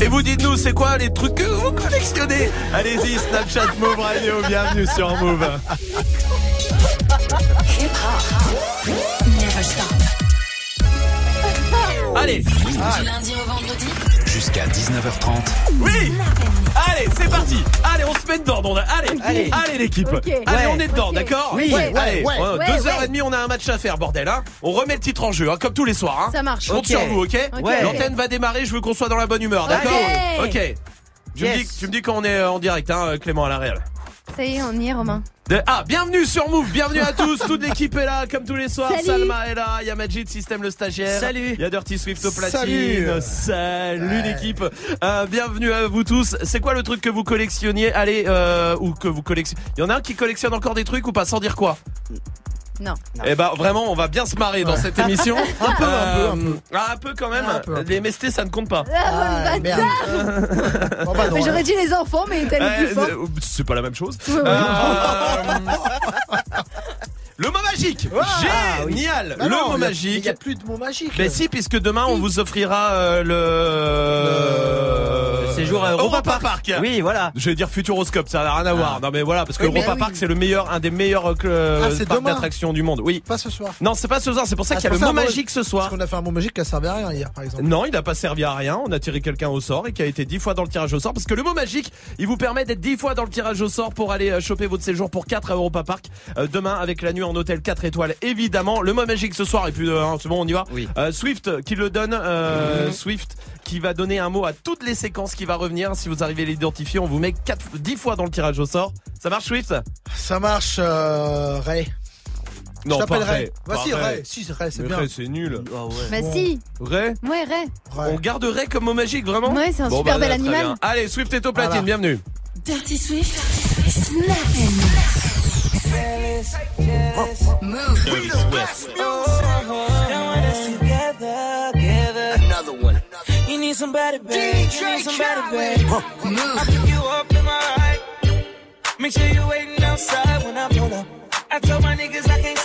Et vous dites-nous, c'est quoi les trucs que vous collectionnez? Allez-y, Snapchat Move Radio, bienvenue sur Move. Allez, Du lundi au vendredi Jusqu'à 19h30. oui Allez, c'est parti Allez, on se met dedans. Allez, allez, allez l'équipe. Allez, Ouais. on est dedans, d'accord Oui. Ouais, Allez, ouais, euh, ouais. deux heures ouais. et demie, on a un match à faire, bordel, hein On remet le titre en jeu, hein, comme tous les soirs, hein Ça marche. Je compte sur vous, ok. L'antenne va démarrer, je veux qu'on soit dans la bonne humeur, d'accord Ok. Tu, me dis, tu me dis quand on est euh, en direct, hein, Clément à la réelle. Ça y est, on y est, Romain. De- Ah, bienvenue sur Move, bienvenue à tous, toute l'équipe est là, comme tous les soirs. Salut. Salma est là, il y a Majid, Système le stagiaire. Salut. Il y a Dirty Swift au platine. Salut. Salut l'équipe. Euh, bienvenue à vous tous. C'est quoi le truc que vous collectionniez Allez, euh, ou que vous collectionnez? Il y en a un qui collectionne encore des trucs ou pas sans dire quoi? Non. Eh ben vraiment, on va bien se marrer dans cette émission. Un peu, un peu, un peu. Ah, un peu quand même. Un peu, un peu. Les MST, ça ne compte pas. Ah, Ah, bâtard. Bon, bah, non, Mais. J'aurais dit les enfants, mais t'as le plus Euh, c'est pas la même chose. Ouais, ouais. Euh, le mot magique. Ah, oui. Génial. Le non, mot magique. Il n'y a plus de mots magiques. Mais si, puisque demain on vous offrira euh, le... Le séjour à Europa Park. Park. Oui, voilà. Je vais dire Futuroscope, ça n'a rien à voir. Non mais voilà, parce que Oui, Europa oui. Park c'est le meilleur, un des meilleurs euh, Ah, parcs d'attractions du monde. Oui. Pas ce soir. Non, c'est pas ce soir. C'est pour ça Ah, qu'il y a le mot magique ce Parce soir. qu'on a fait un mot magique qui a servi à rien hier, par exemple. Non, il n'a pas servi à rien. On a tiré quelqu'un au sort et qui a été dix fois dans le tirage au sort. Parce que le mot magique, il vous permet d'être dix fois dans le tirage au sort pour aller euh, choper votre séjour pour 4 à Europa Park. Euh, demain, avec la nuit en hôtel 4 étoiles, évidemment. Le mot magique ce soir, et puis euh, hein, c'est bon, on y va. Oui. Euh, Swift qui le donne. euh, Swift qui va donner un mot à toutes les séquences qui va revenir. Si vous arrivez à l'identifier, on vous met 4, 10 fois dans le tirage au sort. Ça marche, Swift? Ça marche, euh, Ray. Non, Je t'appelle Ray. Ray. Voici Pas Ray. Si, c'est Ray, c'est Mais bien. Ray, c'est nul. Ah ouais. Bah Bon. si. Ray? Ouais, Ray. Ray. On garde Ray comme mot magique, vraiment? Ouais, c'est un Bon, super bah, bel animal. Allez, Swift est au platine, Voilà. bienvenue. Dirty Swift, Snap Another one. You need somebody, babe. You need somebody, babe. I pick you up in my ride. Make sure you're waiting outside when I pull up. I told my niggas I can't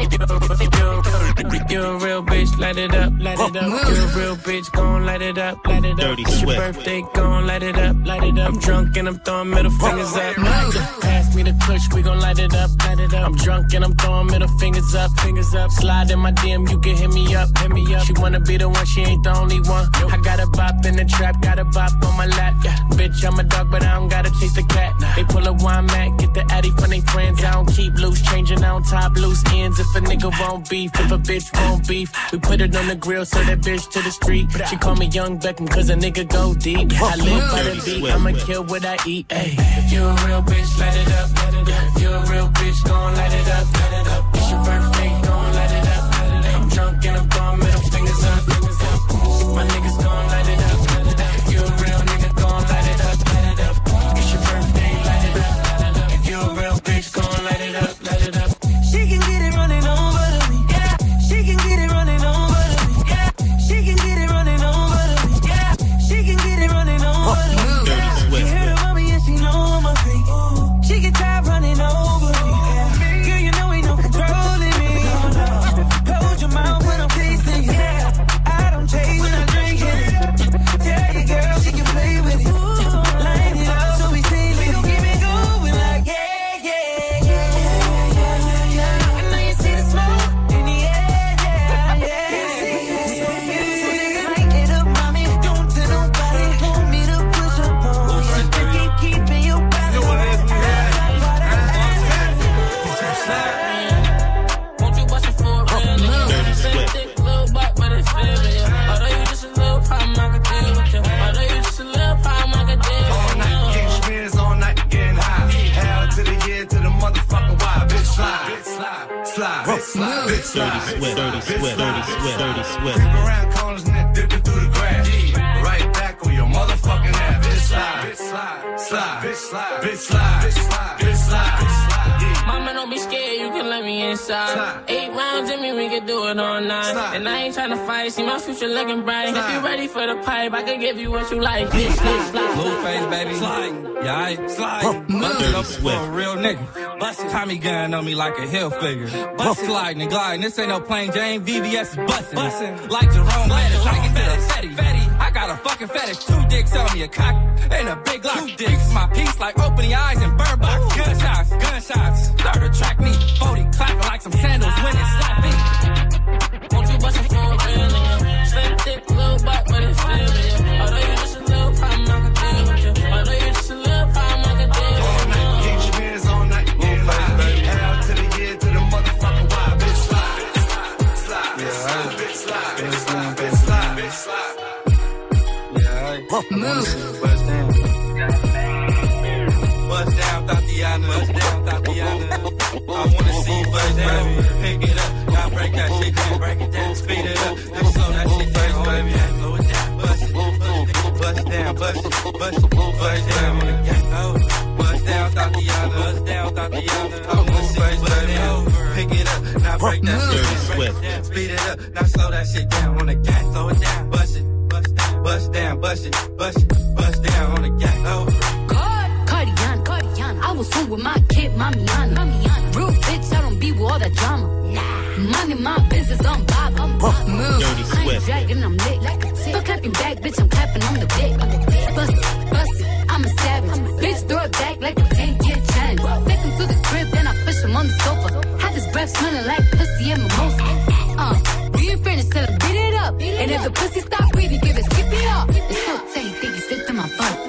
Bye. You're a real bitch, light it up, light it up. You're a real bitch, gon' light it up, light it up. Dirty It's your birthday, gon' light it up, light it up. I'm drunk and I'm throwing middle fingers up. Pass me the push, we gon' light it up, light it up. I'm drunk and I'm throwing middle fingers up, fingers up. Slide in my DM, you can hit me up, hit me up. She wanna be the one, she ain't the only one. I got a bop in the trap, got a bop on my lap, yeah. Bitch, I'm a dog, but I don't gotta chase the cat. They pull a wine mat, get the addy from they friends. I don't keep loose, changing, I don't top loose ends. If a nigga won't beef, if a bitch won't beef, we put it on the grill, so that bitch to the street. She call me Young Beckham, cause a nigga go deep. I live by the beat, I'ma kill what I eat. Ay. If you a real bitch, light it up, light it up. If you a real bitch, gon' light it up, light it up. It's your birthday, gon' light it up, light it up. I'm drunk and I'm throwing middle fingers up, fingers up. My niggas gon' light it up, tryna fight, see my future looking bright. If you ready for the pipe, I can give you what you like. Bitch, bitch, slide. Blueface, baby. Slide. Yeah, I slide. Bust it up for a real nigga. Bust Tommy gun on me like a hill figure. Bust sliding and gliding. This ain't no plain Jane. VVS is bustin'. bustin'. Like Jerome Bettis. I get to the fetty. Fetty. I got a fucking fetish. Two dicks on me, a cock and a big lock. Two dicks. My piece like open your eyes and burn box. Gunshots, gunshots. Third attract me. 40 clapping like some sandals when it's slap me. Won't you bust it for a real nigga? Slim, thick, little butt, but it's still real. Although you just a little problem, I can deal with you. Although you just a little problem, I can deal All with you. night, get your hands all night, get live. Hell to the year, to the motherfucking wild. Bitch slide, slide, slide, bitch slide, bitch slide, bitch slide, bitch slide, bitch slide. Yeah, I move. Bust down. Bust down, Tatiana. Bust down, Tatiana. I wanna see you bust down. Break it down. Speed it up. Then slow that shit down, baby. Slow it down. Bust it. Bust down. Bust it. Bust it. Bust down on the gang. Oh. Bust down, Tatiana. Bust down, Tatiana. I wanna see you bust down. Pick it up. Now break that shit down. Break it down. Speed it up. Now slow that shit down on the gang. Slow it down. Bust it. Bust down. Bust down. Bust it. Bust it. Bust down on the gang. Oh. Card, Cardiana, Cardiana. I was home with my kid, Mamiana. Mamiana. Real bitch, I don't be with all that drama. Nah. Money, my business, I'm Bob. I'm Bob. Move. Dirty I ain't dragging, I'm lit. Like a tick. Clapping back, bitch, I'm clapping on the dick. Bust it, bust it, I'm a savage. Bitch, throw it back like a 10 year challenge. Take him to the crib, then I push him on the sofa. Have his breath smelling like pussy and mimosa. Uh, we ain't finished till I beat it up. And if the pussy stop breathing, give it skip it up. It's so tight, think he slipped in my butt.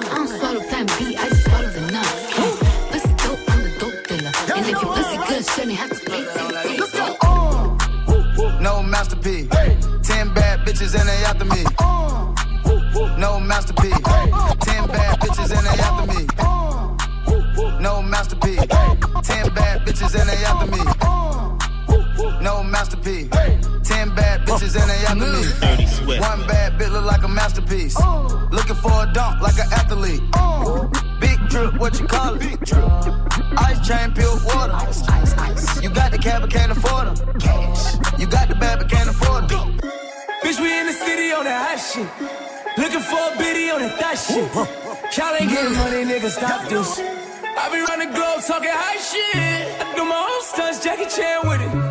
Masterpiece. Ten bad bitches and they after me. No masterpiece. Ten bad bitches and they after me. No masterpiece. Ten bad bitches and they after me. No masterpiece. Ten bad bitches and they after me. Dirty Swift. One bad bitch look like a masterpiece. Looking for a dunk like an athlete. Big drip, what you call it? Ice chain, pure water. You got the cab, but can't afford them. You got the bad, but can't afford them. Bitch, we in the city on that hot shit. Looking for a biddy on that thot shit. Y'all ain't getting money, nigga, stop this. I be round the globe talking high shit. I do my own stunts, Jackie Chan with it.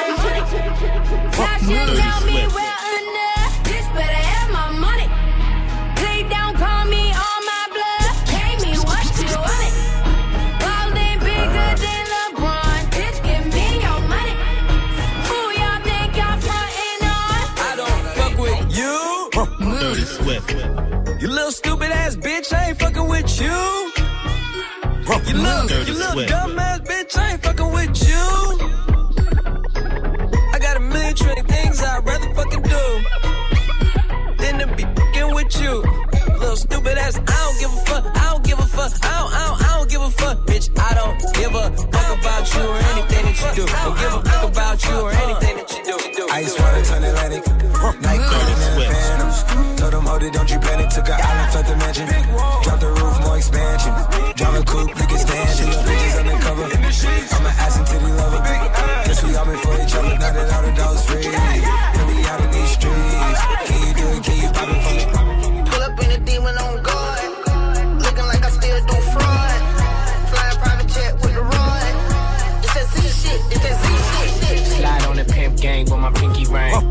With you. You Dirty you look Swift. dumb ass bitch, I ain't fucking with you. I got a million trillion things I'd rather fucking do than to be fucking with you. Little stupid ass, I don't give a fuck, I don't give a fuck, I don't, I don't, I don't give a fuck, bitch. I don't give a fuck about you or anything that you do. Don't give a fuck about you or anything that you do. I just wanna turn Atlantic. Night Dirty calling in the Swift. Phantoms. Told it, don't you panic. Took an island, felt the mansion. Drop the roof, more expansion. Drive a coupe, you can stand it. Bitches undercover. I'm an ass and titty lover. Guess we all been for each other. Now that all the dogs free. And we out in these streets. Can you do it? Can you pop it for me? Pull up in a demon on guard. Looking like I still do fraud. Flying private jet with the rod. It's that Z shit. It's that Z shit. Slide on the pimp gang with my pinky ring.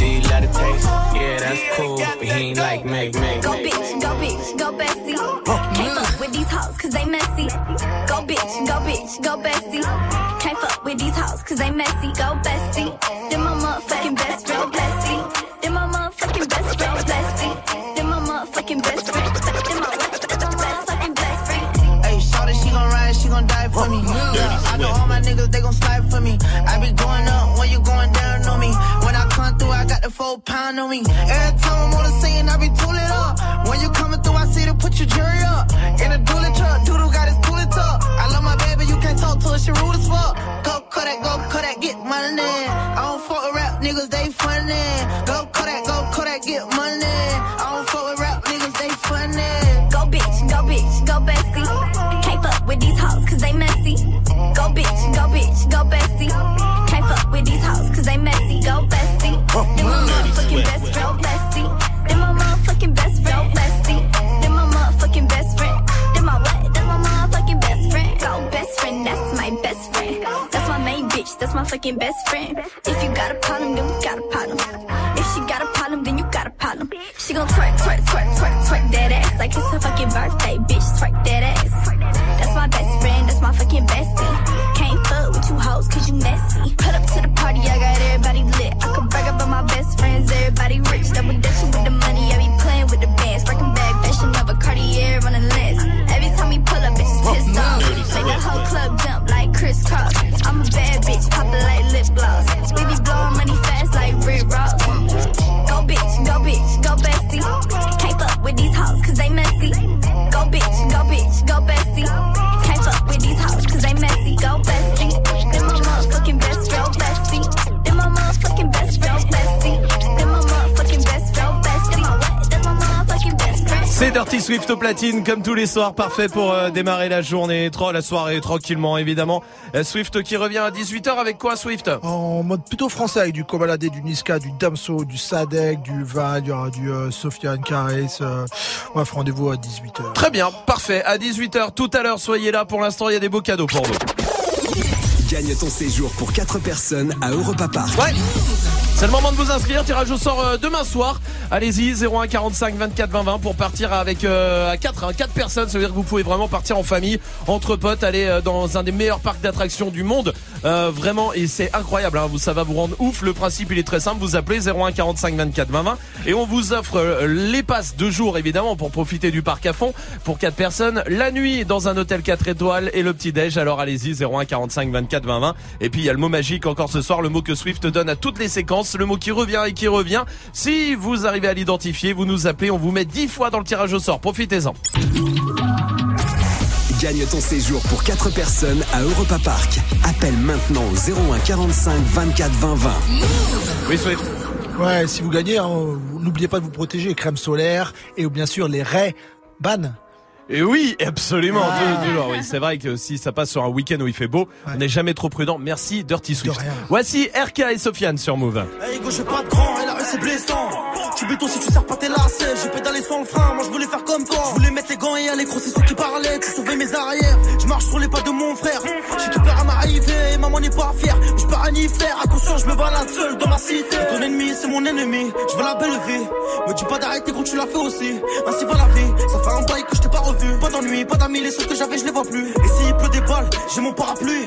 Do let it taste? Yeah, that's cool, but he ain't like Meg Meg. Go bitch, go bitch, go bestie. Can't fuck with these hoes cause they messy. Go bitch, go bitch, go bestie. Can't fuck with these hoes cause they messy. Go bestie. Then my motherfucking best friend, bestie. Then my motherfucking best friend, bestie. Then my motherfucking best friend. Then my motherfucking best friend. Shorty, she gon' ride, she gon' die for me. Yeah, I know all my niggas, they gon' slide for me. I be going up through, I got the four pound on me. Every time I'm on the scene, I be tooling up. When you coming through, I see to put your jury up. In a dually truck, doodle got his cooling tuck. I love my baby, you can't talk to her, she rude as fuck. Go Kodak, go Kodak, get money. I don't fuck with rap niggas, they funny. Go Kodak, go Kodak, get money. I don't fuck with rap niggas, they funny. Go bitch, go bitch, go bestie. Can't fuck with these hoes cause they messy. Go bitch, go bitch, go bestie. Then my motherfucking best friend. Then my motherfucking best friend. Then my motherfucking best friend. Then my what? Then my motherfucking best friend. Best friend, that's my best friend. That's my main bitch, that's my fucking best friend. If you got a problem, then we got a problem. If she got a problem, then you got a problem. She gon' twerk, twerk, twerk, twerk, twerk that ass like it's her fucking birthday, bitch. Twerk that ass. Friends, everybody rich. Double with the money, I be playing with the bands. Breaking bag, fashion of a Cartier on the list. Every time we pull up, bitches pissed off. Make the whole club jump like crisscross. I'm a bad bitch, poppin' like lip gloss. C'est Dirty Swift au platine, comme tous les soirs, parfait pour euh, démarrer la journée, tra- la soirée tranquillement évidemment. Euh, Swift qui revient à 18h avec quoi Swift? En mode plutôt français avec du Kobalade, du Niska, du Damso, du Sadek, du Val, y aura du euh, Sofiane Carès. Euh, bref, rendez-vous à 18h. Très bien, parfait. À 18h tout à l'heure, soyez là. Pour l'instant, il y a des beaux cadeaux pour vous. Gagne ton séjour pour 4 personnes à Europa Park. Ouais. C'est le moment de vous inscrire. Tirage au sort euh, demain soir. Allez-y, 01 45 24 20 20 pour partir avec euh, à 4 hein, 4 personnes. Ça veut dire que vous pouvez vraiment partir en famille, entre potes, aller euh, dans un des meilleurs parcs d'attractions du monde. Euh, vraiment, et c'est incroyable. Hein, vous, ça va vous rendre ouf. Le principe, il est très simple. Vous appelez 01 45 24 20 20 et on vous offre euh, les passes de jour évidemment pour profiter du parc à fond pour 4 personnes. La nuit dans un hôtel 4 étoiles et le petit déj. Alors allez-y, 01 45 24 20 20. Et puis il y a le mot magique encore ce soir, le mot que Swift donne à toutes les séquences, le mot qui revient et qui revient. Si vous arrivez à l'identifier, vous nous appelez, on vous met 10 fois dans le tirage au sort. Profitez-en. Gagne ton séjour pour 4 personnes à Europa Park. Appelle maintenant au 01 45 24 20 20. Oui, Swift. Ouais, si vous gagnez, hein, n'oubliez pas de vous protéger, crème solaire et bien sûr les raies ban. Et oui, absolument. Ah. oui, c'est vrai que si ça passe sur un week-end où il fait beau, on n'est jamais trop prudent. Merci Dirty Swift. rien. Voici RK et Sofiane sur Move. Hey go j'ai pas de grand et la rue c'est blessant Tu béton si tu sers pas tes lacets. J'ai pédalé sans le frein, moi je voulais faire comme toi. Je voulais mettre les gants et aller crosser ceux qui parlaient Tu sauvais mes arrières, je marche sur les pas de mon frère. J'ai tout peur à m'arriver et maman n'est pas fière. Mais je peux rien y faire, attention je me balade seul dans ma cité. Ton ennemi c'est mon ennemi, je veux la belle vie. Me dis pas d'arrêter quand tu l'as fait aussi. Ainsi va la vie, ça fait un bail que je t'ai pas revu. Pas d'ennui, pas d'amis, les seuls que j'avais je les vois plus. Et s'il pleut des balles, j'ai mon parapluie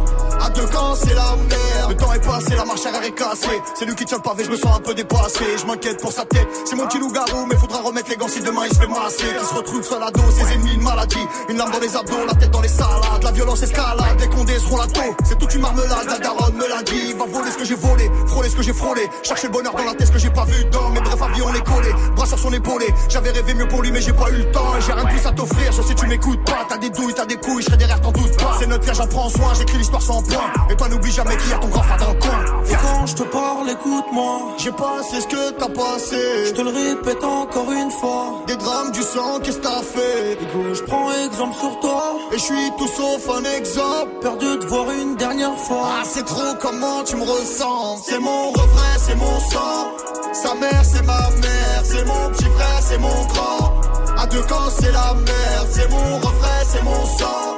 À deux camps, c'est la merde. Le temps est passé, la marche arrière est cassée. C'est lui qui tient le pavé, je me sens un peu dépassé. Je m'inquiète pour sa tête. C'est mon petit loup-garou, mais faudra remettre les gants si demain il se fait masser. Qui se retrouve sur la dos, ses ennemis, une maladie. Une lame dans les abdos, la tête dans les salades. La violence escalade, les condés seront la taux. C'est toute une marmelade, la daronne me l'a dit. Va voler ce que j'ai volé, frôler ce que j'ai frôlé. Chercher le bonheur dans la tête, ce que j'ai pas vu dans mes brefs avis, on est collé. Bras sur son épaulé. J'avais rêvé mieux pour lui, mais j'ai pas eu le temps. J'ai rien de plus à t'offrir, sauf si tu m'écoutes pas. T'as des douilles, t'as des couilles, je serai derrière, t'en doute. C'est notre vie, j'en prends soin, j'écris l'histoire sans point. Et toi, n'oublie jamais qu'il y a ton grand frère dans le coin. Et quand je te parle, écoute-moi. J'ai passé ce que t'as passé. Je te le répète encore une fois. Des drames, du sang, qu'est-ce que t'as fait? Je prends exemple sur toi. Et je suis tout sauf un exemple. Perdu de voir une dernière fois. Ah, c'est trop comment tu me ressens? C'est mon refrain, c'est mon sang. Sa mère, c'est ma mère. C'est mon petit frère, c'est mon grand. À deux camps, c'est la merde. C'est mon refrain, c'est mon sang.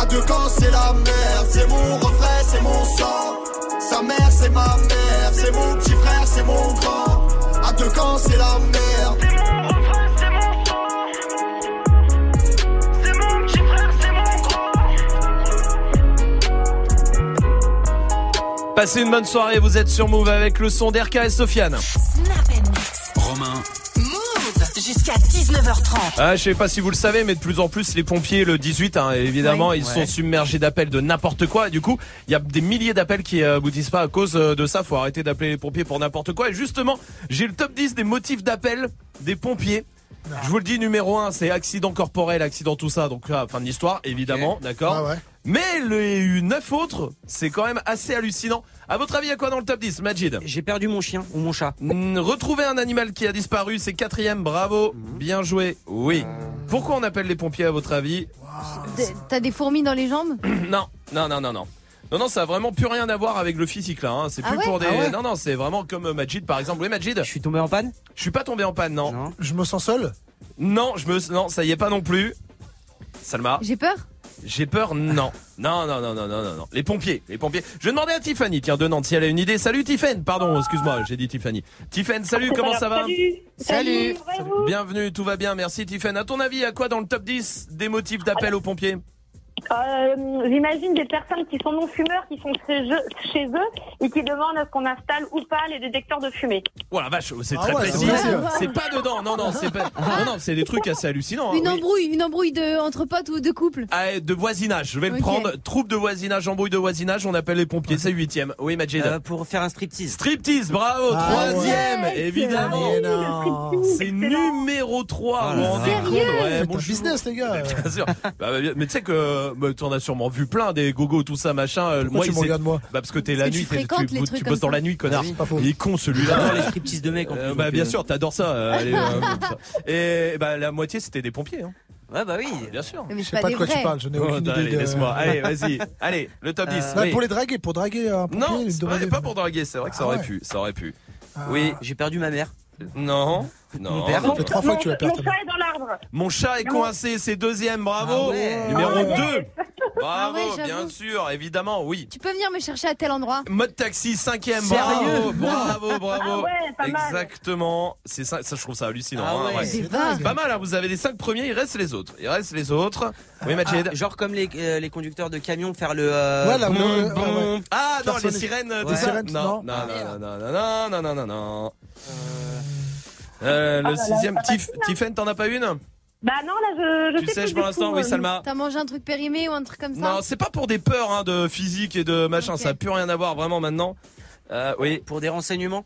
À deux camps, c'est la merde. C'est mon refrain, c'est mon sang. Sa mère, c'est ma mère. C'est mon petit frère, c'est mon grand. À deux camps, c'est la merde. C'est mon refrain, c'est mon sang. C'est mon petit frère, c'est mon grand. Passez une bonne soirée, vous êtes sur Move avec le son d'RK et Sofiane. Romain, jusqu'à 19h30. Ah, je sais pas si vous le savez, mais de plus en plus, les pompiers, le 18, hein, évidemment, Oui. ils Ouais. sont submergés d'appels de n'importe quoi. Et du coup, il y a des milliers d'appels qui euh, aboutissent pas à cause euh, de ça. Faut arrêter d'appeler les pompiers pour n'importe quoi. Et justement, j'ai le top 10 des motifs d'appel des pompiers. Je vous le dis, numéro 1, c'est accident corporel, accident tout ça. Donc là, fin de l'histoire, évidemment, d'accord Ah ouais. Mais les 9 autres, c'est quand même assez hallucinant. À votre avis, il y a quoi dans le top 10, Majid J'ai perdu mon chien ou mon chat. Retrouver un animal qui a disparu, c'est quatrième, bravo, Mhm. bien joué, oui. Euh. Pourquoi on appelle les pompiers à votre avis T'as des fourmis dans les jambes Non, non, non, non, non. Non, non, ça a vraiment plus rien à voir avec le physique là. hein. C'est Ah plus ouais pour des. Ah ouais non, non, c'est vraiment comme euh, Majid par exemple. Oui, Majid. Je suis tombé en panne Je suis pas tombé en panne, non. Non. Je me sens seul. Non, je me. Non, ça y est pas non plus. Salma. J'ai peur J'ai peur, non. Non, non, non, non, non, non, non. Les pompiers, les pompiers. Je vais demander à Tiffany, tiens, de Nantes, si elle a une idée. Salut Tiffany, pardon, excuse-moi, j'ai dit Tiffany. Tiffany, salut, comment ça va Salut Bienvenue, tout va bien, merci Tiffany. À ton avis, à quoi dans le top 10 des motifs d'appel aux pompiers? Euh, J'imagine des personnes qui sont non-fumeurs, qui sont chez eux, chez eux et qui demandent à ce qu'on installe ou pas les détecteurs de fumée. Oh la vache, c'est Ah très ouais, précis. c'est pas dedans, non, non, c'est pas. Non, non, c'est des trucs assez hallucinants. hein, Une oui. embrouille, une embrouille de entre potes ou de couple. Ah, de voisinage, je vais le prendre. Troupe de voisinage, embrouille de voisinage, on appelle les pompiers, c'est huitième. Oui, Majid. Euh, Pour faire un striptease. Striptease, bravo, Ah troisième, ouais. évidemment. Non. C'est numéro 3. Oh vous là vous rendez là. compte Sérieux ouais, bon, business, les gars. Bien sûr. Bah, bah, mais tu sais que bah, tu en as sûrement vu plein des gogos, tout ça, machin. Euh, Pourquoi tu me regardes moi Bah parce que t'es la que nuit, tu t'es- fréquentes les tu, tu bosses dans la nuit, connard. Ah oui, pas faux. Il est con celui-là. les striptease de en plus. Euh, bah bien euh, sûr, t'adores ça. euh, allez, euh. Et bah la moitié c'était des pompiers, hein. Ouais, bah oui. bien sûr. Mais Je sais pas, de quoi vrais. tu parles, je n'ai Oh, aucune allez, idée de. laisse-moi. Allez, vas-y. Allez, le top 10. Euh, Bah, oui. Pour les draguer, pour draguer un pompier, Non, pas, pas pour draguer, c'est vrai que ça Ah aurait ouais. pu, ça aurait pu. Ah. Oui, J'ai perdu ma mère. Non, non. Mon fait trois fois que tu mon, la perds. mon chat est dans l'arbre. Mon chat est coincé, c'est deuxième, bravo. Ah ouais. Numéro Ah 2. Bravo, Ah ouais, bien sûr, évidemment, oui. Tu peux venir me chercher à tel endroit Mode taxi, cinquième, bravo, bravo, bravo. Ah ouais, pas. Exactement, c'est ça, ça je trouve ça hallucinant. Ah hein, ouais. ouais. C'est. Pas mal, hein, vous avez les cinq premiers, il reste les autres. Il reste les autres. Oui, Majid. Ah, genre comme les, euh, les conducteurs de camions faire le. euh, Ouais, là, Bon, ouais, bon. ouais, ouais. Ah non, les sirènes, Ouais. tout ça sirènes, non, non. non, Ah, non, non, non, non, non, non, non. Euh, Euh, le là là, sixième, facile, hein. Tiffen, t'en as pas une Bah non, là, je, je Tu sais plus pour l'instant, oui, euh, Salma T'as mangé un truc périmé ou un truc comme ça Non, c'est pas pour des peurs hein, de physique et de machin, ça a plus rien à voir vraiment maintenant. Euh, oui, Pour des renseignements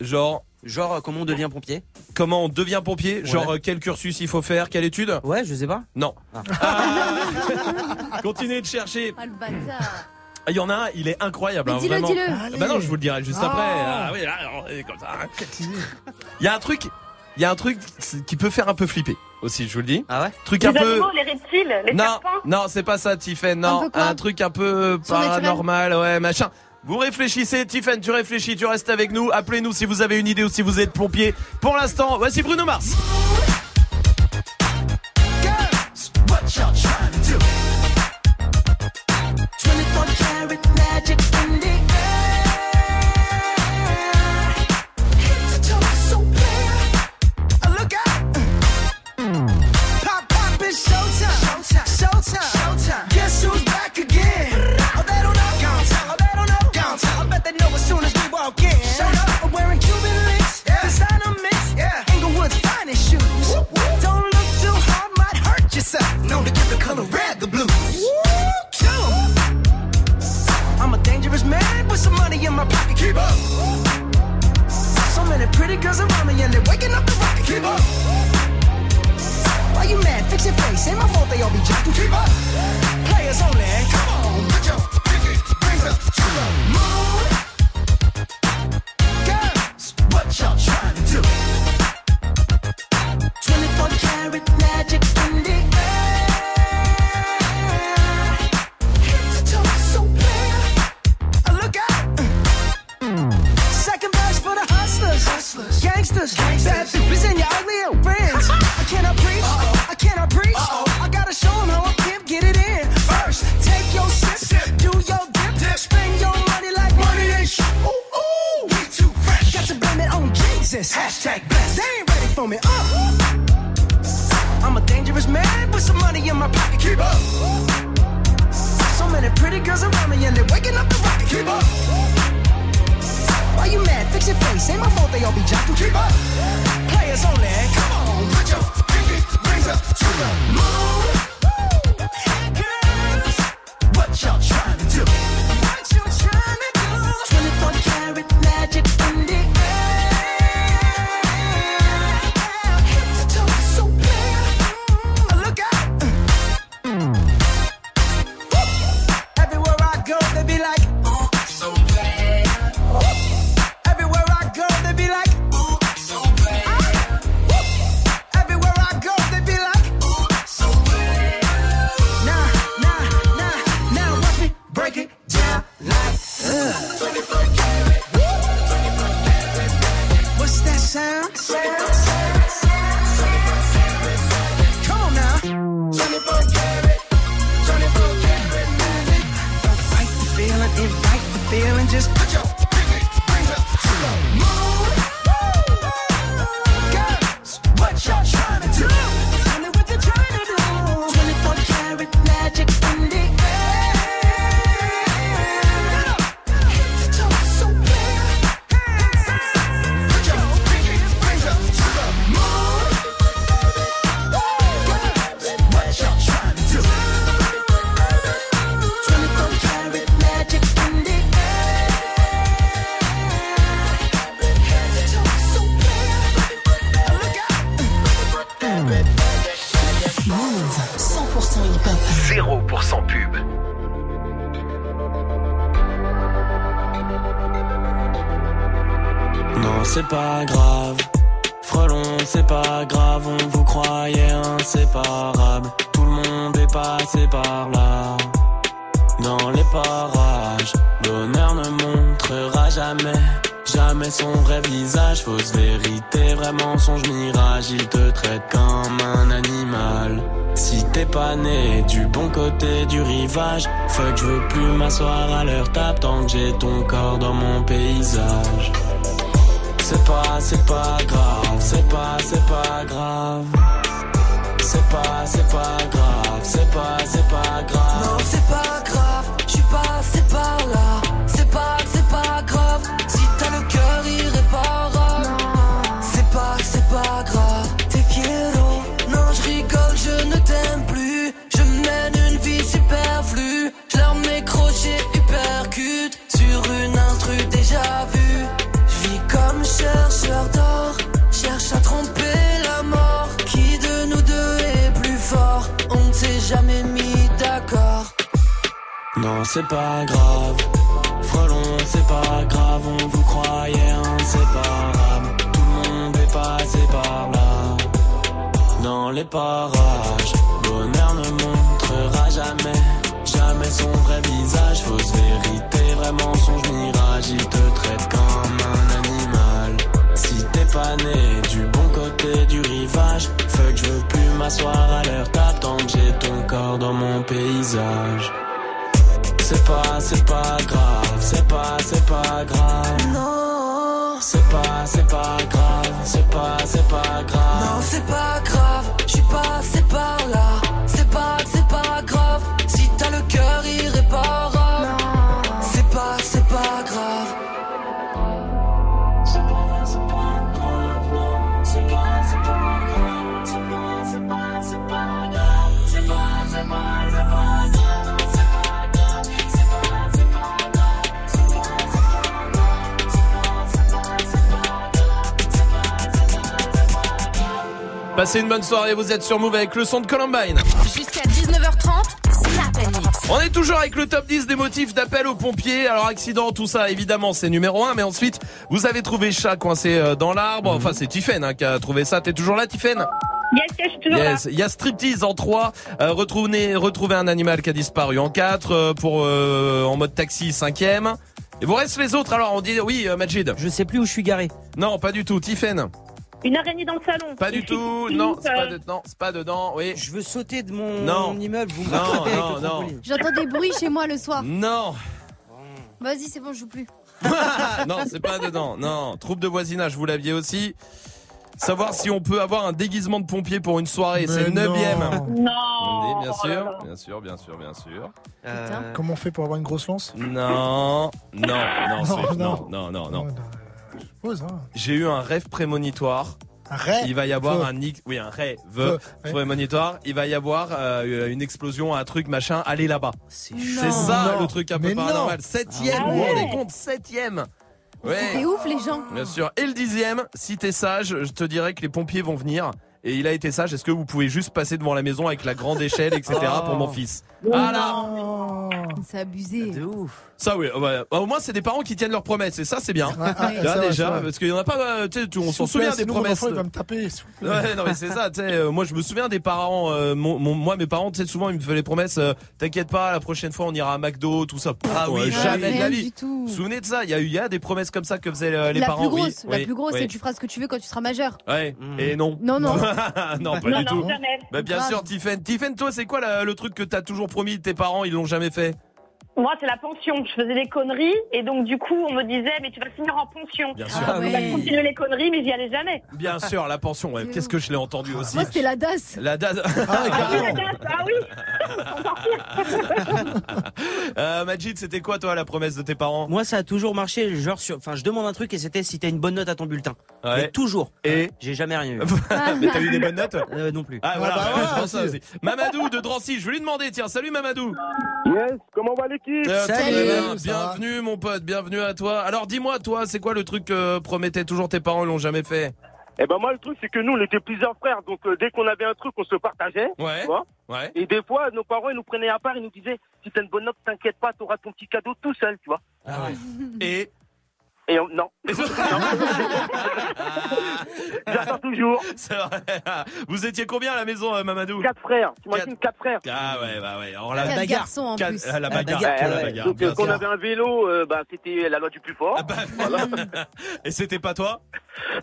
genre, Genre, comment on devient pompier Comment on devient pompier Genre Ouais. quel cursus il faut faire Quelle étude Ouais, je sais pas. Non. Ah. Continuez de chercher. Ah, le bâtard. Il y en a un, il est incroyable. Mais hein, dis-le, vraiment. dis-le. Ah Bah non, je vous le dirai juste Oh. après. Ah oui, alors, comme ça. Il y a un truc, il y a un truc qui peut faire un peu flipper aussi, je vous le dis. Ah ouais Truc Les un peu. animaux, les reptiles, les Non, serpents. non, c'est pas ça, Tiffen. Non, peu un truc un peu paranormal, ouais, machin. Vous réfléchissez, Tiffen, tu réfléchis, tu restes avec nous. Appelez-nous si vous avez une idée ou si vous êtes plombier. Pour l'instant, voici Bruno Mars. What girls around me and they're waking up the rocket. Keep up. Why you mad? Fix your face. Ain't my fault they all be jacking. Keep up. Players only. Come on, put your pinky rings up to the moon. Girls, what y'all bad bitches and your ugly old friends. I cannot preach, I cannot preach. I gotta show 'em how a pimp get it in. First, take your sip, do your dip, spend your money like money ain't shit. Ooh, ooh, we too fresh. Got to blame it on Jesus. Hashtag blessed. They ain't ready for me. Uh. I'm a dangerous man with some money in my pocket. Keep up. So many pretty girls around me and they're waking up the rocket. Keep up. Why you mad? Fix your face. Ain't my fault they all be jocking. Keep up. Players only. Come on, put your pinky rings up to the moon. C'est pas grave. Passez une bonne soirée, vous êtes sur Move avec le son de Columbine. Jusqu'à 19h30, Snap Mix. On est toujours avec le top 10 des motifs d'appel aux pompiers. Alors accident, tout ça, évidemment, c'est numéro 1. Mais ensuite, vous avez trouvé chat coincé euh, dans l'arbre. Enfin, c'est Tiffen hein, qui a trouvé ça. T'es toujours là, Tiffen Yes, yes, je suis toujours Yes. Il y a striptease en 3. Euh, retrouver, retrouver un animal qui a disparu en 4. euh, pour euh, en mode taxi, 5 Et vous reste les autres. Alors, on dit oui, euh, Majid. Je sais plus où je suis garé. Non, pas du tout. Tiffen. Une araignée dans le salon. Pas du tout. Non, c'est pas, de- non, c'est pas dedans. Oui. Je veux sauter de mon, Non. immeuble. Vous me Non, avec non, non. J'entends des bruits chez moi le soir. Non. Vas-y, c'est bon, je joue plus. non, c'est pas dedans. Non, troupe de voisinage, vous l'aviez aussi. Savoir si on peut avoir un déguisement de pompier pour une soirée, c'est le Mais non. neuvième. Non. Oui, bien Oh là sûr, bien sûr, bien sûr, bien sûr. Euh, Comment on fait pour avoir une grosse lance? Non, non, non, Non, non. non, non, non, non. Suppose, hein. J'ai eu un rêve prémonitoire. Un rêve Il va y avoir un oui, un rêve prémonitoire. Il va y avoir euh, une explosion, un truc, machin. Allez là-bas. C'est C'est ça Non. le truc un peu Mais non. paranormal. Septième, Ah ouais. compte Septième. C'était Ouais. ouf, les gens. Bien sûr. Et le dixième, si t'es sage, je te dirais que les pompiers vont venir. Et il a été sage. Est-ce que vous pouvez juste passer devant la maison avec la grande échelle, etc. Oh. pour mon fils? Voilà. Oh. C'est abusé. de ouf. Ça oui. ouais. Au moins c'est des parents qui tiennent leurs promesses. Et ça c'est bien. Ouais, ah, Là, déjà, vrai. parce qu'il y en a pas. euh, Tu sais, on s'en souvient des promesses. enfant, il va me taper. s'il vous plaît. Ouais, non mais c'est ça, tu sais, euh, moi je me souviens des parents, euh, mon, mon- moi mes parents, tu sais, souvent ils me faisaient les promesses, euh, t'inquiète pas, la prochaine fois on ira à McDo, tout ça. Ah oui, ouais, ah jamais de la vie. du tout. Vous souvenez de ça Il y a eu, il y a des promesses comme ça que faisaient euh, les la parents. plus oui, grosse, la oui, plus grosse, oui. c'est tu feras ce que tu veux quand tu seras majeur. Ouais. Mm. Et non. Non, non. non, pas Non, du tout. Bah bien sûr, Tiffen. Tiffen, toi, c'est quoi le truc que t'as toujours promis de tes parents, ils l'ont jamais fait Moi, c'est la pension. Je faisais des conneries et donc du coup, on me disait, mais tu vas finir en pension. Bien Ah sûr. On va continuer les conneries, mais j'y allais jamais. Bien sûr, la pension. ouais. Qu'est-ce que je l'ai entendu aussi Moi, c'était la DAS. La date. Ah, Ah oui, la glace, ah oui. Euh, Majid, c'était quoi toi la promesse de tes parents? Moi, ça a toujours marché. Genre, sur... enfin, je demande un truc et c'était si t'as une bonne note à ton bulletin. Ouais. Mais toujours. Et J'ai jamais rien eu. Mais t'as eu des bonnes notes? Euh, non plus. Ah voilà, bah bah, je pense ça aussi. aussi. Mamadou de Drancy, je vais lui demander, tiens, salut Mamadou. Yes, comment va l'équipe? Euh, Salut. bienvenue mon pote, bienvenue à toi. Alors dis-moi, toi, c'est quoi le truc que promettaient toujours tes parents, ils l'ont jamais fait? Eh ben moi le truc c'est que nous on était plusieurs frères donc euh, dès qu'on avait un truc on se partageait. Ouais. tu vois. Ouais. Et des fois nos parents ils nous prenaient à part ils nous disaient si t'as une bonne note t'inquiète pas t'auras ton petit cadeau tout seul tu vois. Ah ouais. Et Et on- non. J'attends toujours. C'est vrai. Vous étiez combien à la maison, euh, Mamadou Quatre frères. T'imagines quatre frères. Ah ouais, bah ouais. Alors la Quatre bagarre. garçons en Quatre- plus. euh, la La bagarre. la Ouais, ouais. bagarre, Donc bien euh, quand on sûr. avait un vélo euh, bah c'était la loi du plus fort. Ah bah, Et c'était pas toi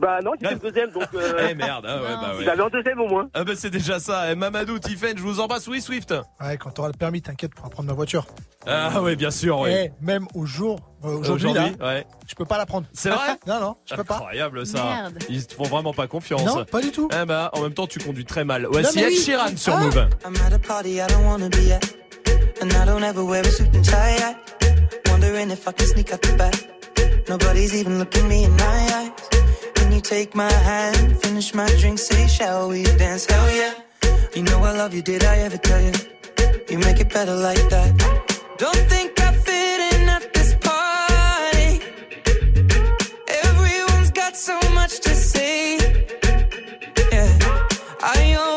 Bah non c'était le deuxième donc. Euh, Eh merde, ah ouais, bah ouais. Il avait un deuxième au moins. Ah bah c'est déjà ça. Eh, Mamadou, Tiffen, je vous embrasse. Oui, Swift. Ouais, quand t'auras le permis, t'inquiète pour prendre ma voiture. Ah ouais, bien sûr, oui. Et même au jour, euh, aujourd'hui, là, ouais. je peux pas la prendre. C'est vrai Non, non, je peux pas. Incroyable ça. Merde. Ils te font vraiment pas confiance. Non, pas du tout. Eh bah, en même temps, tu conduis très mal. Voici mais Ed oui. Sheeran sur Ah. Move. I'm at a party I don't wanna be at. And I don't ever wear a suit and tie. at. Wondering if I can sneak out the back. Nobody's even looking me in my eyes. Can you take my hand, finish my drink, say, shall we dance? Hell yeah. You know I love you, did I ever tell you? You make it better like that. Don't think so much to say. Yeah, I always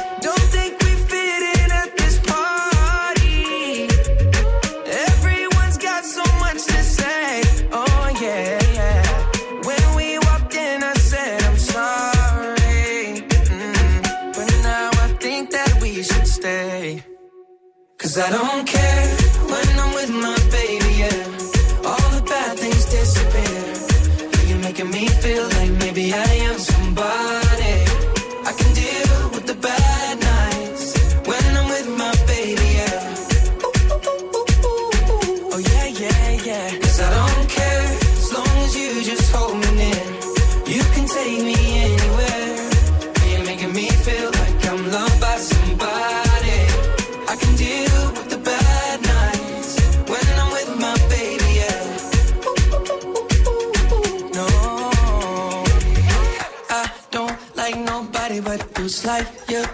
Cause I don't care.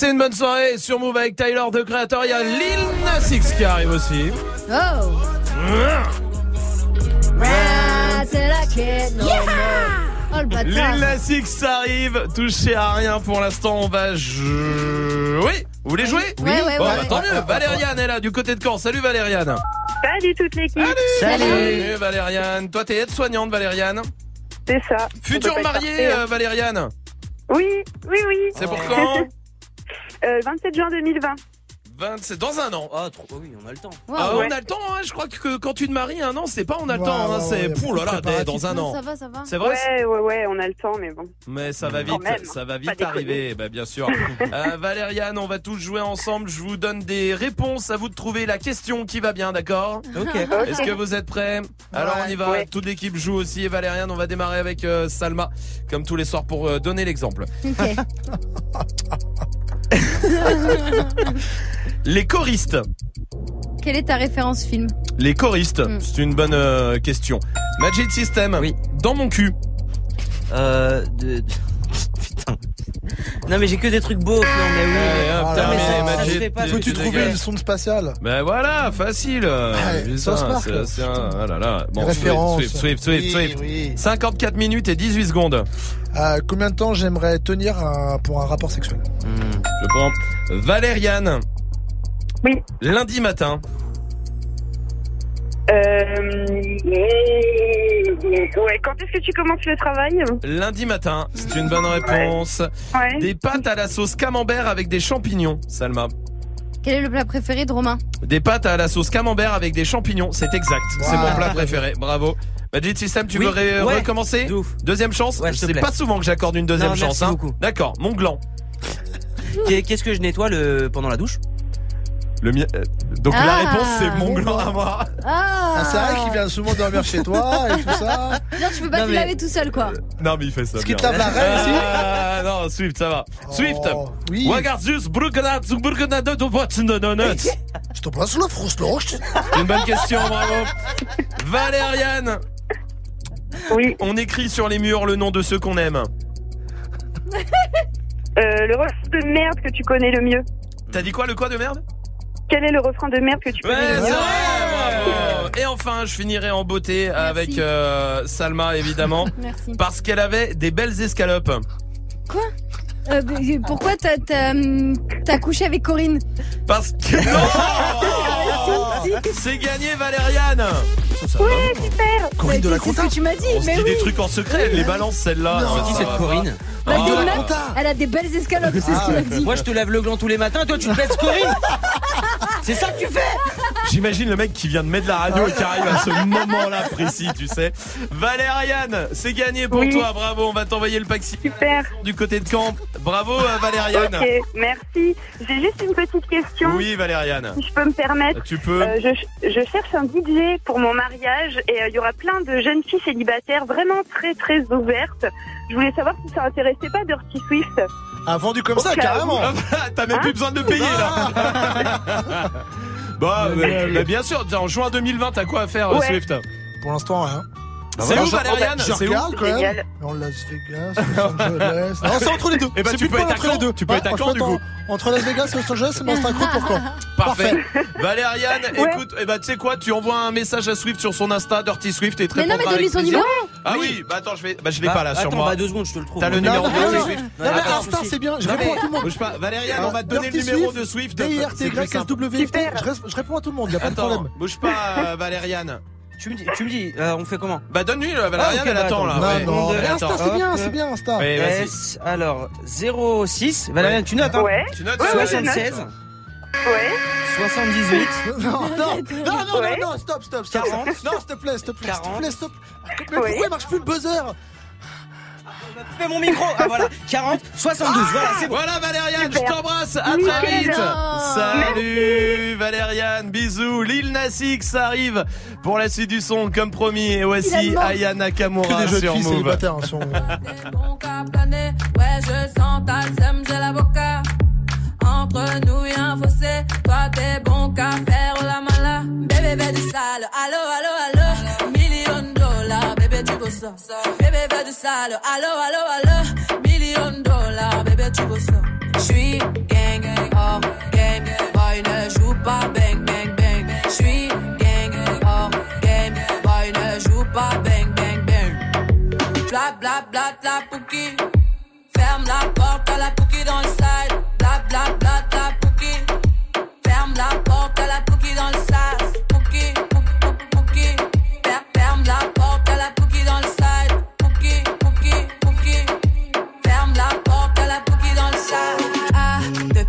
Passez une bonne soirée sur Move avec Tyler de Creator. Il y a Lil Nas X qui arrive aussi. Oh. More. Oh le. Lil Nas X arrive. Touchez à rien pour l'instant. On va jouer. Vous voulez jouer? Ouais, ouais, Bon, ouais. bah, tant mieux. Valériane est là du côté de Caen. Salut Valériane. Salut toute l'équipe. Salut Valériane. Toi, t'es aide-soignante Valériane. C'est ça. Future mariée euh, Valériane. Oui, oui, oui. C'est pour quand? Euh, 27 juin 2020. 27 dans un an. Ah, trop, oui, on a le temps. Ah, Ouais. On a le temps, hein, je crois que quand tu te maries un an, c'est pas on a le Ouais, temps, hein, ouais, c'est pour là là, dans un an. ça va, ça va. C'est vrai Ouais, ouais, ouais, on a le temps, mais bon. Mais ça va vite, même, ça va vite arriver, bah, bien sûr. Euh, Valériane, on va tous jouer ensemble. Je vous donne des réponses. À vous de trouver la question qui va bien, d'accord Ok. Est-ce que vous êtes prêts Alors on y va. Ouais. Toute l'équipe joue aussi. Et Valériane, on va démarrer avec euh, Salma, comme tous les soirs pour euh, donner l'exemple. Ok. Les choristes. Quelle est ta référence film Les choristes, Mm. c'est une bonne euh, question. Magic System. Oui. Dans mon cul. Euh, de, de- Putain. Non, mais j'ai que des trucs beaux. Non, mais oui. Allez, hop, Oh là terminé, là. ça se fait pas, Tu- Peux-tu tu trouver une sonde spatiale? Ben voilà, facile. Ouais, Putain, c'est- c'est un- ah là là. Bon, Référence. Swift, Swift, Swift, Oui, Swift. oui. 54 minutes et 18 secondes. Euh, combien de temps j'aimerais tenir un- pour un rapport sexuel? Hmm. Je prends Valériane. Oui. Lundi matin. Euh... Ouais, quand est-ce que tu commences le travail Lundi matin, c'est une bonne réponse. Ouais. Des pâtes à la sauce camembert avec des champignons, Salma. Quel est le plat préféré de Romain Des pâtes à la sauce camembert avec des champignons, c'est exact. C'est mon plat préféré. Bravo. Magic System, tu Oui, veux ré- ouais, recommencer de ouf. Deuxième chance Ouais, C'est pas souvent que j'accorde une deuxième Non, chance. merci hein. beaucoup. D'accord, mon gland. Qu'est- Qu'est-ce que je nettoie le... pendant la douche Le mien. euh, Donc la Ah. réponse c'est mon gland à moi. Ah, Ah, c'est vrai qu'il vient souvent dormir chez toi et tout ça. Non, tu peux pas Non, te mais- laver tout seul, quoi. Non mais il fait ça. Est-ce qu'il bien. te lave la reine aussi Ah non, Swift, ça va. Swift. Oh, Oui. De Watson, Je te place la. C'est une bonne question, bravo. Valériane. Oui. On écrit sur les murs le nom de ceux qu'on aime. Euh, le refrain de merde que tu connais le mieux. T'as dit quoi, le quoi de merde? Quel est le refrain de merde que tu Ouais, vrai, bravo. Et enfin, je finirai en beauté avec euh, Salma, évidemment. Merci. Parce qu'elle avait des belles escalopes. Quoi? Euh, pourquoi t'as t'as, hum, t'as couché avec Corinne? Parce que... Non C'est gagné, Valériane Oui, super Corinne de la C'est ce que tu m'as dit, On se mais dit oui des trucs en secret, elle les balance celle-là. Non. Ça, Qui ça cette Corinne Bah, Ah, c'est ouais. une meuf, Conta. elle a des belles escalopes, c'est ce qu'il m'a dit. Moi, je te lave le gland tous les matins, toi, tu te baisses Corinne C'est ça que tu fais J'imagine le mec qui vient de mettre la radio et qui arrive à ce moment-là précis, tu sais. Valériane, c'est gagné pour Oui. toi, bravo, on va t'envoyer le pack Super du côté de Caen. Bravo euh, Valériane. Ok, merci. J'ai juste une petite question. Oui Valériane, Si je peux me permettre. tu peux. Euh, je, je cherche un DJ pour mon mariage et euh, il y aura plein de jeunes filles célibataires vraiment très très ouvertes. Je voulais savoir si ça intéressait pas Dirty Swift. Ah, vendu comme ça, carrément. Ah, bah, T'as même plus besoin de payer là. Bah, Mais- euh, bah, bien sûr, en juin 2020, t'as quoi à faire euh, Ouais. Swift? Pour l'instant, rien. C'est voilà, où Valériane C'est où quand même. En Las Vegas, Los Angeles. Non, c'est entre les deux. Eh ben, C'est tu plus peux pas être à entre les deux. Tu peux être à Caen, du coup. Entre Las Vegas et Los Angeles, c'est c'est un croûte pour quand Parfait. Valériane, écoute, eh ben, tu sais quoi, tu envoies un message à Swift sur son Insta, Dirty Swift, et te Mais non, mais donne-lui son numéro. Ah oui, bah attends, je vais, bah je l'ai Bah, pas là sur attends, moi. bah, deux secondes, je te le trouve. T'as le numéro de Swift non, mais Attends, Insta, c'est bien, je réponds à tout le monde. bouge pas. Valériane, on va te donner le numéro Swift, de Swift. D-I-R-T-Y, C'est plus simple. S-W-F-T. Je reste- Je réponds à tout le monde, y a pas de Attends, problème. bouge pas, Valériane. Tu me dis, tu me dis euh, on fait comment Bah donne-lui, euh, Valériane, Ah, elle bah, attend là. attends. ouais. Non, non, mais Insta, c'est bien, c'est bien, Insta. S, alors 06, Valériane, tu notes hein Ouais. Tu notes Ouais, ça ouais, je 76, note. Ouais. 78, Non, non, non, non, non, stop, stop, stop. 40. Non, s'il te plaît, s'il te plaît, s'il te 40. plaît, stop. Mais pourquoi il marche plus le buzzer fais mon micro Ah voilà, 40, 72, voilà, c'est bon. Voilà Valériane, je Super. t'embrasse, à très vite. Salut Valériane, bisous. Lil Nas X arrive pour la suite du son comme promis et voici Finalement. Aya Que Nakamura des jeunes sur Move. ouais, je sens ta sème, j'ai l'avocat. Entre nous y a un fossé, toi t'es bon qu'à faire la mala. Bébé, fais du sale, allo, allo, allo. Ça. Bébé, du sale, allo, allo, allo. Million dollars, bébé, tu veux ça. J'suis gang, hors game, boy, ne joue pas bang, bang, bang. J'suis gang, hors game, boy, ne joue pas bang, bang, bang. Bla bla bla bla pouki. Ferme la porte à la pouki dans le side. Bla bla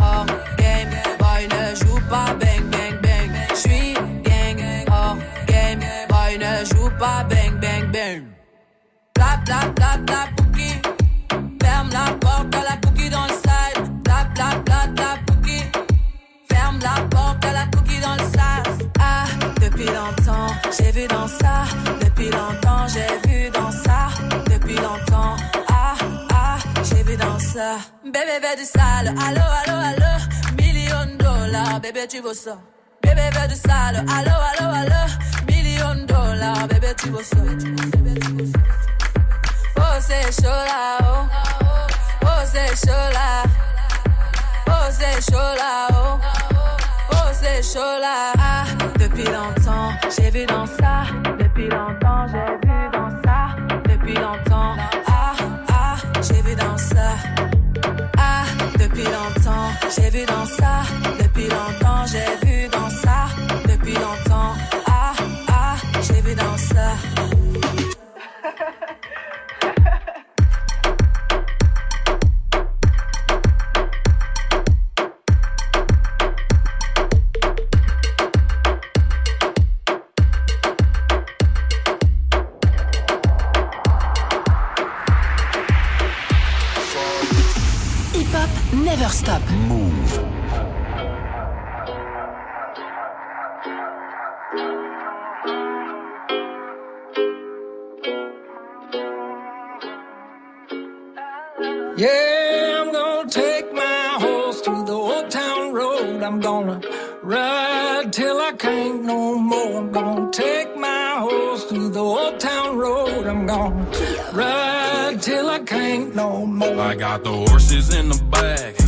hors game. Boy ne joue pas bang bang bang. J'suis gang, hors game. Boy ne joue pas bang bang bang. Ferme la porte à la pouki dans le side. Ferme la porte à la pouki dans le sas. Ah, depuis longtemps, j'ai vu dans ça. Depuis longtemps, j'ai vu dans ça. Depuis longtemps, ça. Bébé, fais du sale. Allo, allo, allo. Million dollars, bébé, tu veux ça. Bébé, fais du sale. Allo, allo, allo. Million dollars, bébé, tu veux ça. Oh, c'est chaud là, oh. Oh, c'est chaud là. Oh, c'est chaud là, oh. Oh, c'est chaud là. Ah, depuis longtemps, j'ai vu dans ça. Depuis longtemps, j'ai vu dans ça. Depuis longtemps, ah, ah, j'ai vu dans ça. Depuis longtemps, j'ai vu dans ça. Depuis longtemps, j'ai vu dans never stop. Move. Yeah, I'm gonna take my horse to the old town road. I'm gonna ride till I can't no more. I'm gonna take my horse to the old town road. I'm gonna ride till I can't no more. I got the horses in the back, horse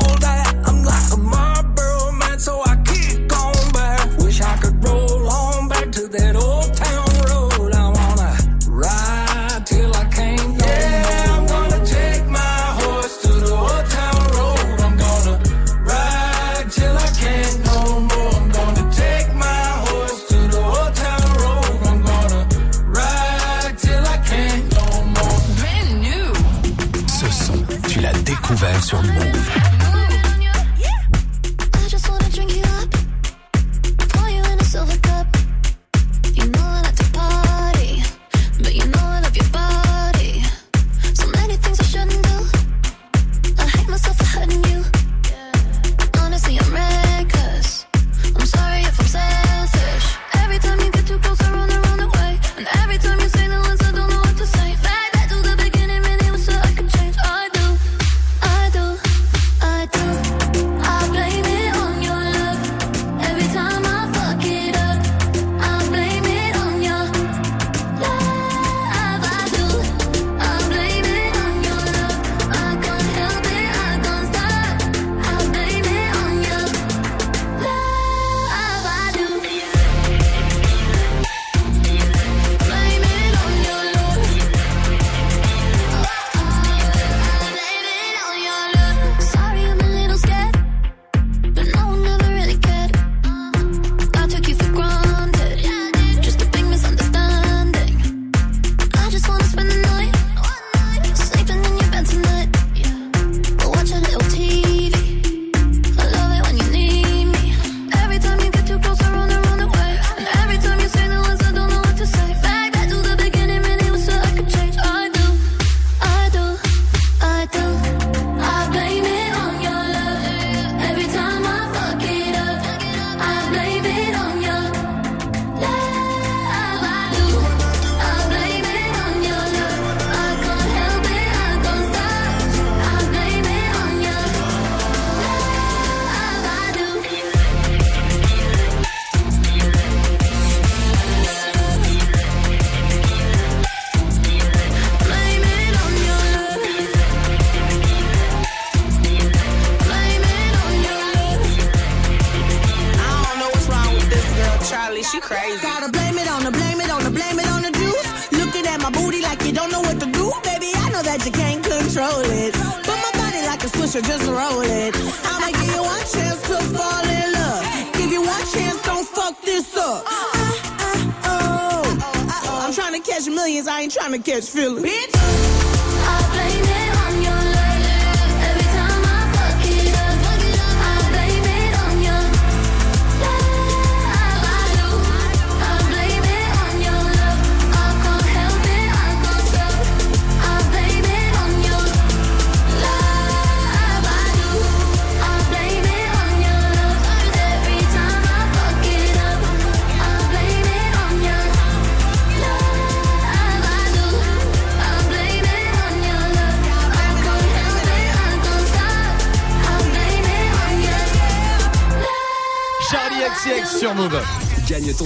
sur Move.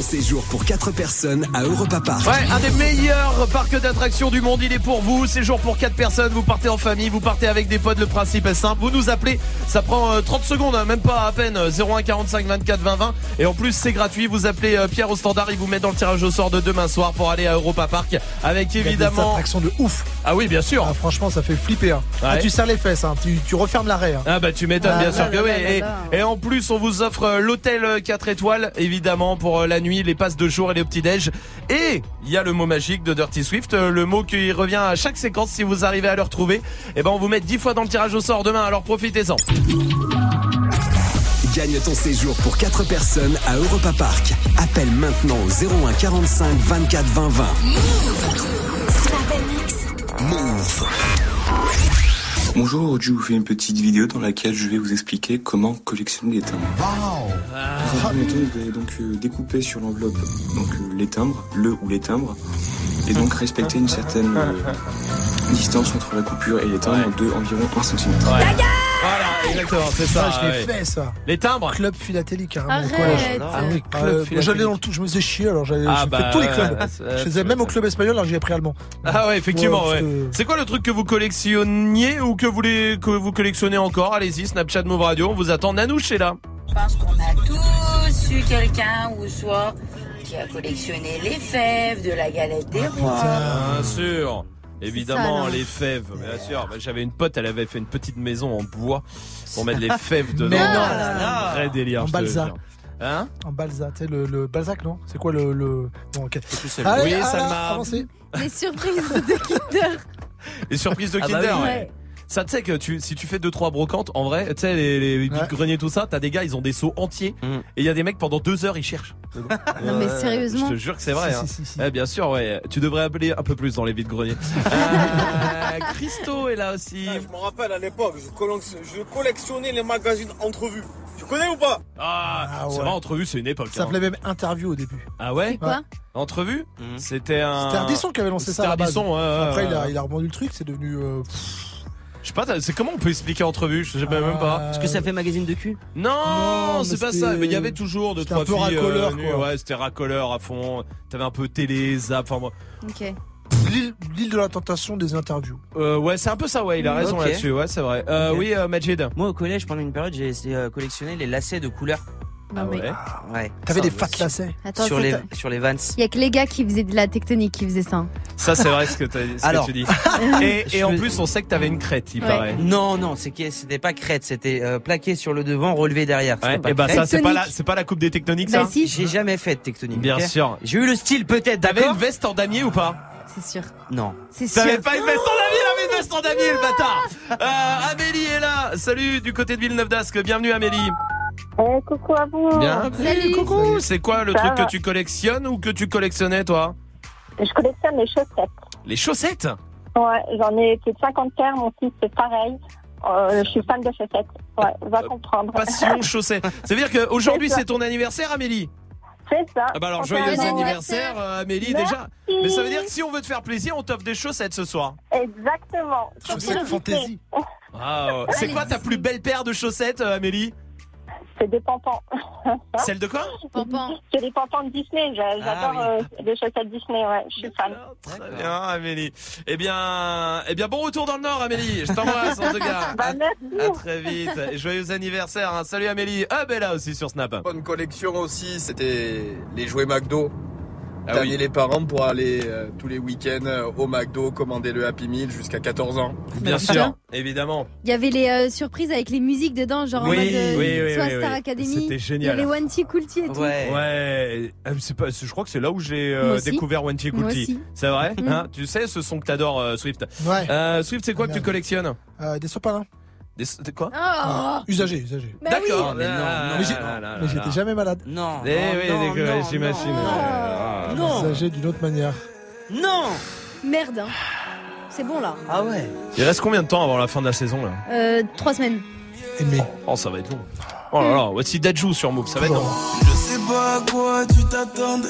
Séjour pour 4 personnes à Europa Park. Ouais, un des meilleurs parcs d'attractions du monde, il est pour vous. Séjour pour 4 personnes, vous partez en famille, vous partez avec des potes, le principe est simple. Vous nous appelez, ça prend euh, 30 secondes, hein, même pas à peine, euh, 01 45 24 20 20. Et en plus, c'est gratuit, vous appelez euh, Pierre au standard, il vous met dans le tirage au sort de demain soir pour aller à Europa Park avec évidemment... attractions de ouf. Ah oui, bien sûr. Ah, franchement, ça fait flipper. hein. Ah, tu serres les fesses, hein. tu, tu refermes l'arrêt. hein. Ah bah tu m'étonnes Ah, bien là, sûr que oui. Et, et en plus on vous offre euh, l'hôtel euh, 4 étoiles évidemment pour euh, la nuit, les passes de jour et les petits déj. Et il y a le mot magique de Dirty Swift, euh, le mot qui revient à chaque séquence si vous arrivez à le retrouver. Et ben on vous met 10 fois dans le tirage au sort demain alors profitez-en. Gagne ton séjour pour 4 personnes à Europa Park. Appelle maintenant au 01 45 24 20 20. Move. Bonjour, je vous fais une petite vidéo dans laquelle je vais vous expliquer comment collectionner les timbres. Dans un premier temps, vous allez donc euh, découper sur l'enveloppe donc euh, les timbres, le ou les timbres, et donc respecter une certaine euh, distance entre la coupure et les timbres de environ 1 cm. Exactement, c'est ça. Ouais, je l'ai ouais. fait ça. Les timbres Club carrément au Arrête. collège. Ah oui, Ah, club euh, philatélique. J'allais dans le tout, je me faisais chier alors j'allais Ah j'ai bah fait tous les clubs. ouais, je faisais même au club espagnol alors j'ai appris allemand. Ah ouais, effectivement, Ouais, C'est quoi le truc que vous collectionniez ou que vous, les, que vous collectionnez encore? Allez-y, Snapchat Move Radio, on vous attend. Nanouche est là. Je pense qu'on a tous eu quelqu'un ou soit qui a collectionné les fèves de la galette des rois. Bien sûr. Évidemment, ça, les fèves, bien sûr. Bah, J'avais une pote, elle avait fait une petite maison en bois pour mettre les fèves dedans. Mais non. C'est un vrai délire. En balsa. Hein En balsa, tu sais le, le Balzac non C'est quoi le le bon, ok. Allez, Oui, Salma. Les surprises de Kinder. Les surprises de Ah bah Kinder, oui. ouais. Ouais. Ça, tu sais que tu, si tu fais deux trois brocantes, en vrai, tu sais les, les greniers tout ça, t'as des gars, ils ont des seaux entiers Mm. et il y a des mecs pendant deux heures ils cherchent. Non, mais Ouais, sérieusement Je te jure que c'est vrai. Si, hein. si, si, si. Ouais, bien sûr, ouais. Tu devrais appeler un peu plus dans les vides greniers. Euh, Christo est là aussi. Je me rappelle à l'époque, je, collection- je collectionnais les magazines entrevues. Tu connais ou pas? Ah, c'est ouais. vrai, entrevue, c'est une époque. Ça hein. s'appelait même interview au début. Ah ouais C'est quoi? Entrevue? C'était un. C'était Ardisson qui avait lancé ça. à C'était la base. Ardisson, ouais, ouais, Après, ouais. il, a, il a revendu le truc, c'est devenu. euh, Je sais pas, c'est comment on peut expliquer entrevue? Je sais même pas. Est-ce que ça fait magazine de cul? Non, Non, c'est pas ça. Mais il y avait toujours c'était trois un peu filles. racoleur, nues. quoi. Ouais, c'était racoleur à fond. T'avais un peu télé, zap. Enfin moi. Ok. L'île de la tentation des interviews. Euh, ouais, c'est un peu ça. Ouais, il a raison Ok. là-dessus. Ouais, c'est vrai. Euh. Oui, euh, Majid. Moi au collège pendant une période j'ai euh, collectionné les lacets de couleur. Non, mais- ouais. Ouais. T'avais des fat lacets. Attends, sur les ta- sur les Vans. Il y a que les gars qui faisaient de la tectonique qui faisaient ça. Ça, c'est vrai ce que, tu dis. Et, et en plus, on sait que t'avais une crête, il Ouais. paraît. Non non, c'était pas crête, c'était euh, plaqué sur le devant, relevé derrière. Ouais, pas et bah crête. ça, c'est pas la, c'est pas la coupe des tectoniques, Bah ça. si. J'ai jamais fait de tectonique. Bien sûr. J'ai eu le style peut-être, T'avais une veste en damier ou pas C'est sûr. Non. C'est sûr. T'avais pas une veste en damier, il avait une veste en damier, le bâtard. Euh, Amélie est là. Salut du côté de Villeneuve d'Ascq. Bienvenue, Amélie. Eh, coucou à vous. Bien. Salut. Coucou. C'est quoi le Ça truc va. que tu collectionnes ou que tu collectionnais, toi Je collectionne les chaussettes. Les chaussettes. Ouais, j'en ai plus de 50 paires, mon fils c'est pareil. Euh, je suis fan de chaussettes. Ouais, va comprendre. Passion chaussettes. Ça veut dire qu'aujourd'hui, C'est ton anniversaire, Amélie C'est ça. Ah bah alors, joyeux anniversaire, euh, Amélie, Merci. déjà. Mais ça veut dire que si on veut te faire plaisir, on t'offre des chaussettes ce soir. Exactement. Chaussettes fantaisie. Euh, c'est quoi ta plus belle paire de chaussettes, euh, Amélie C'est des pampans. Celle de quoi. C'est des pampans de Disney. J'a- J'adore Ah euh, les chaussettes Disney. Ouais, je suis fan. Très bien, Amélie. Eh bien, eh bien, bon retour dans le Nord, Amélie. Je t'embrasse en tout cas. Bah, À, merci. à très vite. Et joyeux anniversaire. hein. Salut Amélie. Ah, ben là aussi sur Snap. Bonne collection aussi, c'était les jouets McDo. Ah oui. les parents pour aller euh, tous les week-ends euh, au McDo, commander le Happy Meal jusqu'à 14 ans. Bien sûr, évidemment. Il y avait les euh, surprises avec les musiques dedans, genre en Oui, mode euh, oui, oui, soit oui, Star oui. Academy. C'était génial. Il y a les One T Cool T et tout. Ouais. Pas, je crois que c'est là où j'ai euh, découvert One T Moi Cool T. aussi. C'est vrai Mm. hein? Tu sais ce son que t'adores, euh, Swift? Ouais. Euh, Swift, c'est quoi que tu collectionnes? Euh, des sopalins. Des, quoi Oh Usagés, usagés. Bah D'accord. oui. Mais non, Ah, non. Mais j'ai- Mais j'étais jamais malade. Non. Eh non, oui, non, d'accord, non, j'imagine. non. Ah. Non. Usagés d'une autre manière. Non. Merde. hein. C'est bon là. Ah ouais. Il reste combien de temps avant la fin de la saison là Euh, trois semaines. Aimé. Oh, ça va être long. Oh là là, voici Dajou sur Move, ça va être long. Je sais pas à quoi tu t'attendais.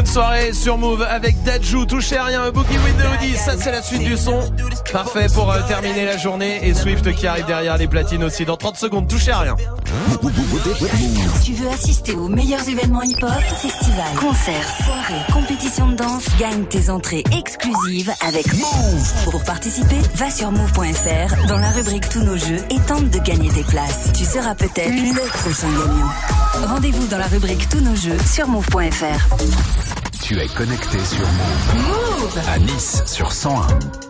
Bonne soirée sur Move avec Dajou, touchez à rien, Boogie the Hoodie, ça c'est la suite du son. Parfait pour euh, terminer la journée et Swift qui arrive derrière les platines aussi dans 30 secondes, touchez à rien. Tu veux assister aux meilleurs événements hip-hop, festivals, concerts, soirées, compétitions de danse, gagne tes entrées exclusives avec Move. Pour participer, va sur move.fr dans la rubrique Tous nos jeux et tente de gagner tes places. Tu seras peut-être le prochain gagnant. Rendez-vous dans la rubrique Tous nos jeux sur move.fr. Tu es connecté sur Move. Move À Nice sur 101.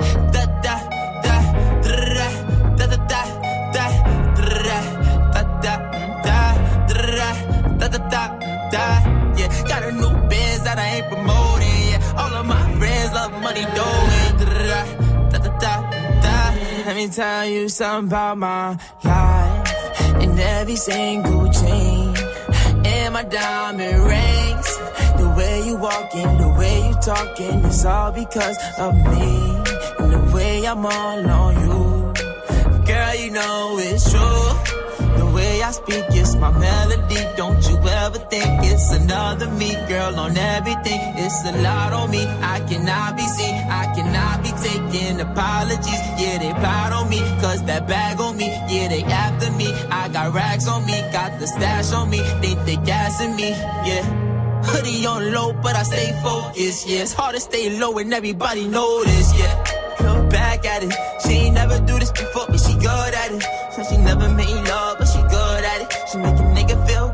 da, da, da. Yeah, got a new biz that I ain't promoting. Yeah, all of my friends love money doing. Da, da, da. Let me tell you something about my life. In every single chain, and my diamond rings. The way you walking, the way you talking, it's all because of me. And the way I'm all on you. Girl, you know it's true. Way I speak it's my melody. Don't you ever think it's another me, girl, on everything. It's a lot on me. I cannot be seen. I cannot be taking apologies. Yeah, they proud on me. Cause that bag on me. Yeah, they after me. I got racks on me. Got the stash on me. Think they gassing me. Yeah. Hoodie on low, but I stay focused. Yeah, it's hard to stay low and everybody this. Yeah. Look back at it. She ain't never do this before, but she good at it. Said she never made love, but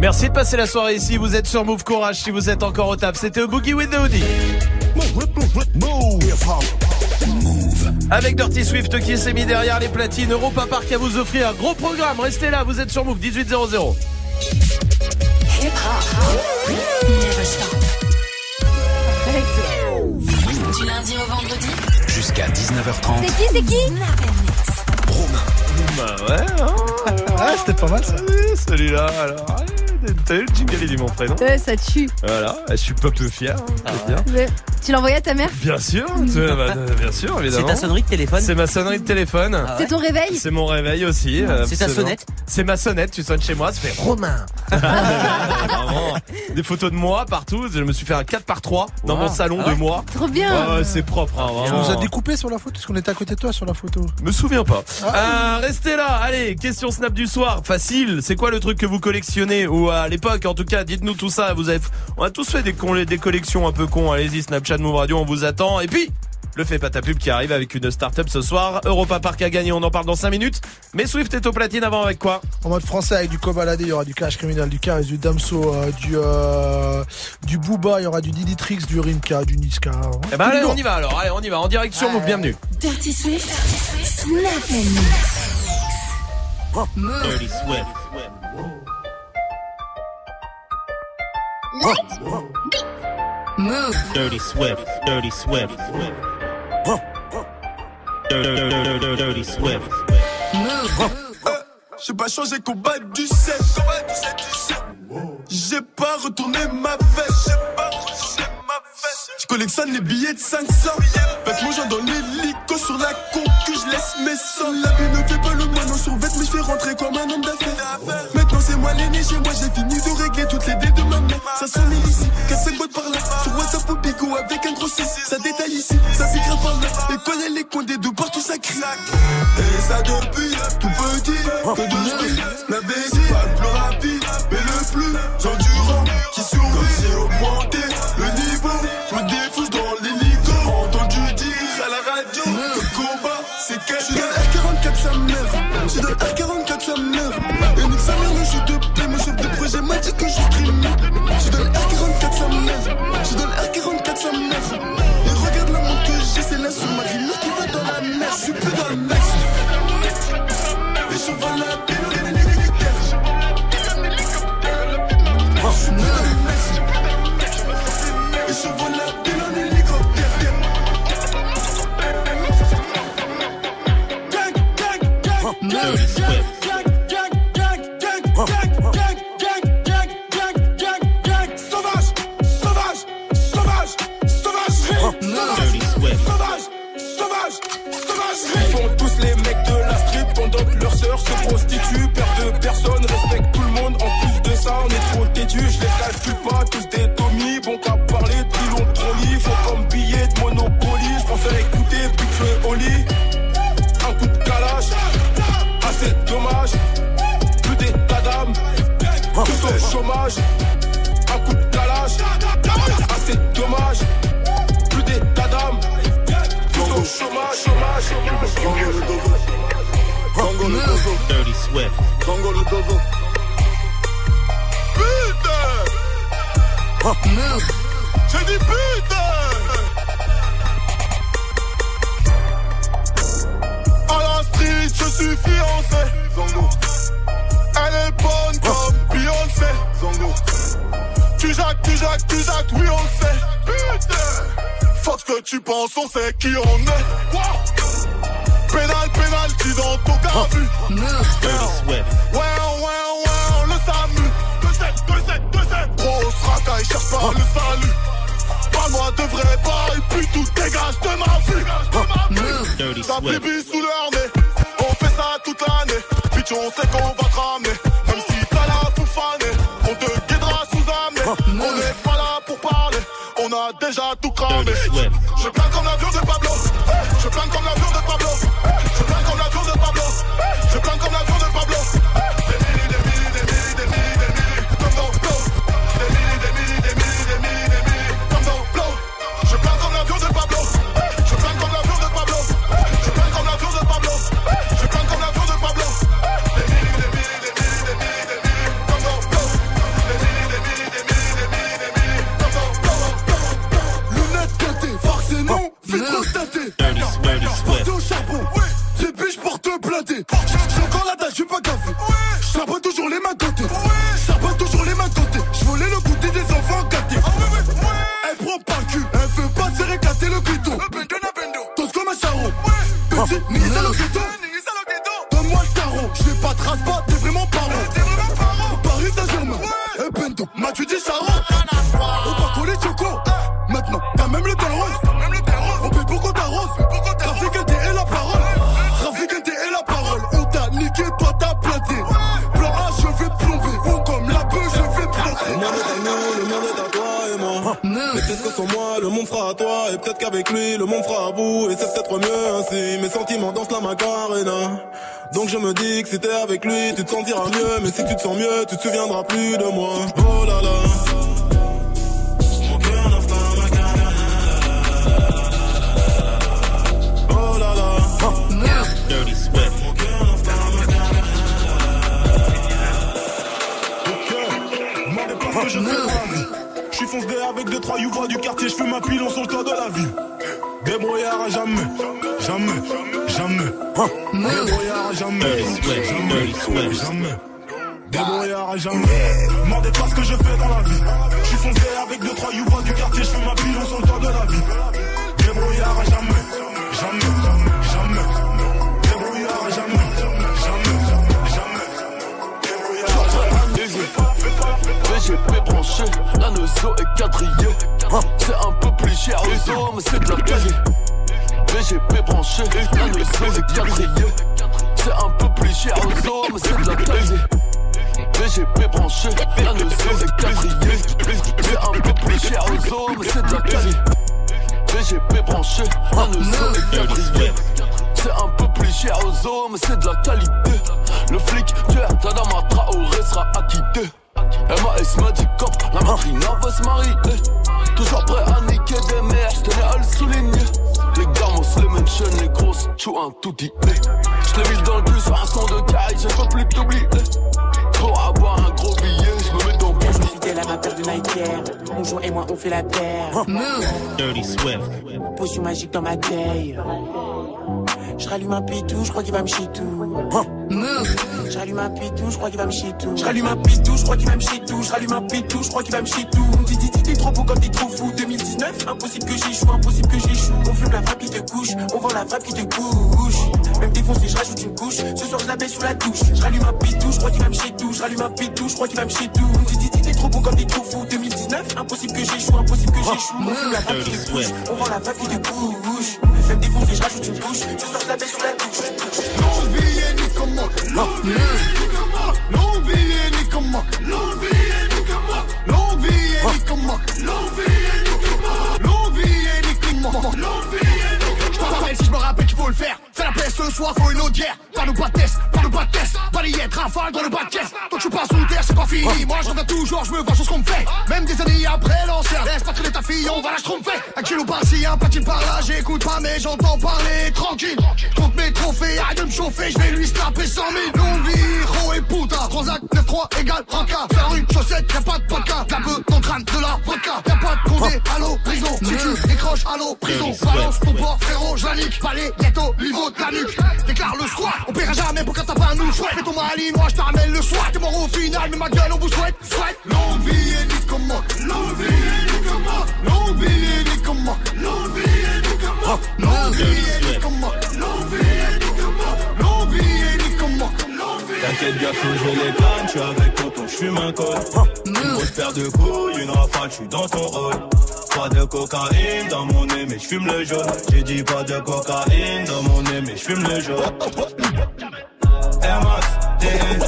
Merci de passer la soirée ici, vous êtes sur Move Courage si vous êtes encore au table. C'était Boogie with the Hoodie. Avec Dirty Swift qui s'est mis derrière les platines, Europa Park à vous offrir un gros programme. Restez là, vous êtes sur Move 1800. Hip hop. Never stop. Du lundi au vendredi. Jusqu'à 19h30. C'est qui, c'est qui Bah ouais, hein. Ah, c'était pas mal ça. Oui, Celui-là, alors. T'as vu le jingle, il dit mon prénom. Ouais, ça tue. Voilà, je suis pas peu fier. hein, bien. Ouais. Tu l'as envoyé à ta mère? Bien sûr, bah, bien sûr, évidemment. C'est ta sonnerie de téléphone? C'est ma sonnerie de téléphone. Ah C'est ton réveil? C'est mon réveil aussi. euh, C'est ta sonnette? C'est ma sonnette, tu sonnes chez moi, ça fait Romain. Des photos de moi partout, je me suis fait un 4 par 3 dans Wow. mon salon Ah de moi. Trop bien. C'est propre, hein, Tu vraiment. nous as découpé sur la photo parce qu'on était à côté de toi sur la photo. Me souviens pas. Ah. Euh, restez là, allez, question snap du soir, facile. C'est quoi le truc que vous collectionnez ou à l'époque en tout cas, dites-nous tout ça. Vous avez, on a tous fait des, con- des collections un peu cons. Allez-y, Snapchat Move Radio, on vous attend. Et puis. Le fait pas ta pub qui arrive avec une start-up ce soir. Europa Park a gagné, on en parle dans 5 minutes. Mais Swift est au platine avant avec quoi? En mode français avec du Cobaladé, il y aura du Cash Criminal, du Caris, du Damso, euh, du euh, du Booba, il y aura du Diditrix, du Rimka, du Niska. Eh ben allez, on y va alors, allez, on y va en direct sur Move, bienvenue. Dirty Swift, Mix. Dirty Swift. Move. Dirty Swift. Dirty Swift. Dirty, dirty, dirty, Swift. J'ai pas changé combat du 7 J'ai pas retourné ma veste Je collectionne les billets de 500 Avec mon genre dans l'hélico sur la concu Je laisse mes sangs La vie ne fait pas le moineau sur vête Mais je fais rentrer comme un homme d'affaires. Maintenant c'est moi l'aîné chez moi J'ai fini de régler toutes les dés de ma mère. Ça sonne ici 4-5 boîtes par là. Sur WhatsApp au bigot avec un gros 6 Ça détaille ici Ça piquera par là. Et connaît les coins des deux partout ça crie. Et ça depuis tout petit Que de La baisse pas le plus rapide Mais le plus chômage. Un coup de calage, assez dommage. Plus d'état d'âme, tous au chômage, chômage, chômage. Congo le dozo. Dirty Swift. Le dozo. Putain! J'ai dit putain! Penses, on sait qui on est. Quoi? Pénal, pénal, tu dans ton garde Dirty Swift. Ouais, ouais, ouais, on le SAMU. 2-7, 2-7, 2-7. Grosse racaille, cherche pas le salut. Parle-moi de vrai bail, puis tout dégage de ma vue. Dirty Ta bibi sous leur nez. On fait ça toute l'année. Bitch, on sait qu'on va te ramener. Même si t'as la foufanée, on te guidera sous amener. On n'est pas là pour parler. On a déjà tout cramé. Potion magique dans ma taille. Je rallume un pitou, je crois qu'il va me chier tout. Je rallume un pitou, je crois qu'il va me chier tout. Je rallume un pitou, je crois qu'il va me chier tout. Je rallume un pitou, je crois qu'il va me chier tout. Dis, dis, dis, t'es trop beau comme t'es trop fou. 2019, impossible que j'échoue, impossible que j'échoue. On fume la frappe qui te couche, on vend la frappe qui te couche. Même défoncé, je rajoute une couche. Ce soir, je la baisse sous la douche. Je rallume un pitou, je crois qu'il va me chier tout. Je rallume un pitou, je crois qu'il va me chier tout. Dis, dis, dis, t'es trop beau comme t'es trop fou. 2019, impossible que j'échoue, impossible que j'échoue. On fume la frappe qui te couche, on vend la frappe qui te couche. Même défoncé, je rajoute une couche. Ce soir, je la baisse sous la douche. Non ni comment un patine par-là J'écoute pas mais j'entends parler tranquille. Compte mes trophées, arrête de me chauffer Je vais lui snapper 100 000 Non viro et puta Transac 9-3 égale ranka Faire rue, chaussette, y'a pas de podcast La peu dans crâne de la vodka. Y'a pas de condé, allô, prison Si tu décroches, allô, prison Balance ton port, frérot, je la nique. Palais, ghetto, niveau de la nuque. Déclare le squat, on paiera jamais pour quand t'as pas nous souhaite Fais ton malinois, je te ramène le soir T'es mort au final, mais ma gueule on vous souhaite Souhaite L'envie est ni comment L'envie est ni comment L'envie est ni L'envie est L'envie est L'envie est L'envie est T'inquiète bien que je les canne, je suis avec tonton, je fume un col. Une grosse paire de couilles, une rafale, je suis dans ton rôle. Pas de cocaïne dans mon nez, mais je fume le jaune. J'ai dit pas de cocaïne dans mon nez, mais je fume le jaune. Air Max, TN,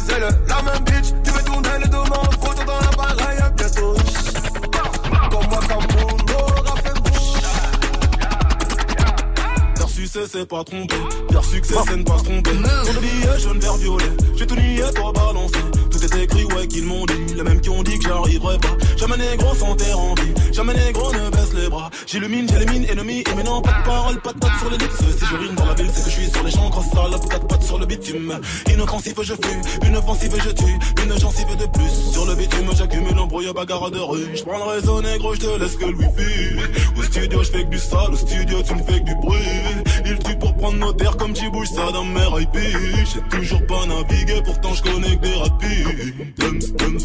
des ailes. La même bitch, tu veux tourner le dos en photo dans l'appareil à bientôt. Comme moi, comme mon aura fait bouche. Faire succès, c'est pas tromper. Faire succès, c'est ne pas se tromper. Ton billet, jaune, vert, violet. J'ai tout nié, toi balancé. Tout est écrit, ouais, qu'ils m'ont dit. Les mêmes qui ont dit que j'arriverai pas. Jamais négro sans terre en vie. Jamais négro ne baisse les bras. J'illumine, j'élimine, ennemi. Et maintenant, pas de parole, pas de patte sur les lips. Si je rime dans la ville, c'est que je suis sur les champs. Grosse salope, quatre pattes sur le bitume. Inoffensif, je fuis. Une offensive, je tue. Une gencive de plus. Sur le bitume, j'accumule embrouille, bagarre de rue. J'prends le réseau négro, j'te laisse que le wifi. Au studio, j'fais que du sale. Au studio, tu me fais que du bruit. Il tue pour prendre nos terres comme tu bouges ça dans IP. J'ai toujours pas navigué, pourtant je connais que des rapides. Dums, dums.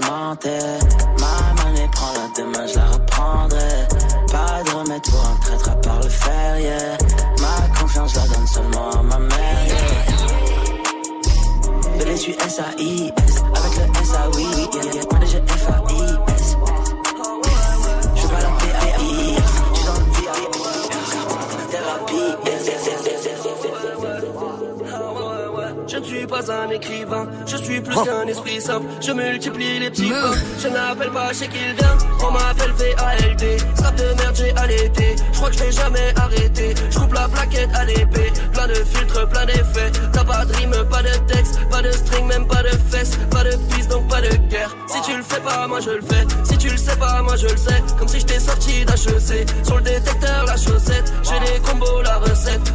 Mentais. Ma monnaie, prends-la demain, je la reprendrai. Pas de remède pour un traître à part le fer, yeah. Ma confiance, la donne seulement à ma mère, yeah. Bébé, je suis S-A-I-S. Avec le S-A-Oui, yeah. Moi, déjà F-A-I-S. Pas un écrivain, je suis plus qu'un esprit simple. Je multiplie les petits pains. Je n'appelle pas chez qui il vient, on m'appelle VALD. Strap de merde, j'ai allaité. Je crois que je vais jamais arrêter. Je coupe la plaquette à l'épée. Plein de filtres, plein d'effets. T'as pas de rime, pas de texte, pas de string, même pas de fesses. Pas de piste, donc pas de guerre. Si tu le fais pas, moi je le fais. Si tu le sais pas, moi je le sais. Comme si j'étais sorti d'HEC. Sur le détecteur, la chaussette. J'ai les combos, la recette.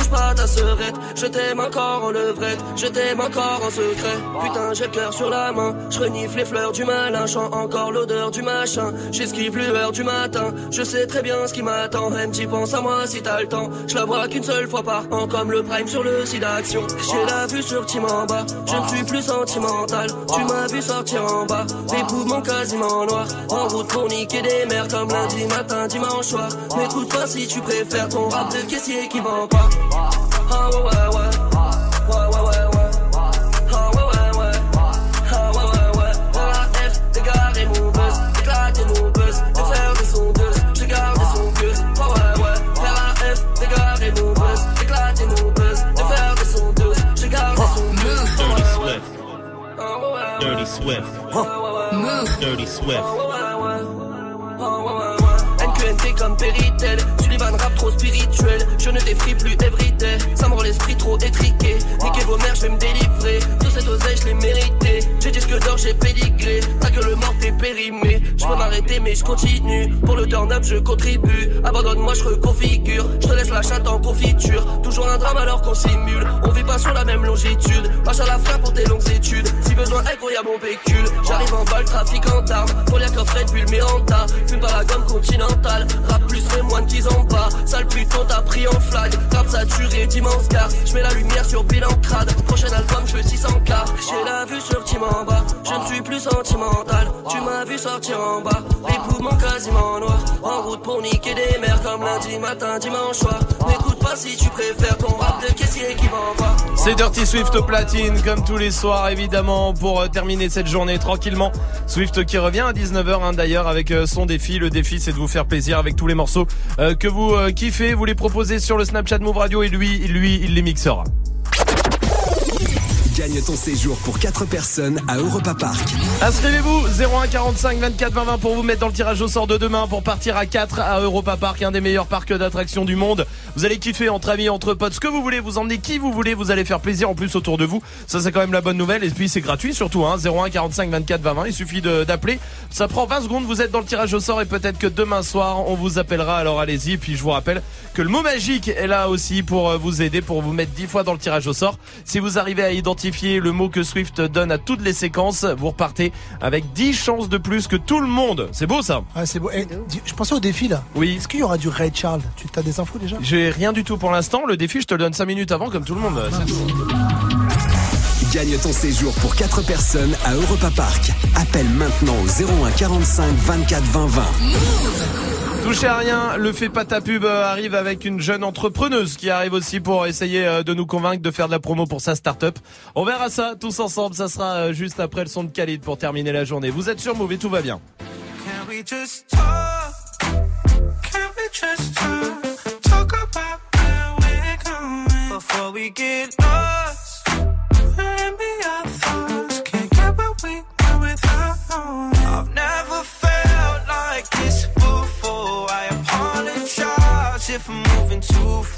Touche pas ta serette. Je t'aime encore en levrette. Je t'aime encore en secret. Putain, j'ai le cœur sur la main. Je renifle les fleurs du malin. Chant encore l'odeur du machin. J'esquive l'heure du matin. Je sais très bien ce qui m'attend. Même tu penses à moi si t'as le temps. Je la vois qu'une seule fois par an. Comme le prime sur le site d'action. J'ai la vue sur Tim en bas. Je ne suis plus sentimental. Tu m'as vu sortir en bas. Les poumons quasiment noirs. En route pour niquer des mères. Comme lundi matin, dimanche soir. M'écoute pas si tu préfères ton rap de caissier qui vend pas. Ah. Ah. Ah Swift. Dirty Swift. Dirty Swift. NQNT comme Péritel Trop spirituel. Je ne défrie plus everyday Ça me rend l'esprit trop étriqué. Niquez vos mères je vais me délivrer. Tout cette oseille je l'ai mérité J'ai disque d'or j'ai pédigré. Ta gueule morte est périmée. Je peux m'arrêter mais je continue. Pour le turn up je contribue. Abandonne-moi je reconfigure. Je te laisse la chatte en confiture. Toujours un drame alors qu'on simule. On vit pas sur la même longitude. Marche à la fin pour tes longues études. Si besoin incroyable mon pécule J'arrive en balle trafic en d'armes Pour les coffrets depuis le Miranda. Fume pas la gomme continentale. Rap plus les moines qu'ils ont pas. Sale putain t'as pris en flag. Rap saturé d'immense gare Je mets la lumière sur bilan crade. Prochain album je veux 600k J'ai la vue sur Tim en bas. Je ne suis plus sentimental. Tu m'as vu sortir en bas. Les poumons quasiment noirs. En route pour niquer des mères Comme lundi matin dimanche soir. N'écoute pas si tu préfères Ton rap de caissier qui m'envoie C'est Dirty Swift au platine, comme tous les soirs, évidemment, pour euh, terminer cette journée tranquillement. Swift qui revient à 19h, hein, d'ailleurs, avec euh, son défi. Le défi, c'est de vous faire plaisir avec tous les morceaux euh, que vous euh, kiffez. Vous les proposez sur le Snapchat Move Radio et lui, lui, il les mixera. Ton séjour pour 4 personnes à Europa Park. Inscrivez-vous 01 45 24 20 20 pour vous mettre dans le tirage au sort de demain pour partir à 4 à Europa Park, un des meilleurs parcs d'attractions du monde. Vous allez kiffer entre amis, entre potes, ce que vous voulez, vous emmenez qui vous voulez, vous allez faire plaisir en plus autour de vous. Ça c'est quand même la bonne nouvelle et puis c'est gratuit surtout hein, 01 45 24 20 20, il suffit d'appeler. Ça prend 20 secondes, vous êtes dans le tirage au sort et peut-être que demain soir on vous appellera. Alors allez-y, puis je vous rappelle que le mot magique est là aussi pour euh, vous aider pour vous mettre 10 fois dans le tirage au sort. Si vous arrivez à identifier le mot que Swift donne à toutes les séquences, vous repartez avec 10 chances de plus que tout le monde. C'est beau ça Ah, c'est beau. Eh, je pensais au défi là. Oui. Est-ce qu'il y aura du Ray Charles? Tu as des infos déjà? J'ai rien du tout pour l'instant. Le défi, je te le donne 5 minutes avant, comme tout le monde. Tout. Gagne ton séjour pour 4 personnes à Europa Park. Appelle maintenant au 01 45 24 20 20. Touchez à rien, le fait pas ta pub euh, arrive avec une jeune entrepreneuse qui arrive aussi pour essayer euh, de nous convaincre de faire de la promo pour sa start-up. On verra ça tous ensemble, ça sera euh, juste après le son de Khalid pour terminer la journée. Vous êtes sur Move et tout va bien. Can we just talk? Can we just talk? Talk about where we're going before we get lost?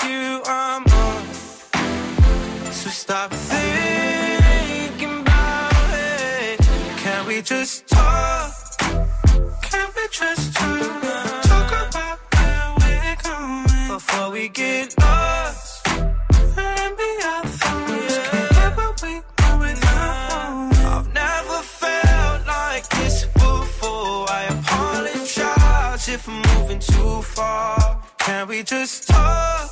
you So stop thinking about it. Can we just talk? Can we just talk? Talk about where we're going before we get lost. And be our thoughts. Can't we. I've never felt like this before. I apologize if I'm moving too far. Can we just talk?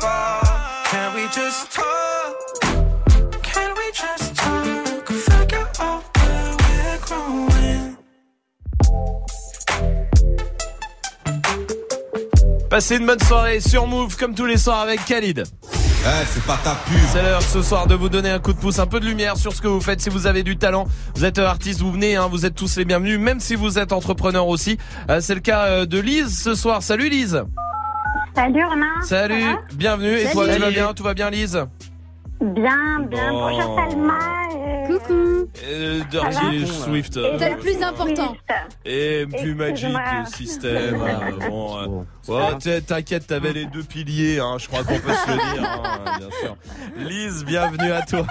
Far. Can we just talk? Can we just talk? Figure out where we're growing. Passez une bonne soirée sur Move comme tous les soirs avec Khalid. Eh, c'est pas ta pub. C'est l'heure ce soir de vous donner un coup de pouce, un peu de lumière sur ce que vous faites. Si vous avez du talent, vous êtes artiste, vous venez, hein, vous êtes tous les bienvenus, même si vous êtes entrepreneur aussi. Euh, c'est le cas euh, de Lise ce soir. Salut Lise. Salut Romain. Salut, bienvenue. Et toi, tu vas bien? Tout va bien Lise? Bien, bien. Bon. Bonjour Salma. euh, Coucou. Euh, Dirty Swift. Et C'est le plus important. Et plus système. hein, bon, euh, ouais, T'inquiète, t'avais les deux piliers, hein, je crois qu'on peut se le dire, hein, bien sûr. Lise, bienvenue à toi.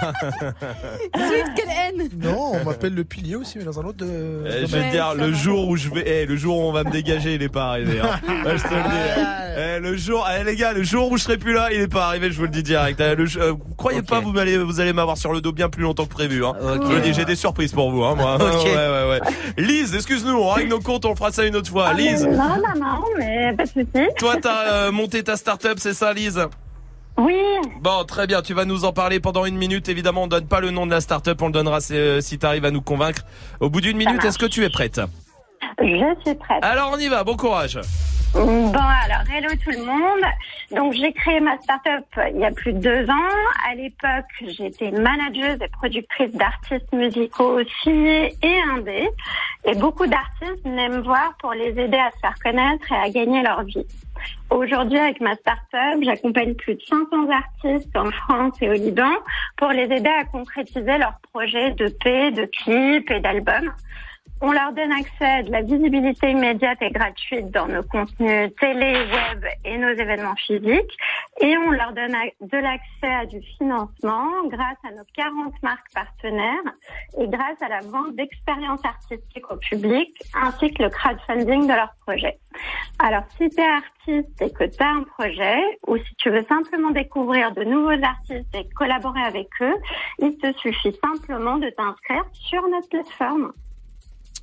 Swift, quelle haine Non, on m'appelle le pilier aussi, mais dans un autre de. Eh, je vais te dire, le jour où je vais, eh, le jour où on va me dégager, il est pas arrivé. Hein. Je te le dis. Eh, le jour, eh, les gars, le jour où je serai plus là, il est pas arrivé. Je vous le dis direct. Le- euh, croyez pas, vous allez, vous allez m'avoir sur le dos bien plus longtemps que prévu. Hein. Ok. J'ai des surprises pour vous. Hein, moi. Ok. Ouais, ouais, ouais. Lise, excuse-nous, on règle nos comptes, on fera ça une autre fois. ah, Lise, Non, non, non, mais pas de soucis. toi, t'as euh, monté ta start-up, c'est ça, Lise? Oui, Bon, très bien, tu vas nous en parler pendant une minute. Évidemment, on donne pas le nom de la start-up, on le donnera si, euh, si t'arrives à nous convaincre. Au bout d'une minute, est-ce que tu es prête? Je suis prête. Alors, on y va, bon courage. Bon, alors, hello tout le monde. Donc, j'ai créé ma start-up il y a plus de deux ans. À l'époque, j'étais manageuse et productrice d'artistes musicaux signés et indés. Et beaucoup d'artistes me voir pour les aider à se faire connaître et à gagner leur vie. Aujourd'hui, avec ma start-up, j'accompagne plus de 500 artistes en France et au Liban pour les aider à concrétiser leurs projets de paix, de clips et d'albums. On leur donne accès à de la visibilité immédiate et gratuite dans nos contenus télé, web et nos événements physiques. Et on leur donne de l'accès à du financement grâce à nos 40 marques partenaires et grâce à la vente d'expériences artistiques au public ainsi que le crowdfunding de leurs projets. Alors, si tu es artiste et que tu as un projet ou si tu veux simplement découvrir de nouveaux artistes et collaborer avec eux, il te suffit simplement de t'inscrire sur notre plateforme.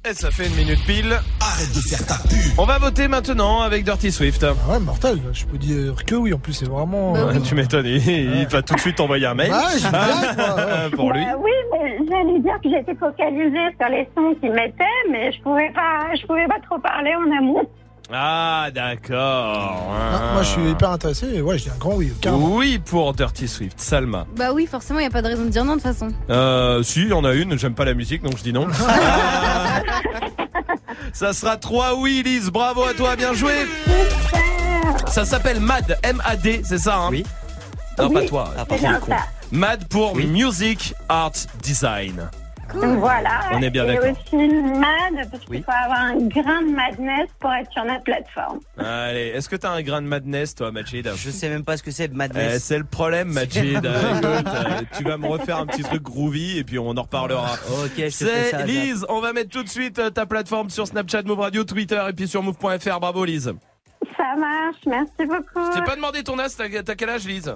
Et ça fait une minute pile. Arrête de faire ta pub. On va voter maintenant avec Dirty Swift. Ah ouais, mortel. Je peux dire que oui. En plus, c'est vraiment. Bah euh, Tu m'étonnes, il, il va tout de suite envoyer un mail. Moi, ouais. Pour lui. Bah oui, mais j'allais dire que j'étais focalisée sur les sons qu'ils mettaient, mais je pouvais pas, je pouvais pas trop parler en amont. Ah, d'accord. Ah, moi, je suis hyper intéressé. et Ouais, je dis un grand oui. Carrément. Oui pour Dirty Swift. Salma. Bah oui, forcément, il n'y a pas de raison de dire non de toute façon. Euh, si, il y en a une. J'aime pas la musique, donc je dis non. Ça sera 3 oui, Lise. Bravo à toi, bien joué. Ça s'appelle MAD. M-A-D, c'est ça, hein Oui. Non, pas toi. Ah, ça. MAD pour Music Art Design. Voilà. On est bien Et d'accord. aussi mad, parce qu'il Oui. faut avoir un grain de madness pour être sur notre plateforme. Allez, est-ce que t'as un grain de madness, toi, Majid Je sais même pas ce que c'est, Eh, Madness. c'est le problème, Majid. Euh, tu vas me refaire un petit truc groovy et puis on en reparlera. ok, je te fais ça. C'est Lise. On va mettre tout de suite euh, ta plateforme sur Snapchat, Move Radio, Twitter et puis sur move.fr. Bravo, Lise. Ça marche, merci beaucoup. Je t'ai pas demandé ton âge. T'as t'as quel âge, Lise?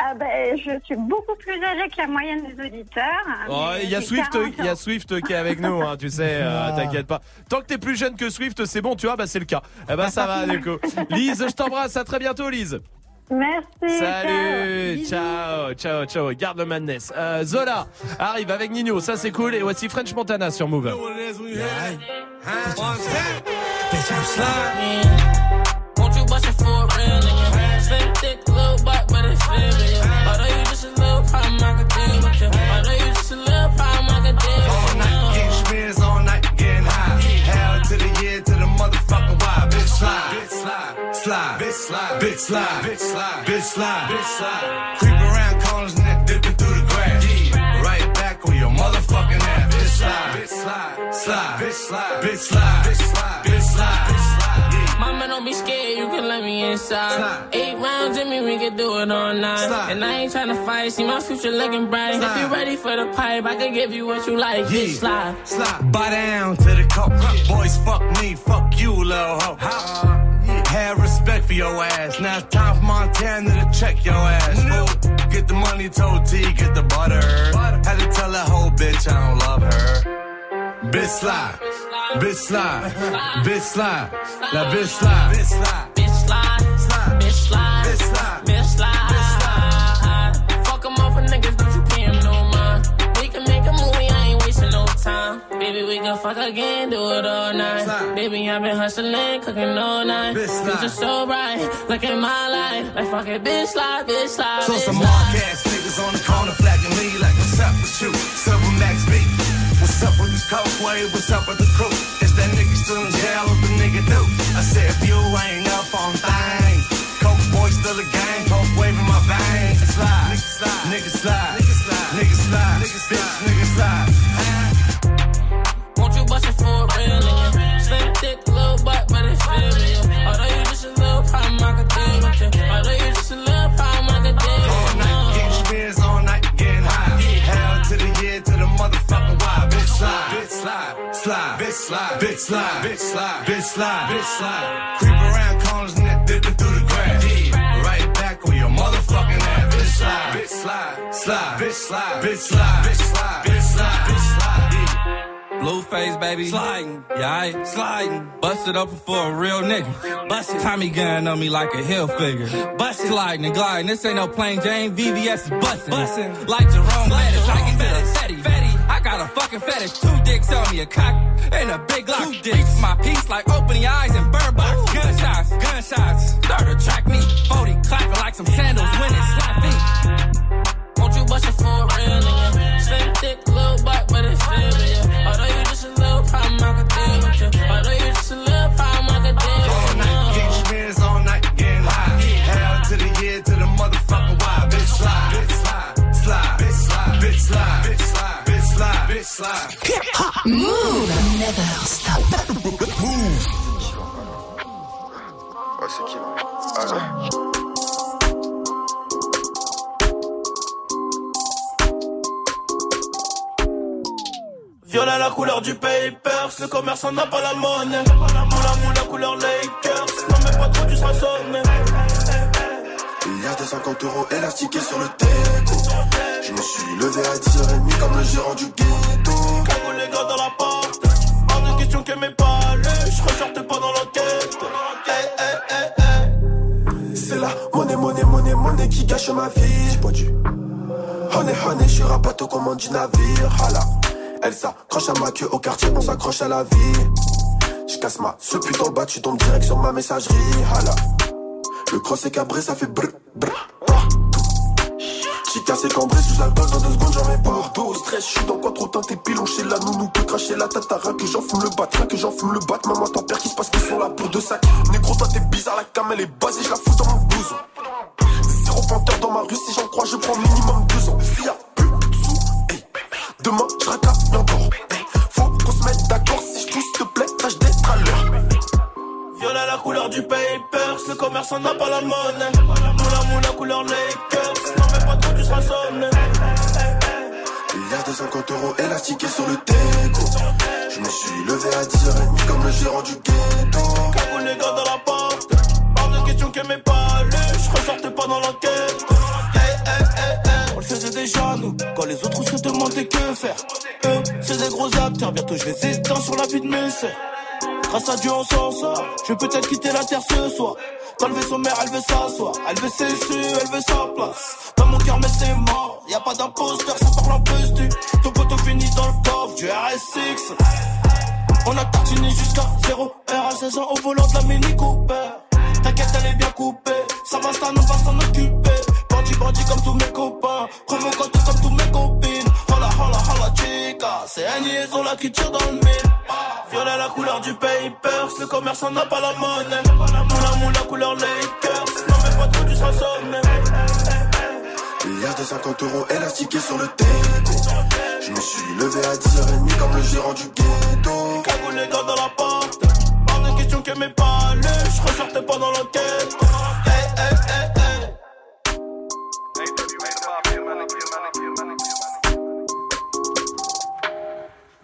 Ah ben, je suis beaucoup plus âgée que la moyenne des auditeurs. Oh, mais Il y a Swift, 40 il y a ans. Swift qui est avec nous, hein, tu sais, euh, Ah. t'inquiète pas. Tant que t'es plus jeune que Swift, c'est bon, tu vois, bah c'est le cas. Eh ben ça va, du coup. Lise, je t'embrasse, à très bientôt, Lise. Merci. Salut, ciao, ciao, ciao. Garde le madness. Euh, Zola arrive avec Nino, ça c'est cool. Et voici French Montana sur Move. Slide, bitch slide, slide, bitch slide, bitch slide, bitch slide, bitch slide, bitch slide. Creep around corners and then dipping through the grass. Yeah. Right back on your motherfucking ass. Bitch slide, bitch slide, slide, bitch slide, bitch slide, bitch slide, bitch slide, bitch slide. Yeah. Mama, don't be scared, you can let me inside. Eight rounds in me, we can do it all night. And I ain't tryna fight, see my future looking bright. If you ready for the pipe, I can give you what you like. Bitch, slide. Slide. Buy down to the coke. Boys, fuck me, fuck you, little hoe. Have respect for your ass. Now it's time for Montana to check your ass. fool. Get the money, told T, get the butter. Had to tell that whole bitch I don't love her. Bitch slide, bitch slide, bitch slide, la bitch slide, bitch slide, Bitch, slide. Bitch, slide. bitch slide. Bitch, slide. Fuck 'em off for niggas, don't you pay 'em no mind. We can make a movie, I ain't wasting no time. Baby, we can fuck again, do it all night. Baby, I've been hustling, cooking all night. Bitch. Future so bright, look at my life. Like fuck it, bitch, slide, bitch, slide. So some mark ass niggas on the corner flagging me like, what's up with you? Silver Max B. What's up with the coke wave? What's up with the crew? Is that nigga still in jail? What the nigga do? I said, if you ain't up on things, coke boy still a gang, coke wave in my veins. Nigga slide, nigga slide, nigga slide, nigga slide, nigga bitch, nigga slide. Won't you bust it for a real? Slim, thick, little butt, but it's real slide, bitch slide, slide, bitch slide, bitch slide, bitch slide, bitch slide, bitch slide. Creep around corners and dipping through the grass. Right back on your motherfucking ass. Bitch slide, bitch slide, slide, bitch slide, bitch slide, bitch slide, bitch slide. Yeah. Blueface, baby. Sliding. Yeah, I sliding. Busted up for a real nigga. Busted. Tommy gun on me like a hill figure. Busted. Sliding and gliding. This ain't no plain Jane. VVS is busting. Busting. Like Jerome Lettuce. I can feel it steady. Fetty. I got a fucking fetish. Two dicks on me. A cock and a big lock. Two dicks. my piece like open your eyes and burn box. Gunshots. Gunshots. Start to track me. 40 clapping like some sandals when it slap me. Won't you bust it for a real nigga? Slim, thick, little butt, but it's real slide, la couleur du papers, le commerçant n'a pas la monnaie. Moula moula couleur Lakers, non mais pas trop tu seras sonné. A des 50 euros élastiqués sur le déco. Je me suis levé à 10h30 comme le gérant du ghetto. Que mes palais, je ressortais pas dans l'enquête. Hey, hey, hey. C'est la monnaie, monnaie, monnaie, monnaie qui gâche ma vie. J'bois du honey, honey, je suis rapato commande du navire. Hala. Elle s'accroche à ma queue au quartier, on s'accroche à la vie. Je casse ma ce putain bas, tu tombes direct sur ma messagerie. Hala. Le cross est cabré, ça fait brr, brr, J'ai cassé cambré sous alcool dans deux secondes, j'en. Dos, stress, je suis dans quoi trop teinté, pilon chez la nounou, peut cracher la tatara, que j'en fume le bat, que j'en fume le bat. Maman, t'en perds qui se passe qu'ils sont là pour deux sacs. Négro, toi t'es bizarre, la cam elle est basée, je la fous dans mon blouson. Zéro panthère dans ma rue, si j'en crois, je prends minimum deux ans. S'il y a plus de sous, hey, demain je racaille encore. Faut qu'on se mette d'accord, si je s'il te plaît, tâche d'être à l'heure. Violet la couleur du papers, le commerçant n'a pas la monnaie. Moula moula couleur Lakers, pas. Il y a des 50 euros élastiqués sur le déco. Je me suis levé à 10h30 comme le gérant du ghetto. Cago les gars dans la porte, hors de question que mes palais, je ressortais pas dans l'enquête. Hey, hey, hey, hey. On le faisait déjà nous, quand les autres se demandaient que faire. Eux, c'est des gros acteurs, bientôt je les éteins sur la vie de mes sœurs. Grâce à Dieu on s'en sort, je vais peut-être quitter la terre ce soir. Quand le vaisseau mère, elle veut s'asseoir. Elle veut ses su, elle veut sa place. Dans mon cœur, mais c'est mort. Y a pas d'imposteur, ça parle en plus du. Ton poteau finit dans le coffre du RSX. On a tartiné jusqu'à 0 R à 16 ans au volant de la Mini Cooper. T'inquiète, elle est bien coupée. Ça va, ça, on va s'en occuper. Bandit, bandit comme tous mes copains. Provocante comme tous mes copines. C'est un liaison là qui tire dans le mille. Violet la couleur du papers. Le commerçant n'a pas la monnaie. Moula, moula, couleur Lakers. Non, mais pas trop, seras sonné. Milliards de 50 euros élastiqués sur le déco. Je me suis levé à 10h30 comme le gérant du ghetto. Cagoulé dans, dans la porte? Pas de question que mes lu. Je ressortais pas dans l'enquête.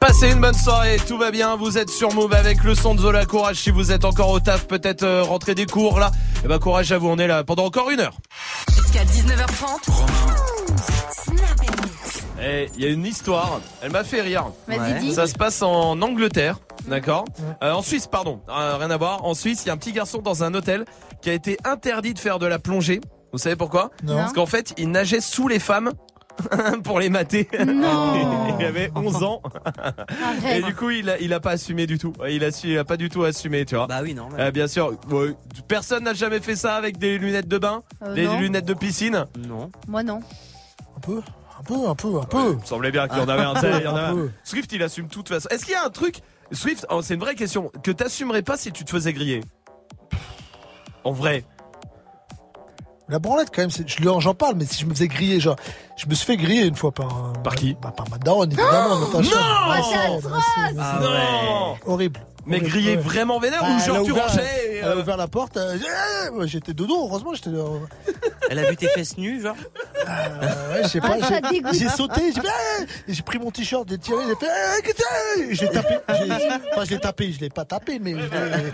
Passez une bonne soirée, tout va bien, vous êtes sur Move avec le son de Zola Courage si vous êtes encore au taf, peut-être euh, rentrer des cours là. Et ben courage à vous, on est là pendant encore une heure. Jusqu'à 19h30. Et il y a une histoire, elle m'a fait rire. Vas-y, Ouais. dis. Ça se passe en Angleterre, d'accord Euh, En Suisse, pardon, Euh, rien à voir. En Suisse, il y a un petit garçon dans un hôtel qui a été interdit de faire de la plongée. Vous savez pourquoi Non. Parce qu'en fait, il nageait sous les femmes. pour les mater. Non. il avait 11 ans. Et du coup, il a, il a pas assumé du tout. Il a, il a pas du tout assumé, tu vois. Bah oui, non. Euh, bien sûr. Personne n'a jamais fait ça avec des lunettes de bain, Euh, des non. lunettes de piscine. Non. Moi non. Un peu, un peu, un peu, un peu. Il me semblait bien qu'il y en avait un. tu sais, il y en avait Un un. peu. Swift, il assume tout de toute façon. Est-ce qu'il y a un truc, Swift, oh, c'est une vraie question, que t'assumerais pas si tu te faisais griller? En vrai. La branlette, quand même, c'est- je lui en- j'en parle, mais si je me faisais griller, genre, je me suis fait griller une fois par. Par qui bah, Par ma daronne, évidemment, dans ta chambre. Non Ah ouais. Horrible. Mais griller ouais. vraiment vénère Bah, ou genre tu ouvert- rangeais et, Elle a euh, ouvert la porte, euh, j'étais dodo, heureusement, j'étais. Euh, Elle a vu tes fesses nues, genre ouais, je sais pas, Ah, ça j'ai- sauté, j'ai fait, ah Et j'ai pris mon t-shirt, j'ai tiré, j'ai fait, ah, qu'est-ce que c'est Et je l'ai tapé. j'ai- Enfin, je l'ai tapé, je l'ai pas tapé, mais je l'ai-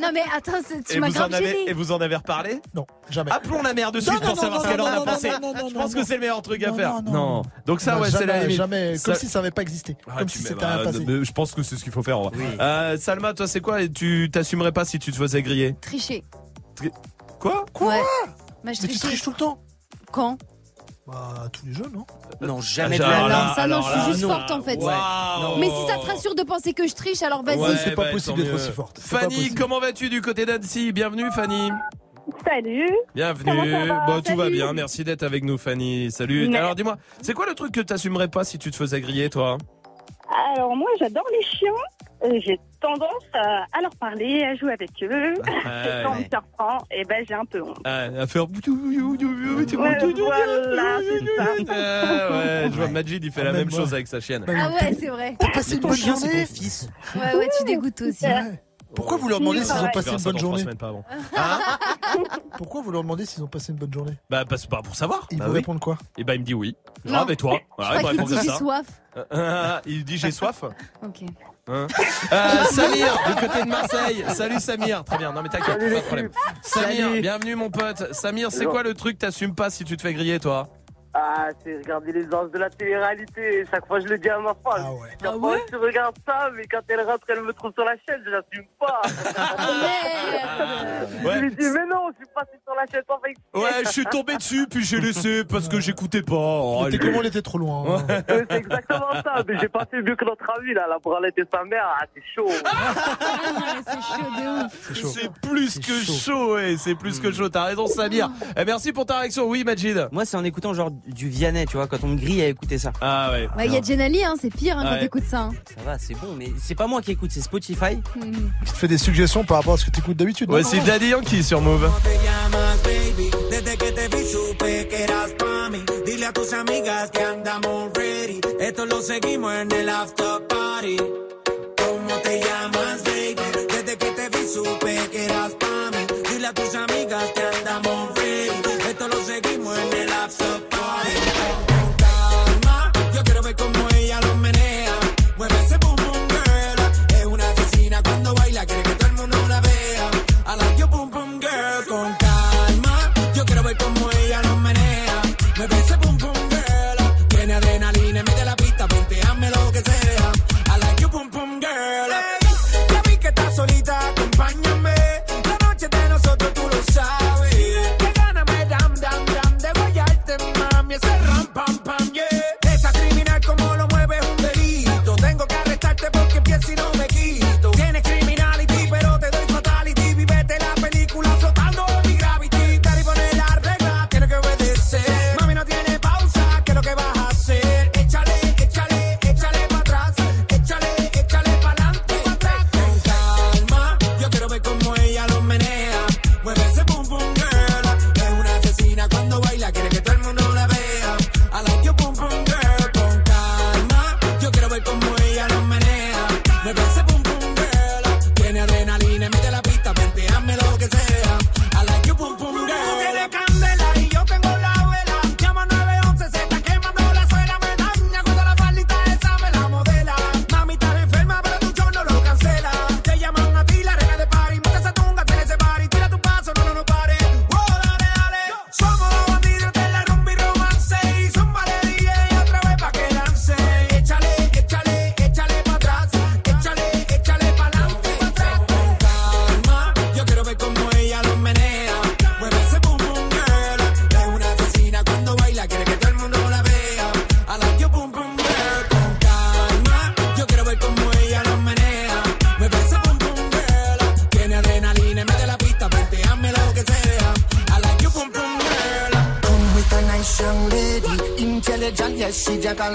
Non mais attends, c'est- tu et m'as vous, en gêné. et vous en avez reparlé? Non, jamais. Appelons la mère de Non, Swift non, pour non, savoir ce qu'elle en a pensé. non, non, non, Je pense non. que c'est le meilleur truc à faire. non, non. Donc ça, Non, ouais, c'est la jamais, limite. Jamais, Ça- comme si ça avait pas existé. Ah, Comme tu si mets- c'était bah, un passé. mais Je pense que c'est ce qu'il faut faire. en vrai. Euh, Salma, toi, c'est quoi? Tu t'assumerais pas si tu te faisais griller? Tricher. Quoi? Ouais. Bah, je Mais tu triches tout le temps Quand? Bah, tous les jeunes, non Non, jamais Ah, de la là, ça non, je suis juste non. forte en fait. Mais si ça te rassure de penser que je triche, alors vas-y. Ouais, c'est pas bah, possible d'être aussi forte. Fanny, comment vas-tu du côté d'Annecy? Bienvenue, Fanny. Salut. Bienvenue. Bon, tout va bien. Merci d'être avec nous, Fanny. Salut. Mais- Alors, dis-moi, c'est quoi le truc que t'assumerais pas si tu te faisais griller, toi? Alors moi j'adore les chiens. Euh, J'ai tendance à, à leur parler, à jouer avec eux. Et quand on me surprend, et ben j'ai un peu honte. Ah, À faire. Ouais, voilà, c'est ça. Ah, ouais, je vois Majid, il fait Ah, la même chose avec sa chienne. Ah ouais, c'est vrai. T'as passé une bonne journée ton fils. Ouais, ouais, tu dégoûtes aussi. Ouais. Pourquoi vous leur demandez s'ils ont passé une bonne journée pas avant. Pourquoi vous leur demandez s'ils ont passé une bonne journée Bah, parce, bah, pour savoir. Ils Bah vous oui. répondent quoi Et bah, il me dit oui. Non. Grave, et toi il me répond dit comme j'ai ça. soif. Euh, il dit j'ai soif. Ok. Hein Euh, Samir, du côté de Marseille. Salut Samir. Très bien. Non mais t'inquiète, pas de problème. Samir, Salut. bienvenue mon pote. Samir, c'est quoi le truc que t'assumes pas si tu te fais griller toi Ah, c'est regarder les anges de la télé-réalité. Chaque fois, je le dis à ma femme. Ah ouais. Chaque fois, tu regardes ça, mais quand elle rentre, elle me trouve sur la chaîne, je l'assume pas. Je Ouais. lui dis, mais non, je suis passé sur la chaîne exprès. Ouais, je suis tombé dessus puis j'ai laissé parce que j'écoutais pas. Oh, lui. comment elle était trop loin hein. Euh, C'est exactement ça, mais j'ai pas fait mieux que notre ami, là, la branlette de sa mère. Ah, c'est chaud. c'est chaud de ouf. C'est chaud. Plus que chaud, ouais, c'est plus que chaud. T'as raison, Samir. Eh, merci pour ta réaction. Oui, Majid. Moi, c'est en écoutant genre du Vianney, tu vois, quand on me grille à écouter ça. Ah ouais. Il y a Jenali, hein, c'est pire hein, quand Ouais. t'écoutes ça. hein. Ça va, c'est bon, mais c'est pas moi qui écoute, c'est Spotify. Hmm. Qui te fait des suggestions par rapport à ce que t'écoutes d'habitude Ouais, c'est Daddy Yankee sur Move. te llamas, baby? Desde que te vi supe que eras pa' mí. Dile a tus amigas que andamos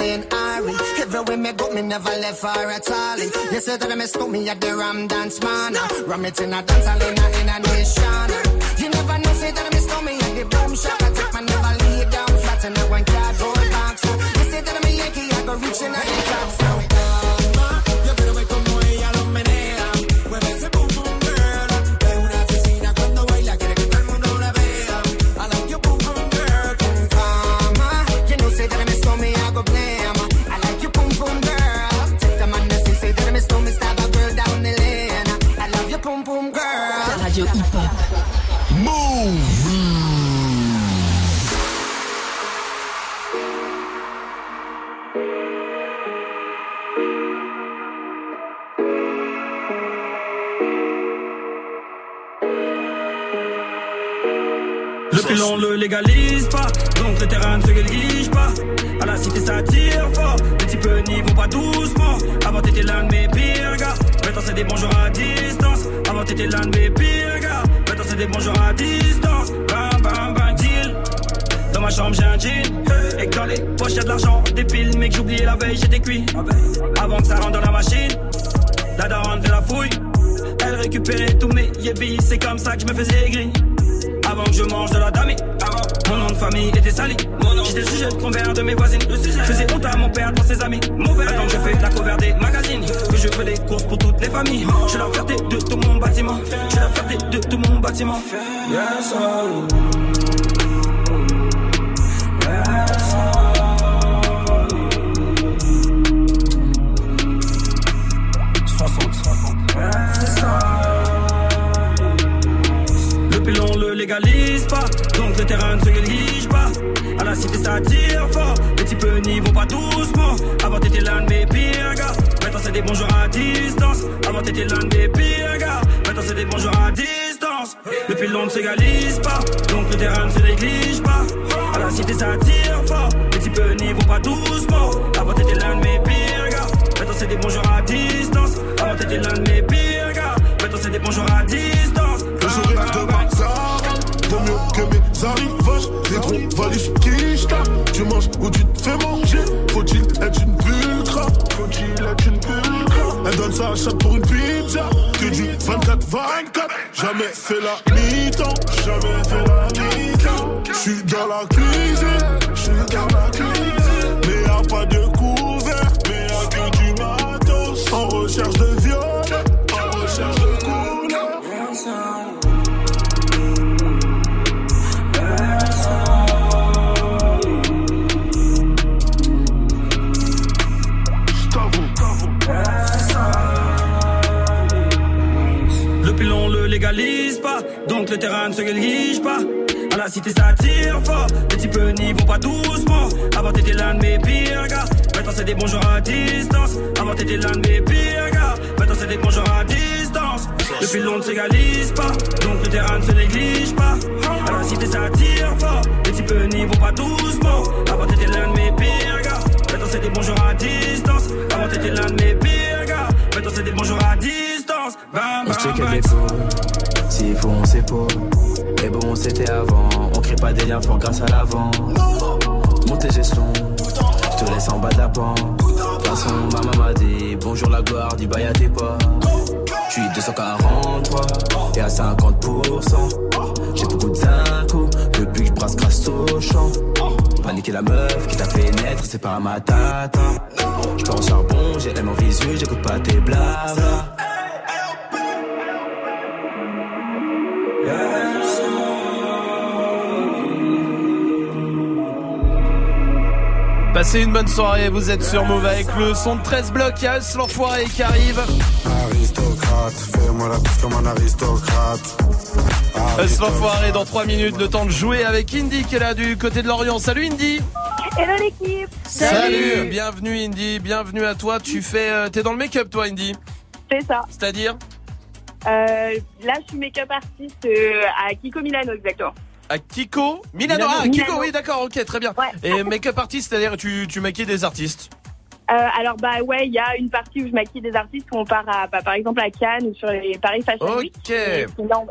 Jacqueline Ari. Everywhere me go, me never left her at all. You say that I miss me at the Ram Dance Man. Ram it in a dance hall in a, in a nation. You never know, say that I miss me at the boom shop. I take my never lay down flat in a one cardboard box. You say that I'm Yankee, I go reaching out the top. Le pilon le légalise pas, donc le terrain ne se guélige pas. À la cité ça tire fort, les types n'y vont pas doucement. Avant t'étais l'un de mes pires gars, maintenant c'est des bonjours à distance. Avant t'étais l'un de mes pires gars, maintenant c'est des bonjours à distance. Bam bam bam deal. Dans ma chambre j'ai un jean, et dans les poches y'a de l'argent, des piles, mais que j'oubliais la veille j'étais cuit. Avant que ça rentre dans la machine, la daronne fait la fouille. Elle récupérait tous mes yébis, c'est comme ça que je me faisais gris. Avant que je mange de la dame, mon nom de famille était sali. J'étais le sujet de convers de mes voisines. Le sujet faisait honte à mon père dans ses amis. Mauvais. Maintenant que je fais la cover des magazines, que je fais les courses pour toutes les familles. Je suis la fierté de tout mon bâtiment. Je suis la fierté de tout mon bâtiment. Yes, oh. Pas, donc le terrain ne se guélige pas. À la cité ça tire fort, les types n'y vont pas doucement. Avant t'étais l'un de mes pires gars, maintenant c'est des bonjours à distance. Avant t'étais l'un de mes pires gars, maintenant c'est des bonjours à distance. Le pilon ne s'égalise pas, donc le terrain ne se néglige pas. À la cité ça tire fort, les types n'y vont pas doucement. Avant t'étais l'un de mes pires gars, maintenant c'est des bonjours à distance. Avant t'étais l'un de mes pires gars, maintenant c'est des bonjours à distance. Le sourire que mes arrivages Des gros valises qui j'tape Tu manges ou tu te fais manger Faut-il être une pulcra Faut-il être une pulcra Elle donne sa chatte pour une pizza Que du 24-24 Jamais fait la mi-temps Jamais fait la mi-temps. J'suis dans la cuisine J'suis dans la cuisine pas, donc le terrain ne se guélige pas. À la cité ça tire fort, les types n'y vont pas doucement. Avant t'étais l'un de mes pires gars, maintenant c'est des bonjours à distance. Avant t'étais l'un de mes pires gars, maintenant c'est des bonjours à distance. Le pilon ne s'égalise pas, donc le terrain ne se néglige pas. À la cité ça tire fort, les types n'y vont pas doucement. Avant t'étais l'un de mes pires gars, maintenant c'est des bonjours à distance. Avant t'étais l'un de mes pires gars, maintenant c'est des bonjours à distance. Bam, On se bam, check bam. les pots, s'il faut on s'épaule. Mais bon, c'était avant, on crée pas des liens forts grâce à l'avant. Montez gestion, je te laisse en bas de la pente. De toute façon, maman m'a dit bonjour la gloire, dis bye à tes potes. Je suis 243 et à 50%. J'ai beaucoup de zinco depuis que je brasse grâce au champ. Paniquer la meuf qui t'a fait naître, c'est pas ma tata. Je pars en charbon, j'ai l'aime en visu, j'écoute pas tes blabla. Passez une bonne soirée, vous êtes sur Move avec le son de 13 blocs, il y a Us, l'enfoiré qui arrive. Aristocrate, fais-moi la piste comme un aristocrate. Us, l'enfoiré dans 3 minutes, le temps de jouer avec Indy qui est là du côté de Lorient. Salut Indy Hello l'équipe Bienvenue Indy, bienvenue à toi. Tu fais, euh, t'es dans le make-up toi Indy C'est ça. C'est-à-dire? Euh, là, je suis make-up artiste euh, à Kiko Milano, exactement. À Kiko Milano, Milano. ah Kiko, oui d'accord, ok, très bien. Et make-up artiste, c'est-à-dire tu, tu maquilles des artistes Euh, alors, bah ouais, il y a une partie où je maquille des artistes où on part à, bah, par exemple à Cannes ou sur les Paris Fashion Week. Ok. Et bah,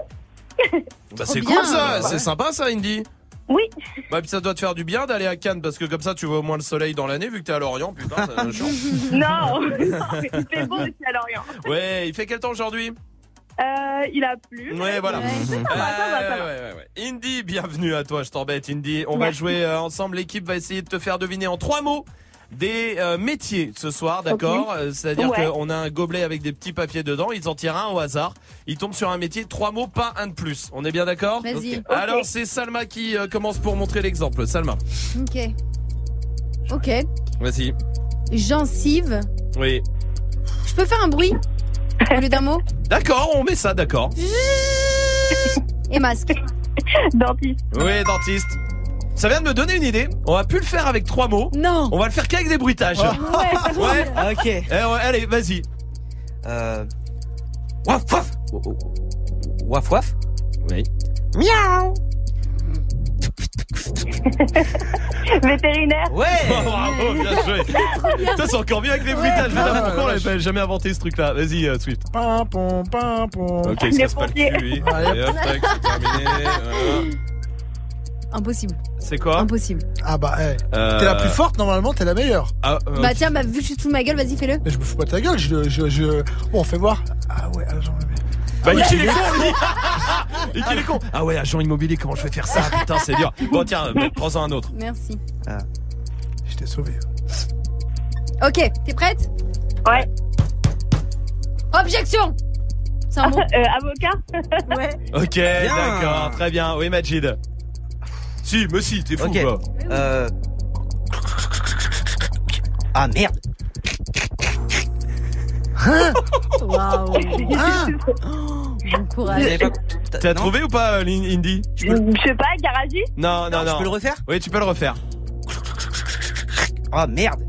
Bah, c'est cool ça, Ouais. c'est sympa ça Indy. Oui. Bah, puis ça doit te faire du bien d'aller à Cannes parce que comme ça tu vois au moins le soleil dans l'année vu que t'es à Lorient. Putain, ça change. Non, non, mais il fait beau aussi à Lorient. Ouais, il fait quel temps aujourd'hui? Euh, il a plu. Ouais, voilà. Ouais, ouais. Indy, bienvenue à toi, je t'embête Indy. On va jouer euh, ensemble, l'équipe va essayer de te faire deviner en trois mots des euh, métiers ce soir, d'accord? Euh, C'est-à-dire qu'on a un gobelet avec des petits papiers dedans, ils en tirent un au hasard. Ils tombent sur un métier, trois mots, pas un de plus. On est bien d'accord? Vas-y. Alors c'est Salma qui commence pour montrer l'exemple. Salma, Ok. Ok. vas-y. Gencive. Oui. Je peux faire un bruit? au lieu d'un mot D'accord, on met ça, d'accord. Et masque. Dentiste. Oui, dentiste. Ça vient de me donner une idée. On va plus le faire avec trois mots. Non. On va le faire qu'avec des bruitages. Ouais. Ouais. Ok. Eh ouais, allez, vas-y. Euh... Waf waf Waf waf Oui. Miaou Vétérinaire. Ouais Bravo, bien joué. Ça, c'est encore mieux avec les bruitages. Je sais pas pourquoi on n'avait jamais inventé ce truc-là. Vas-y, euh, Swift. Pim, pom, pim, pom. Ok, il se casse pas le cul, lui. Allez. Hop, tac, c'est terminé. Voilà. Impossible. C'est quoi Impossible. Ah bah, hey. Euh, T'es la plus forte, normalement, t'es la meilleure. Ah, euh, Bah tiens, bah, vu que je suis sous ma gueule, vas-y, fais-le. Mais je me fous pas de ta gueule, je. je, je... Bon, fais voir. Ah ouais, agent immobilier. Bah, il est con, lui. Il est con. Ah ouais, agent immobilier, comment je vais faire ça? Putain, c'est dur. Bon, tiens, prends-en un autre. Merci. Je t'ai sauvé. Ok, t'es prête? Ouais. Objection C'est un mot Euh, avocat? Ouais. Ok, d'accord, très bien. Oui, Majid. Si, mais si, t'es fou, quoi. Euh... Ah merde Waouh Ah Bon courage. T'as trouvé ou pas, euh, Indy Je sais pas, garagiste. Non, non, non. Je peux le refaire Oui, tu peux le refaire. Ah merde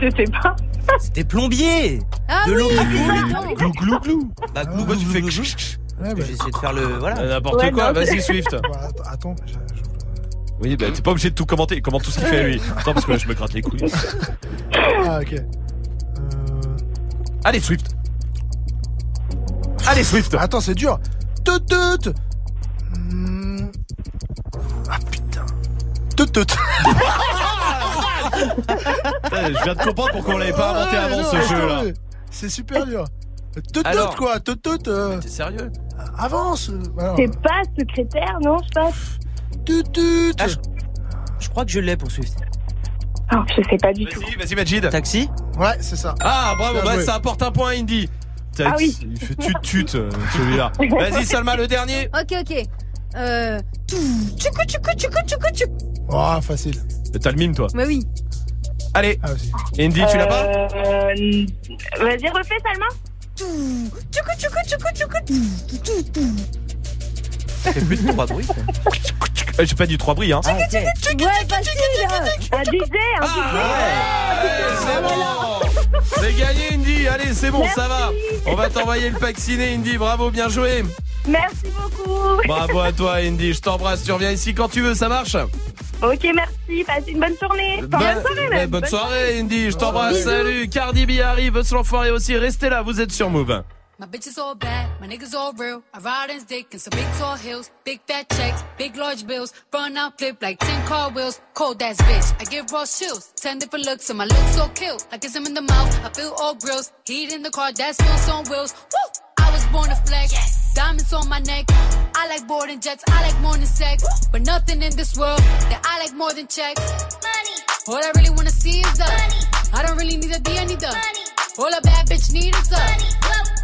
Je sais pas. C'était plombier Ah De oui, l'eau. Glou, glou, glou. Bah glou, Pourquoi tu glou, fais glou, glou. Ouais, bah, J'ai essayé de faire le... Voilà Euh, N'importe Ouais, quoi, vas-y, Swift. bah, att- attends, je- Oui, bah t'es pas obligé de tout commenter. Il commente tout ce qu'il fait, lui. Attends, parce que là, je me gratte les couilles. Ah, ok. Euh... Allez, Swift. Allez, Swift. Attends, c'est dur. Tout, tout. Hmm. Ah putain. Tout, tout. Putain, Je viens de comprendre pourquoi on l'avait pas inventé avant non, ce jeu-là. C'est super dur. Tout, Alors tout, quoi. Tout, tout. euh, T'es sérieux avance. C'est pas secrétaire, non, je sais pas. Tout, tout. Ah, je... je crois que je l'ai pour Swift. Oh, je sais pas du tout. Vas-y, vas-y, Majid. Taxi Ouais, c'est ça. Ah, bravo, bah ça apporte un point à Indy. Tac, Ah oui. Il fait tut-tut, euh, celui-là. Vas-y, Salma, le dernier. Ok, ok. Euh. Tchoukou, tchoukou, tchoukou, tchoukou, tchoukou. Oh, facile. T'as le mime, toi. Bah oui. Allez, Ah, aussi. Indy, tu l'as pas? Euh, Vas-y, refais, Salma. Tout, tchoukou, tchoukou, tchoukou, tchoukou, fait plus de trois bruits. quoi. Euh, J'ai pas dit trois bris, hein. Ah. Ouais, facile Un DJ, un DJ. Ouais, c'est bon. C'est gagné Indy, allez c'est bon ça va. On va t'envoyer le pack ciné Indy, bravo bien joué. Merci beaucoup. Bravo à toi Indy, je t'embrasse, tu reviens ici quand tu veux, ça marche? Ok, merci. Passez une bonne journée. Bonne soirée, Ouais, même. bonne soirée Indy, je t'embrasse, salut. Cardi B arrive, l'enfoiré aussi, restez là, vous êtes sur Move My bitch is all bad, my niggas all real. I ride in dick in some big tall hills, big fat checks, big large bills. Run out flip like 10 car wheels, cold ass bitch. I give raw chills, 10 different looks, and my looks so kill. I kiss him in the mouth, I feel all grills. Heat in the car, that's wheels on wheels. Woo! I was born to flex, diamonds on my neck. I like boarding jets, I like than sex. But nothing in this world that I like more than checks. Money. All I really wanna see is the money. I don't really need a D, I need the money. All a bad bitch need is the money. Got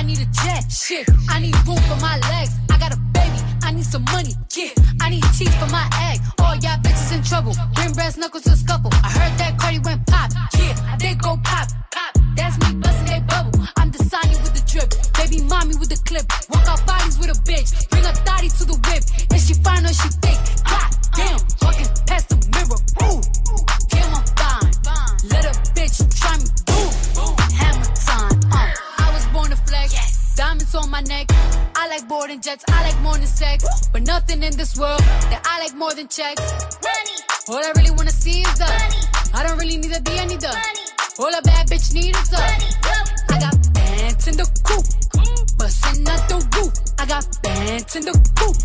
I need a jet. Shit, I need room for my legs. I got a baby, I need some money. Yeah, I need teeth for my egg. All y'all bitches in trouble. Bring brass knuckles to scuffle. I heard that Cardi went pop. Yeah, They go pop. Pop. That's me busting that bubble. I'm the Sonya with the drip. Baby mommy with the clip. Walk out bodies with a bitch. Bring a thotty to the whip. Is she fine or she thick? God damn. Walking past the mirror. Ooh. Damn, I'm fine. Let a bitch try Diamonds on my neck. I like boarding jets, I like more than sex. But nothing in this world that I like more than checks. Money. All I really wanna see is the money. I don't really need a D, I need the money. All a bad bitch need is the money. I got bands in the coop, bustin' out the roof. I got bands in the coop.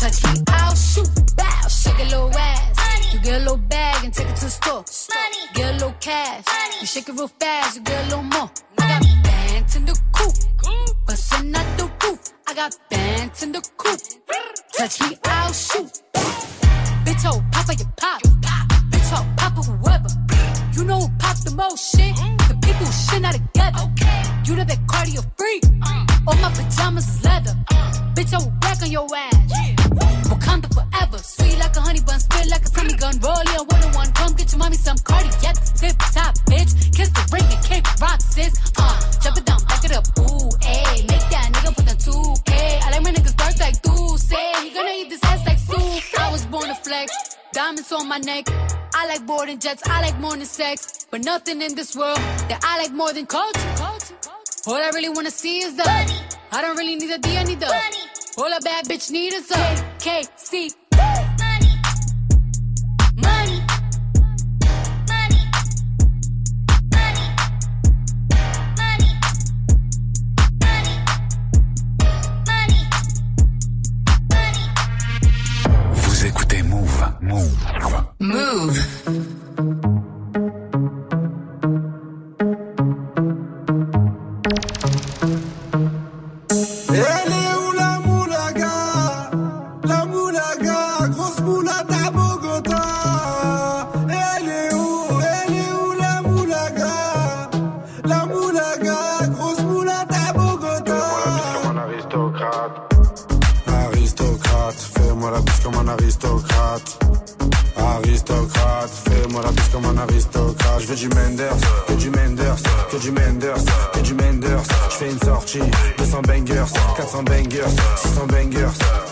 Touch me, I'll shoot. Bow, shake a little ass. You get a little bag and take it to the store. Get a little cash. You shake it real fast, you get a little more. I got bands in the coop, bustin' out the roof. I got bands in the coop. Touch me, I'll shoot. Bitch, oh, Papa, you pop. Bitch, oh, Papa, whoever. You know who pop the most shit? The people who shit not together. You the big cardio freak. All my pajamas is leather. Bitch, oh, I will back on your ass. Wakanda forever. Sweet like a honey bun, spit like a tummy gun. Roll in one on one. Come get your mommy some cardiac. Tip top, bitch. Kiss the ring and kick rock, sis. Uh, jump it down, back it up. Ooh, ayy. Make that nigga put the 2K. I like my niggas dark like say. He gonna eat this ass like soup. I was born to flex. Diamonds on my neck. I like boarding jets. I like than sex. But nothing in this world that I like more than culture. All I really wanna see is the money. I don't really need a D, I need the money. All a bad bitch need is a KC. Money. Money. Money. Vous écoutez Move. Move. Move. Veux du Menders, que du Menders, que du Menders, que du Menders. Je fais une sortie, 200 bangers, 400 bangers, 600 bangers.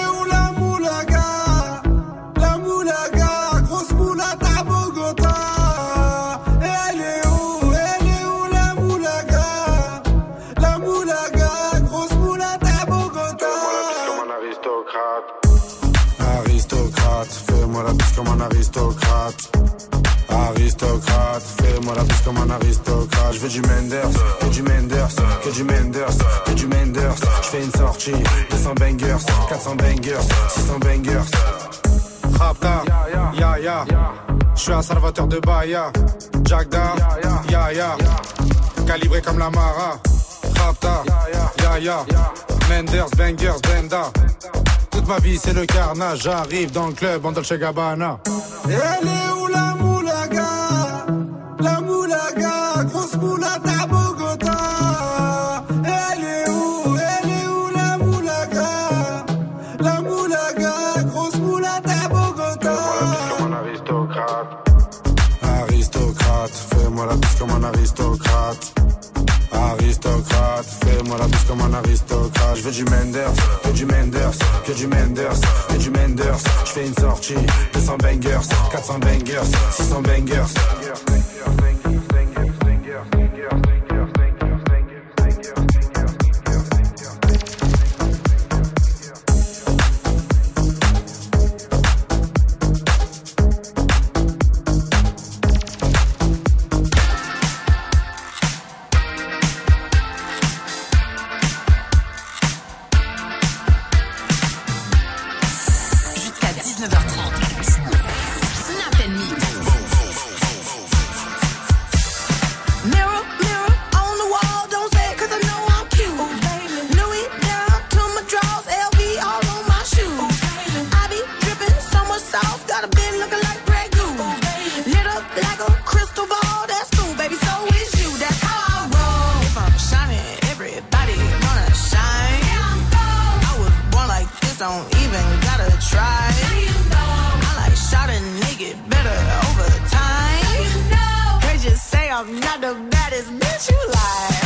Comme un aristocrate. Aristocrate, fais-moi la bise comme un aristocrate. Je veux du Menders, que du Menders, que du Menders, que du Menders. Je fais une sortie, 200 bangers, 400 bangers, 600 bangers. Rapta, ya ya. Je suis un salvateur de Bahia. Jagda, ya ya. Calibré comme la Mara. Rapta, ya ya. Menders, bangers, benda. Toute ma vie c'est le carnage. J'arrive dans le club en Dolce Gabbana. Elle est où la moulaga? La moulaga, grosse moulade à Bogota. Elle est où Elle est où la moulaga? La moulaga, grosse moulade à Bogota. comme un aristocrate. Aristocrate, fais-moi la bise comme un aristocrate. Aristocrate, fais-moi la comme un aristocrate. Je veux du Menders, que du Menders, que du Menders, que du Menders. Je fais une sortie, 200 bangers, 400 bangers, 600 bangers. I'm not the baddest bitch you like.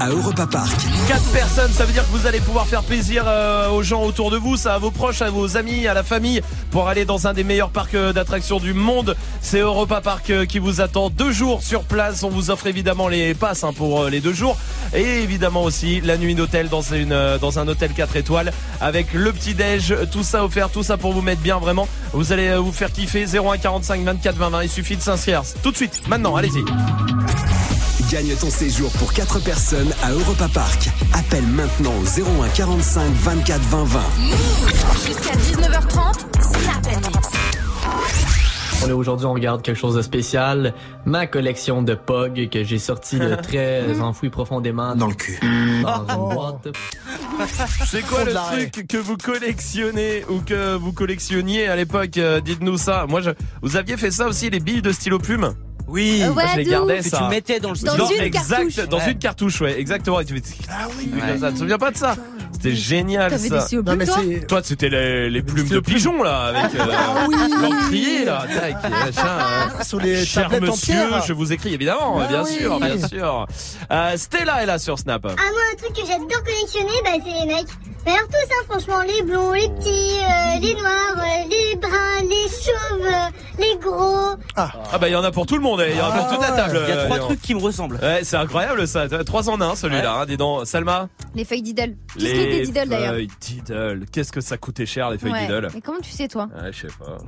À Europa Park. 4 personnes, ça veut dire que vous allez pouvoir faire plaisir euh, aux gens autour de vous, ça à vos proches, à vos amis, à la famille, pour aller dans un des meilleurs parcs euh, d'attractions du monde. C'est Europa Park euh, qui vous attend deux jours sur place. On vous offre évidemment les passes hein, pour les deux jours et évidemment aussi la nuit d'hôtel dans dans un hôtel 4 étoiles avec le petit déj, tout ça offert, tout ça pour vous mettre bien vraiment. Vous allez vous faire kiffer 01 45 24 20 20. Il suffit de s'inscrire tout de suite. Maintenant, allez-y. Gagne ton séjour pour 4 personnes à Europa Park. Appelle maintenant au 01 45 24 20 20. Jusqu'à 19h30, Snap Mix. On est aujourd'hui, on regarde quelque chose de spécial. Ma collection de POG que j'ai sorti de très enfoui profondément dans le cul. Dans une boîte. C'est quoi le truc que vous collectionnez ou que vous collectionniez à l'époque euh, Dites-nous ça. Moi, je... vous aviez fait ça aussi, les billes de stylo plume? Oui, Moi, je les gardais que ça. tu mettais dans le Dans stylo. exact, cartouche. Dans Ouais. une cartouche, ouais, exactement. Et tu ah oui, Ouais. ça, tu te souviens pas de ça C'était génial ça. des stylos plumes, Non, mais toi c'était les, les plumes de pigeon là, avec euh, Ah oui. l'encrier là, tac, machin. euh, Sur les Cher tablettes en monsieur, pierre. je vous écris évidemment, Ah bien oui. sûr, bien sûr. Euh, Stella est là sur Snap. Ah moi un truc que j'adore collectionner bah c'est les mecs. Mais alors tous hein franchement les blonds, les petits, euh, les noirs, euh, les bruns, les chauves, euh, les gros. Ah bah il y en a pour tout le monde, il y en a pour toute la table. Il y a trois trucs qui me ressemblent. Ouais, c'est incroyable ça. Trois en un celui-là. Hein, dis donc, Salma. Les feuilles Diddle. Tous les des Diddle d'ailleurs. feuilles Diddle. Qu'est-ce que ça coûtait cher les feuilles Ouais. Diddle Mais comment tu sais toi Ouais, je sais pas.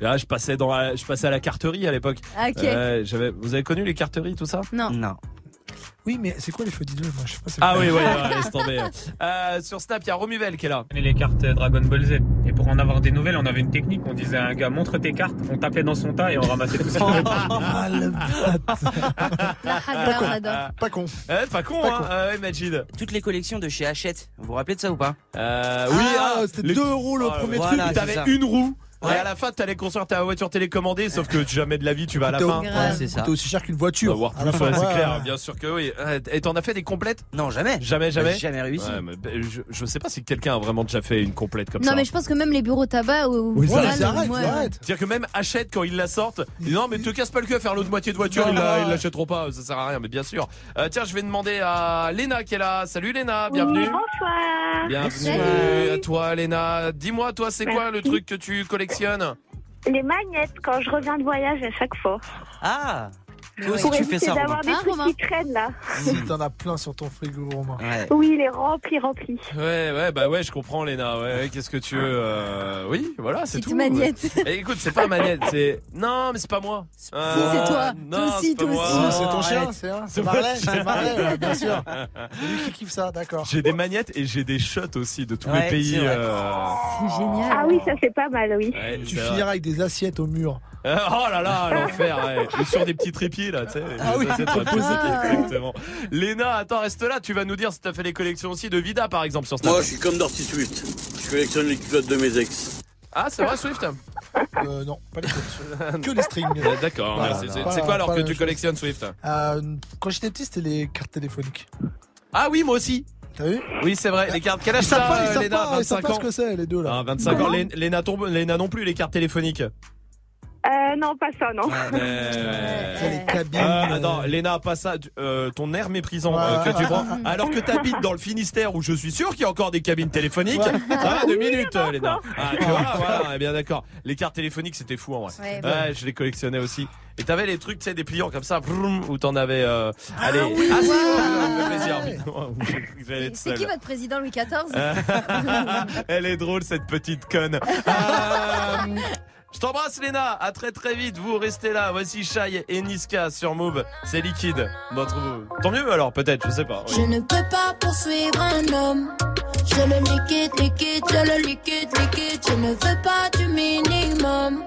Là, je passais dans la- je passais à la carterie à l'époque. Ah, ok. Ouais, j'avais vous avez connu les carteries tout ça? Non. Non. Oui, mais c'est quoi les feux d'idylle Moi, je sais pas. c'est Ah oui, ouais, ouais, laisse tomber. Euh, sur Snap, il y a Romuvel qui est là. On les cartes Dragon Ball Z. Et pour en avoir des nouvelles, on avait une technique. On disait à un gars, montre tes cartes. On tapait dans son tas et on ramassait tout ça. Ah, le on adore. Pas con. Ouais, pas con, hein. Euh, Majid. Toutes les collections de chez Hachette. Vous vous rappelez de ça ou pas? Euh, oui, Ah, ah, c'était les- 2 euros le Ah, premier voilà, truc. c'est T'avais ça. une roue. Et à la fin, t'allais construire ta voiture télécommandée, sauf que jamais de la vie tu vas à la fin. Ouais, Coûtait aussi cher qu'une voiture. Bah, la plus, ouais, c'est ouais. clair, bien sûr que oui. Euh, Et t'en as fait des complètes Non, jamais. Jamais, jamais. J'ai jamais réussi. Ouais, mais, bah, je, je sais pas si quelqu'un a vraiment déjà fait une complète comme ça. Non, mais je pense que même les bureaux tabac ou Oui, ça, C'est-à-dire que même achète quand ils la sortent. Non, mais te casse pas le cul à faire l'autre moitié de voiture, Non, ils la- non. ils l'achèteront pas, ça sert à rien, mais bien sûr. Euh, tiens, je vais demander à Léna qui est là. Salut Léna, bienvenue. bonsoir. Bienvenue à toi Léna. Dis-moi, toi, c'est quoi le truc que tu collectionnes? Les magnettes, quand je reviens de voyage à chaque fois. Ah Toi aussi, Pour tu fais ça, d'avoir des trucs qui traînent là. Si t'en as plein sur ton frigo, Romain. Oui, il est rempli, rempli. Ouais, ouais, bah ouais, je comprends Léna. Ouais, ouais, qu'est-ce que tu veux euh, Oui, voilà, c'est Petite tout. magnette. Eh, écoute, c'est pas magnette, c'est non, mais c'est pas moi. c'est toi. Non, Toi aussi, toi aussi. C'est ton chien, c'est un- c'est Marley, moi. c'est Marley, ouais, bien sûr. C'est lui qui kiffe ça, d'accord. J'ai des magnettes et j'ai des shots aussi de tous Ouais, les pays. c'est euh, génial. Ah oui, ça c'est pas mal, oui. ouais, Tu finiras avec des assiettes au mur. Euh, oh là là, l'enfer, ouais. Ou sur des petits trépieds là, tu sais. Ah oui, Ça, c'est très posé. positif, exactement. Léna, attends, reste là, tu vas nous dire si t'as fait les collections aussi de Vida par exemple sur Snap. Moi, je suis comme Dirty Swift. Je collectionne les culottes de mes ex. Ah, c'est vrai, Swift Euh, non, pas les coachs. que les strings. Euh, D'accord, Voilà, c'est- c'est quoi alors pas que la tu même collectionnes Swift Euh, quand j'étais petit, c'était les cartes téléphoniques. Ah oui, moi aussi. T'as vu? Oui, c'est vrai, les cartes. Quel âge Ils savent t'as, pas, ils euh, savent Léna? pas, ils savent 25 pas ans ce que c'est, les deux là. Ah, 25 ans, Lé- Léna, tombe- Léna non plus, les cartes téléphoniques. Euh, non, pas ça, non. Euh, C'est les cabines. euh, attends, Léna, pas ça. tu- euh, ton air méprisant euh, que tu prends. Alors que t'habites dans le Finistère où je suis sûr qu'il y a encore des cabines téléphoniques. Ça va, deux minutes, euh, Léna. Ah, tu vois, voilà, est bien d'accord. Les cartes téléphoniques, c'était fou en vrai. Ouais, Ouais, je les collectionnais aussi. Et t'avais les trucs, tu sais, des pliants comme ça, vroom, où t'en avais. Euh, allez, oui, ah, si, ouais. ça me fait plaisir. être C'est seul. qui votre président Louis XIV Euh, Elle est drôle cette petite conne. Euh, je t'embrasse Léna, à très très vite, vous restez là. Voici Shai et Niska sur Move, c'est liquide. Notre... Tant mieux alors peut-être, je sais pas. Je ne peux pas poursuivre un homme. Je le liquide, liquide, je le liquide, liquide. Je ne veux pas du minimum.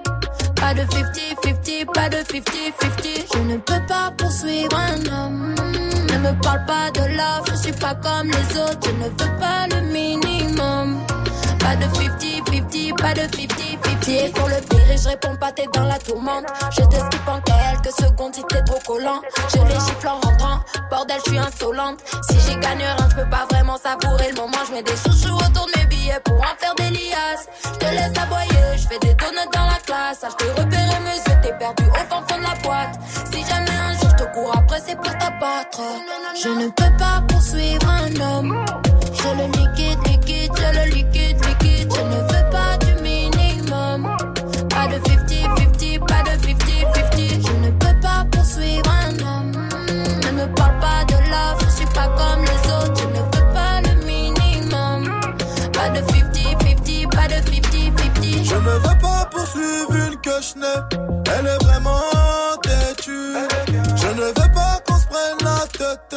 Pas de 50-50, pas de 50-50. Je ne peux pas poursuivre un homme. Ne me parle pas de love, je suis pas comme les autres. Je ne veux pas le minimum. Pas de 50-50, pas de 50-50. Pieds sur le pire et je réponds pas, t'es dans la tourmente. Je te skip en quelques secondes si t'es trop collant. Je les gifle en rentrant, bordel, je suis insolente. Si j'y gagne rien, je peux pas vraiment savourer le moment. Je mets des chouchous autour de mes billets pour en faire des liasses. Je te laisse aboyer, je fais des donuts dans la classe. Ah, je te repérer mes yeux, t'es perdu au fond fond de la boîte. Si jamais un jour je te cours après, c'est pour t'abattre. Je ne peux pas poursuivre un homme. Je le liquide, liquide, je le liquide, liquide. Je ne veux Elle est vraiment têtue. Je ne veux pas qu'on se prenne la tête.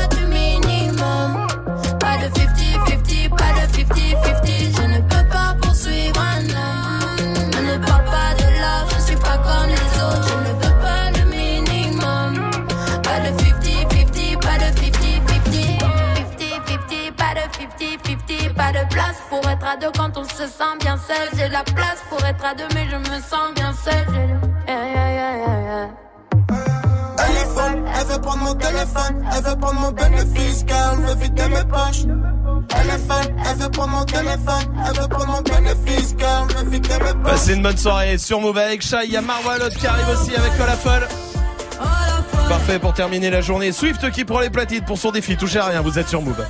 de 50-50, pas de 50-50. Je ne peux pas poursuivre un homme. Ne parle pas de love, je suis pas comme les autres. Je ne veux pas le minimum. Pas de 50-50, pas de 50-50. 50-50, pas de 50-50. Pas de place pour être à deux quand on se sent bien seul. J'ai la place pour être à deux, mais je me sens bien seul. Le- Yeah, yeah, yeah, yeah. Elle elle veut prendre mon téléphone, elle veut prendre mon bénéfice, girl, veut vider mes poches. Elle est folle, elle veut prendre mon téléphone, elle veut prendre mon bénéfice, girl, veut vider mes poches. Passez une bonne soirée sur Move avec Shai. Il y a Marwa Lot qui arrive aussi avec Cola Folle. Parfait pour terminer la journée. Swift qui prend les platines pour son défi. Touchez à rien, vous êtes sur Move.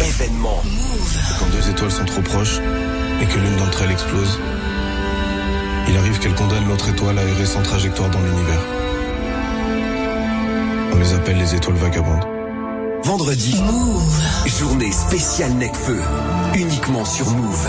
Événement. Quand deux étoiles sont trop proches et que l'une d'entre elles explose, il arrive qu'elle condamne l'autre étoile à errer sans trajectoire dans l'univers. On les appelle les étoiles vagabondes. Vendredi, journée spéciale Necfeu. uniquement sur Move.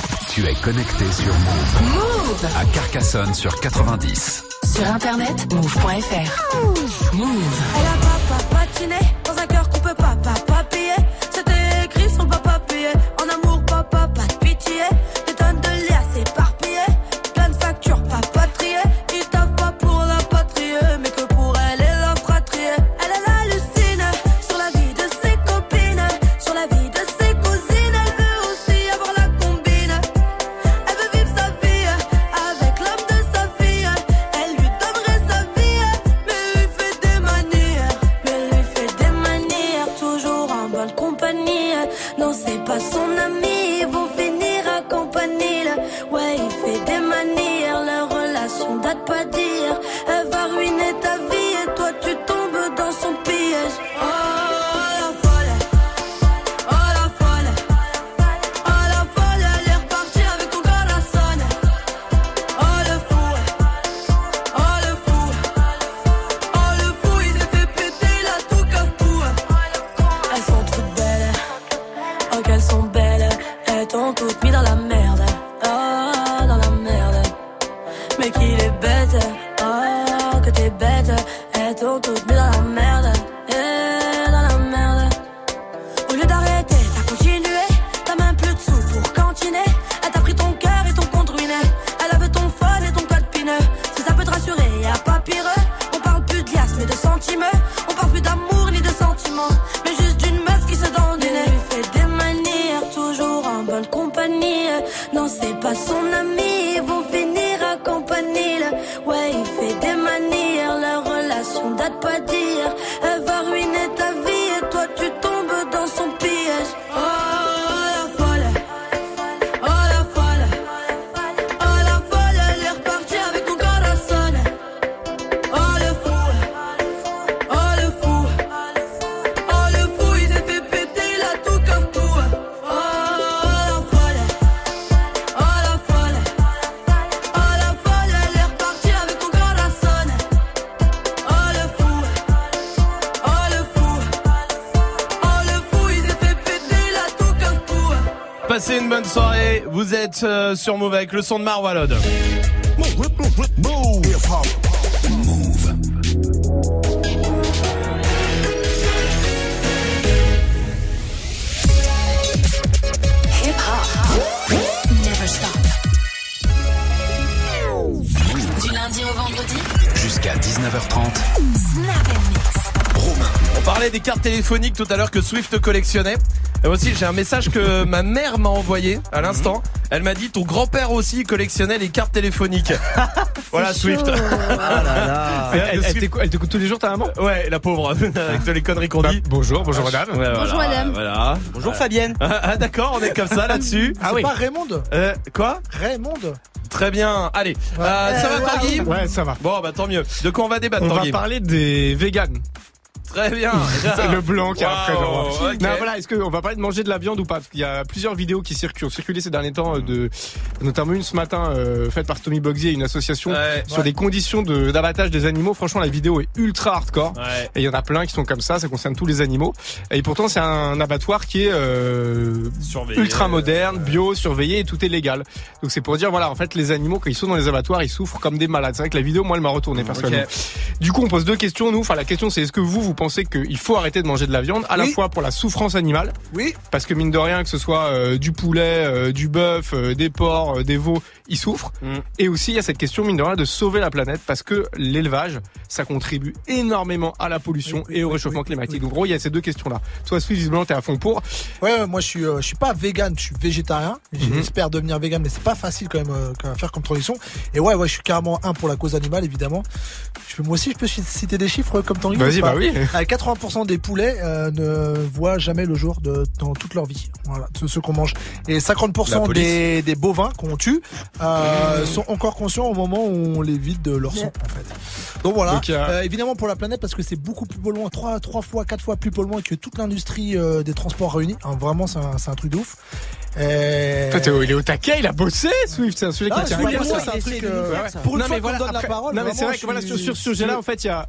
Tu es connecté sur Move. Move À Carcassonne sur 90. Sur internet, move.fr. Move. Elle a pas patiné dans un cœur qu'on peut pas sur Move avec le son de Marwalod. Hip hop. Never stop. Du lundi au vendredi. Jusqu'à 19h30. Snap and mix. On parlait des cartes téléphoniques tout à l'heure que Swift collectionnait. Et aussi, j'ai un message que ma mère m'a envoyé à l'instant. Elle m'a dit ton grand-père aussi collectionnait les cartes téléphoniques. voilà Swift. Elle, elle- elle t'écoute- elle t'écoute tous les jours, ta maman? Ouais, la pauvre, avec toutes les conneries qu'on dit. Bonjour, bonjour madame. Ouais, voilà, Bonjour, madame. Voilà. Bonjour Fabienne. Ah, ah, d'accord, on est comme ça là-dessus. Ah C'est pas Raymond? Euh, quoi? Raymond Très bien. Allez, Euh, ça va Tanguy? Ouais, ça va. Bon, bah tant mieux. De quoi on va débattre On va parler des véganes. Très bien. C'est le blanc qui est après. Wow, genre. ok. Non, voilà, est-ce qu'on va parler de manger de la viande ou pas? Parce qu'il y a plusieurs vidéos qui circulent, ont circulé ces derniers temps, euh, de, notamment une ce matin euh, faite par Tommy Boxier, une association Ouais. sur Ouais. les conditions de- d'abattage des animaux. Franchement, la vidéo est ultra hardcore. Ouais. Et il y en a plein qui sont comme ça, ça concerne tous les animaux. Et pourtant, c'est un abattoir qui est euh, ultra euh, moderne, bio, surveillé et tout est légal. Donc c'est pour dire, voilà, en fait, les animaux, quand ils sont dans les abattoirs, ils souffrent comme des malades. C'est vrai que la vidéo, moi, elle m'a retourné personnellement. Du coup, on pose deux questions. Nous, enfin, la question, c'est est-ce que vous, vous pensez qu'il faut arrêter de manger de la viande, à la fois pour la souffrance animale, Oui. parce que mine de rien, que ce soit euh, du poulet, euh, du bœuf, euh, des porcs, euh, des veaux, ils souffrent. Mm. Et aussi, il y a cette question, mine de rien, de sauver la planète, parce que l'élevage, ça contribue énormément à la pollution et au réchauffement climatique. Donc, en gros, il y a ces deux questions-là. Toi, Swift, visiblement, t'es à fond pour. Ouais, ouais, moi je suis, euh, je suis pas vegan, je suis végétarien. Mhm. J'espère devenir vegan, mais c'est pas facile quand même euh, à faire comme transition. Et ouais, ouais, je suis carrément un pour la cause animale, évidemment. Je peux, moi aussi, je peux citer des chiffres comme Tanguy. Vas-y, bah oui. Euh, 80% des poulets euh, ne voient jamais le jour de, dans toute leur vie. Voilà, ceux, ceux qu'on mange. Et La 50% police. des, des bovins qu'on tue euh, sont encore conscients au moment où on les vide de leur sang, en fait. Donc voilà. Donc, Euh, évidemment pour la planète parce que c'est beaucoup plus polluant, trois, trois fois, quatre fois plus polluant que toute l'industrie euh, des transports réunis. Hein, vraiment, c'est un, un truc de ouf. Et... Toi, il est au taquet, il a bossé, Swift, c'est un sujet Ah, qui tient je à euh, pour Non, fois mais me donne la après- parole, Non, mais c'est vrai que voilà, sur, sur ce sujet-là, en fait, il y a.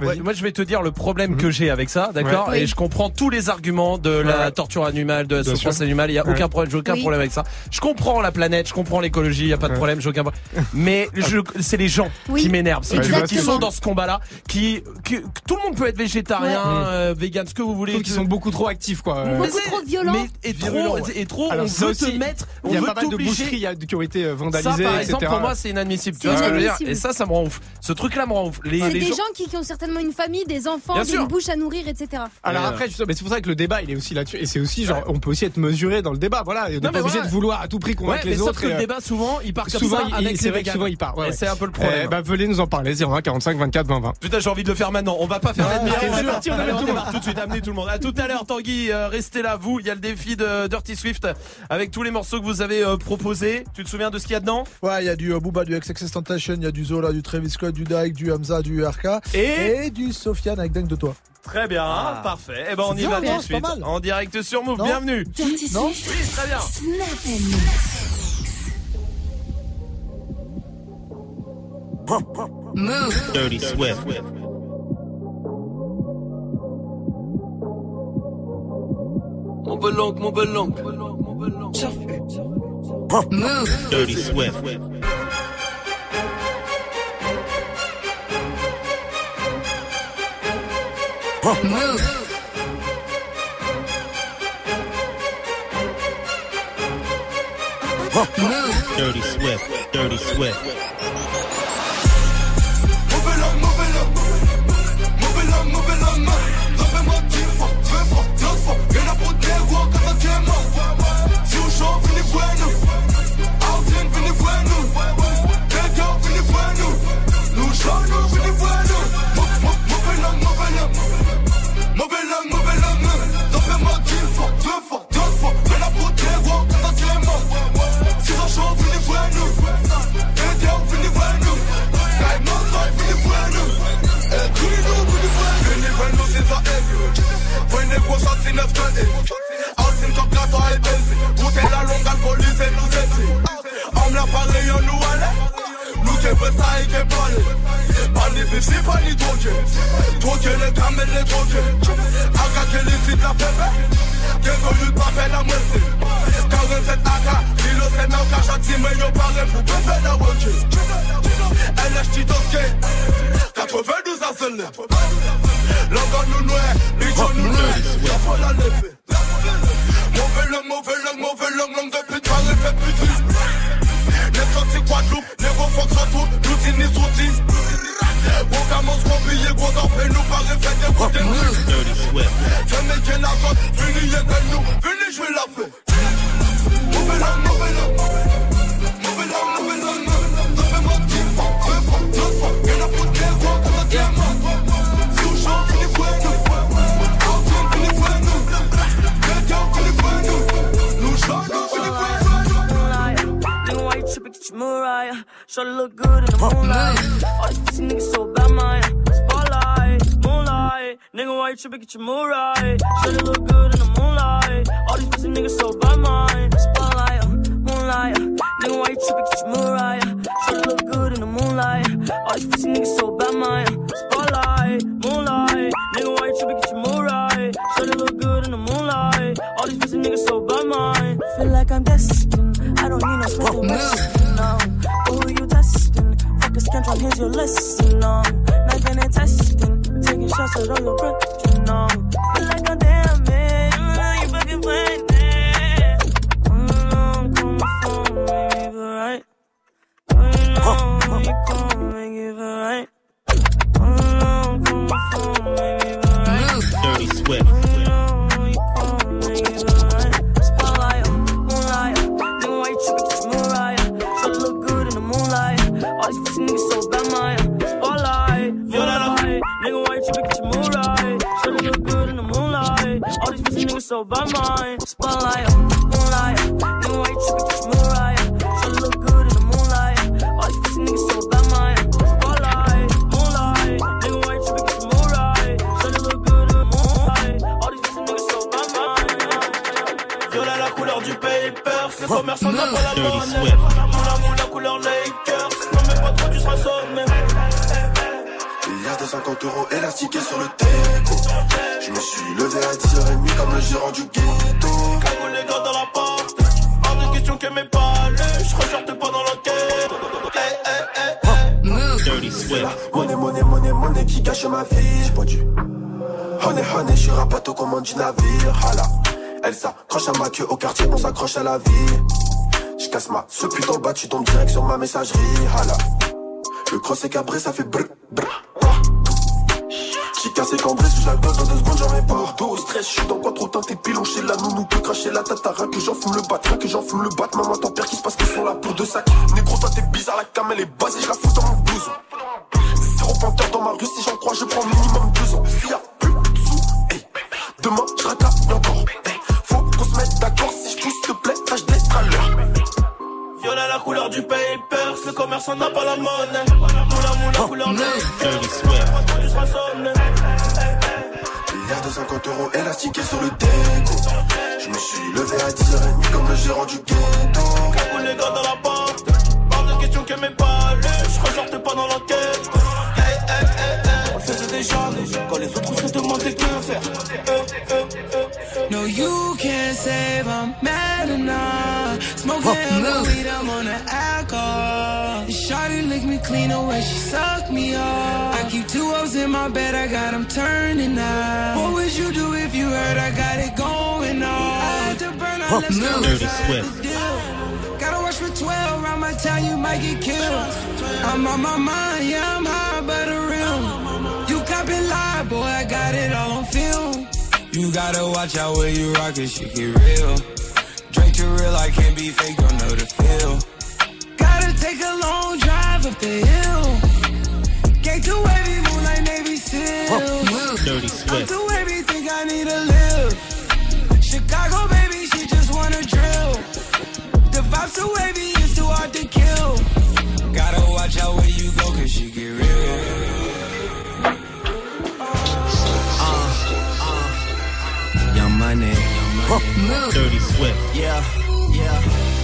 Ouais, moi, je vais te dire le problème que j'ai avec ça, d'accord Ouais. Et je comprends tous les arguments de la Ouais. torture animale, de la Bien souffrance sûr. animale. Il y a Ouais. aucun problème, j'ai aucun Oui. problème avec ça. Je comprends la planète, je comprends l'écologie, il y a pas de problème, j'ai aucun problème. Mais je, c'est les gens Oui. qui m'énervent, si tu veux, qui sont dans ce combat-là, qui, qui- que tout le monde peut être végétarien, Ouais. euh, vegan, ce que vous voulez. Qu'ils sont beaucoup trop actifs, quoi. Euh, Mais c'est- Mais et trop, et trop, Alors, on ça veut aussi, te mettre, on Il y a veut pas mal de t'obliger. boucheries il y a- qui ont été euh, Ça, vandalisées, par etc. exemple, pour moi, c'est inadmissible. Tu vois ce que je veux dire. Et ça, ça me rend ouf. Ce truc-là me rend ouf. Les, C'est les des gens- qui, qui ont certainement une famille, des enfants, Bien des sûr. bouches à nourrir, etc. Alors après, justement, mais c'est pour ça que le débat, il est aussi là-dessus. Et c'est aussi, genre, on peut aussi être mesuré dans le débat. Voilà, et on n'est pas obligé voilà. de vouloir à tout prix convaincre Ouais, les mais autres. sauf que et, le euh, débat, souvent, il part comme souvent, ça avec c'est les vrai que souvent, il part. Ouais, Et ouais. c'est un peu le problème. Eh, bah, venez nous en parler. 01 45 24 20 20. Putain, j'ai envie de le faire maintenant. On va pas faire la demi-heure. c'est on on on tout démarre. de suite, amenez tout le monde. À tout à l'heure, Tanguy. euh, restez là, vous. Il y a le défi de Dirty Swift avec tous les morceaux que vous avez euh, proposés. Tu te souviens de ce qu'il y a dedans? Ouais, il y a du euh, Booba, du XXX Tentation, il y a du Zola, du Travis Scott, du Dyke, du Hamza, du RK Et du Sofiane avec Dingue de toi. Très bien, Ah. parfait. Eh ben, on y bien, va tout de suite. En direct sur Move. Non Bienvenue. Dirty Non Swift. Oui, très bien. Move. Dirty Swift. Mon mon. Move. Dirty Swift. Move. Move. Dirty Swift. Dirty Swift. 69 cutting. Austin top class og alt bensin. Hotel er lokal politi, ke besa e ke pale Pani bisi pani toke. Toke le kamel le toke. Aka ke li sit la pepe ko yut pape la mwese Karen set aka Kilo set nan ka shati men yo pare pou pepe la woke LH Titoske 92 a sele Logan nou nwe Bicho nou nwe La pou la leve Mauvais langue, mauvais langue, mauvais langue, langue de pute, pare fait sorti Guadeloupe, ne go fuck sur tout, l'outil ni souti Gros commence nous pare fait des la fini y'a que nous, fini la Mauvais langue, mauvais langue Mariah. Shorty look good in the moonlight. All these pussy niggas so bad, my spotlight, moonlight. Nigga, why you tripping? Get your Mariah. Shorty look good in the moonlight. All these pussy niggas so bad, my spotlight, moonlight. Nigga, why you tripping? Get your Mariah. Shorty look good in the moonlight. All these pussy niggas so bad, my spotlight, moonlight. Nigga, why you tripping? Get your Mariah. Shorty look good in the moonlight. All these pussy niggas so bad, my feel like I'm destined. I don't need no special Fuck a scantron, here's your lesson, no. Knife and testing, taking shots at all your breath, you All Viola la couleur du paper. Ce commerçant n'a pas la mmh. monnaie. euros élastiqués sur le déco. Je me suis levé à 10h30 comme le gérant du ghetto. Cagou les gars dans la porte. Hors de question que mes balles, je ressorte pendant l'enquête. Hey, hey, hey, Dirty Swift. Monnaie, monnaie, monnaie, monnaie qui cache ma vie. J'ai pas du. Honey, honey, je suis rapato comme du navire. Hala. Elle s'accroche à ma queue au quartier, on s'accroche à la vie. Je casse ma ce putain bas, tu tombes direct sur ma messagerie. Hala. Le cross est cabré, ça fait brr brr. Cassé cambré sous l'alcool dans deux secondes j'en ai pas. Dos stress, je suis dans quoi trop teinté pilon chez la nounou peut cracher la tatara que j'en fume le bat, rien que j'en fume le bat. Maman ton père qui se passe qu'ils sont là pour deux sacs. Négro toi t'es bizarre, la cam elle est basée, je la fous dans mon blouson. Zéro panthère dans ma rue, si j'en crois je prends minimum deux ans. S'il y a plus de sous, hey, demain je rate la encore. Hey, Faut qu'on se mette d'accord, si je pousse te plaît, tâche d'être à l'heure. Violet la couleur du paper, le commerçant n'a pas la monnaie. Moula moula couleur Lakers, Milliard de 50 euros élastiqués sur le déco Je me suis levé à 10h30 comme le gérant du ghetto Cagoule les gars dans la porte, hors de question que mes palais, je ressorte pas dans l'enquête. Hey, hey, hey, hey. On le faisait déjà, quand les autres se demandaient que faire. Euh, euh, euh. No, you can't save, I'm mad enough. Smoking oh, weed, I'm on the alcohol. Shawty lick me clean away, she suck me off. I keep two O's in my bed, I got them turning out. What would you do if you heard I got it going on? I had to burn out, let's go. Swift. the. Gotta watch for 12, around my town, you might get killed. I'm on my mind, yeah, I'm high, but a real. You copy lie, boy, I got it all on film. You gotta watch out where you rock it, shit get real. Drink too real, I can't be fake, don't know the feel. Gotta take a long drive up the hill. Get too wavy, move like Navy SEAL. Dirty Swift. too wavy, think I need to live. Chicago, baby, she just wanna drill. The vibes too wavy, it's too hard to kill. Gotta watch out where you go, cause she get real. Uh, uh, uh. Young money. Dirty Swift. Yeah, yeah.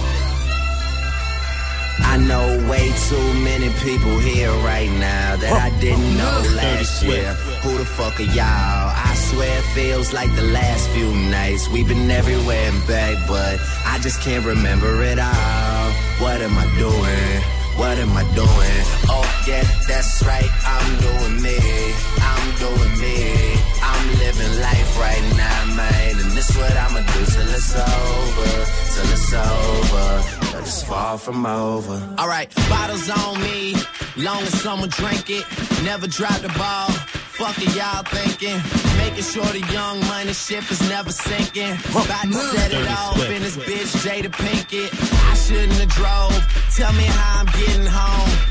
I know way too many people here right now that I didn't know last year. Who the fuck are y'all? I swear it feels like the last few nights. We've been everywhere and back, but I just can't remember it all. What am I doing? What am I doing? Oh, yeah, that's right. I'm doing me. I'm doing me. I'm living life right now, man. And this what I'ma do till it's over. Till it's over. But it's far from over. Alright, bottles on me. Long as someone drink it. Never drop the ball. Fuck it, y'all thinking. Making sure the young money ship is never sinking. About to set it off in this bitch, Jada Pinkett. I shouldn't have drove. Tell me how I'm getting home.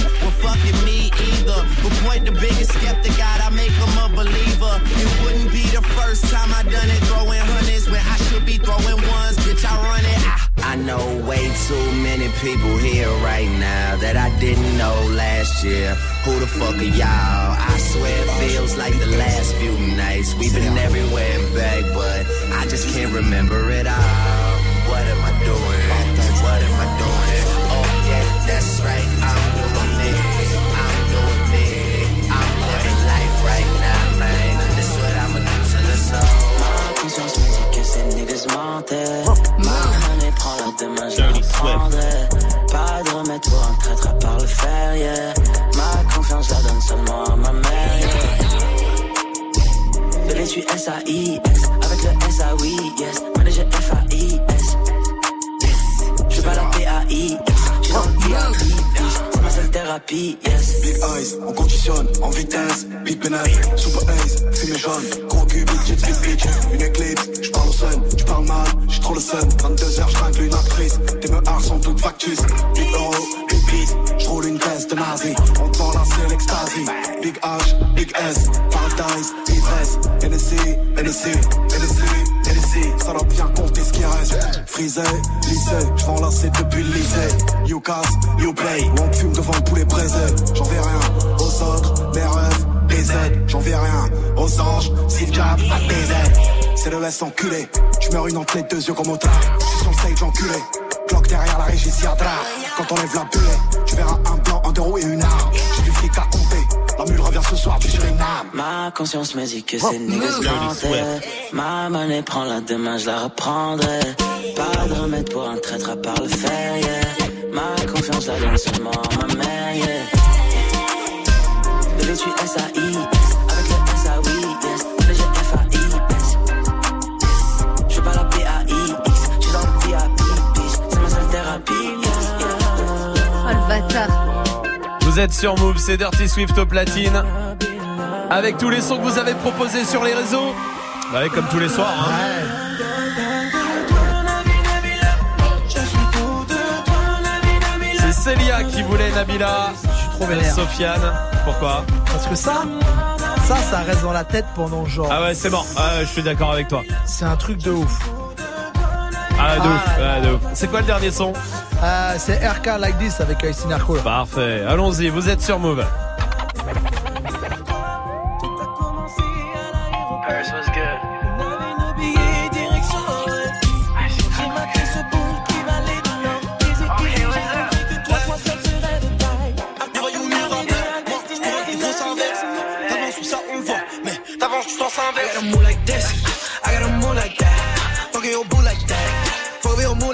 fucking me either. But point the biggest skeptic out, I make a believer. It wouldn't be the first time I done it, throwing hundreds when I should be throwing ones. Bitch, I run it. I, I know way too many people here right now that I didn't know last year. Who the fuck are y'all? I swear it feels like the last few nights. We've been everywhere and back, but I just can't remember it all. What am I doing? Ces niggas mentaient. Ma monnaie prend la demain, je la reprendrai. Pas de remède pour un traître à part le fer, yeah. Ma confiance, je la donne seulement à ma mère, yeah. Bébé, je suis S-A-I-S, avec le S-A-Oui, yes. Manager F-A-I-S. Je suis pas la P-A-I-S, je suis dans le Seule. Big eyes, on conditionne en vitesse. Big pénètre, super ace, fumée jaune. Gros cul, big big bitch. Une éclipse, j'parle au sun, tu parles mal, j'ai trop le sun. 22h, j'ringle une actrice. Tes meurs sont toutes factus. Big euro, big beat, j'roule une caisse de nazi. On te vend là, c'est l'extasie. Big H, big S, paradise, ivresse. NSC, NSC, NSC, NSC. Ça doit bien compter ce qui reste. Frisé, j'vends là, c'est depuis le lycée. You casse, you play. On fume devant le poulet braisé. J'en vais rien aux autres, mes rêves, des aides. J'en vais rien aux anges, si le a des aides. C'est le S enculé. Tu meurs une entrée, deux yeux comme au tard. J'suis sur le stage enculé. Cloque derrière la régie, si Quand on lève la bulle, tu verras un blanc, un deux roues et une arme. La mule revient ce soir, tu sur une âme. Ma conscience me dit que Oh, c'est négociante. Ma monnaie prend la demain, je la reprendrai. Pas de remède pour un traître à part le fer, yeah. Ma confiance la donne seulement à ma mère, yeah. Bébé, je suis Vous êtes sur Move, c'est Dirty Swift au platine. Avec tous les sons que vous avez proposés sur les réseaux. Ouais, comme tous les soirs. hein. C'est Célia qui voulait Nabila. Je suis trop vénère. Sofiane. Pourquoi? Parce que ça, ça, ça reste dans la tête pendant genre. Ah ouais, c'est mort. Ah ouais, je suis d'accord avec toi. C'est un truc de ouf. Ah, de Ah. ouf. Ouais, de ouf. C'est quoi le dernier son Euh, c'est RK Like This avec Ice Narco. là. Parfait. Allons-y, vous êtes sur Move.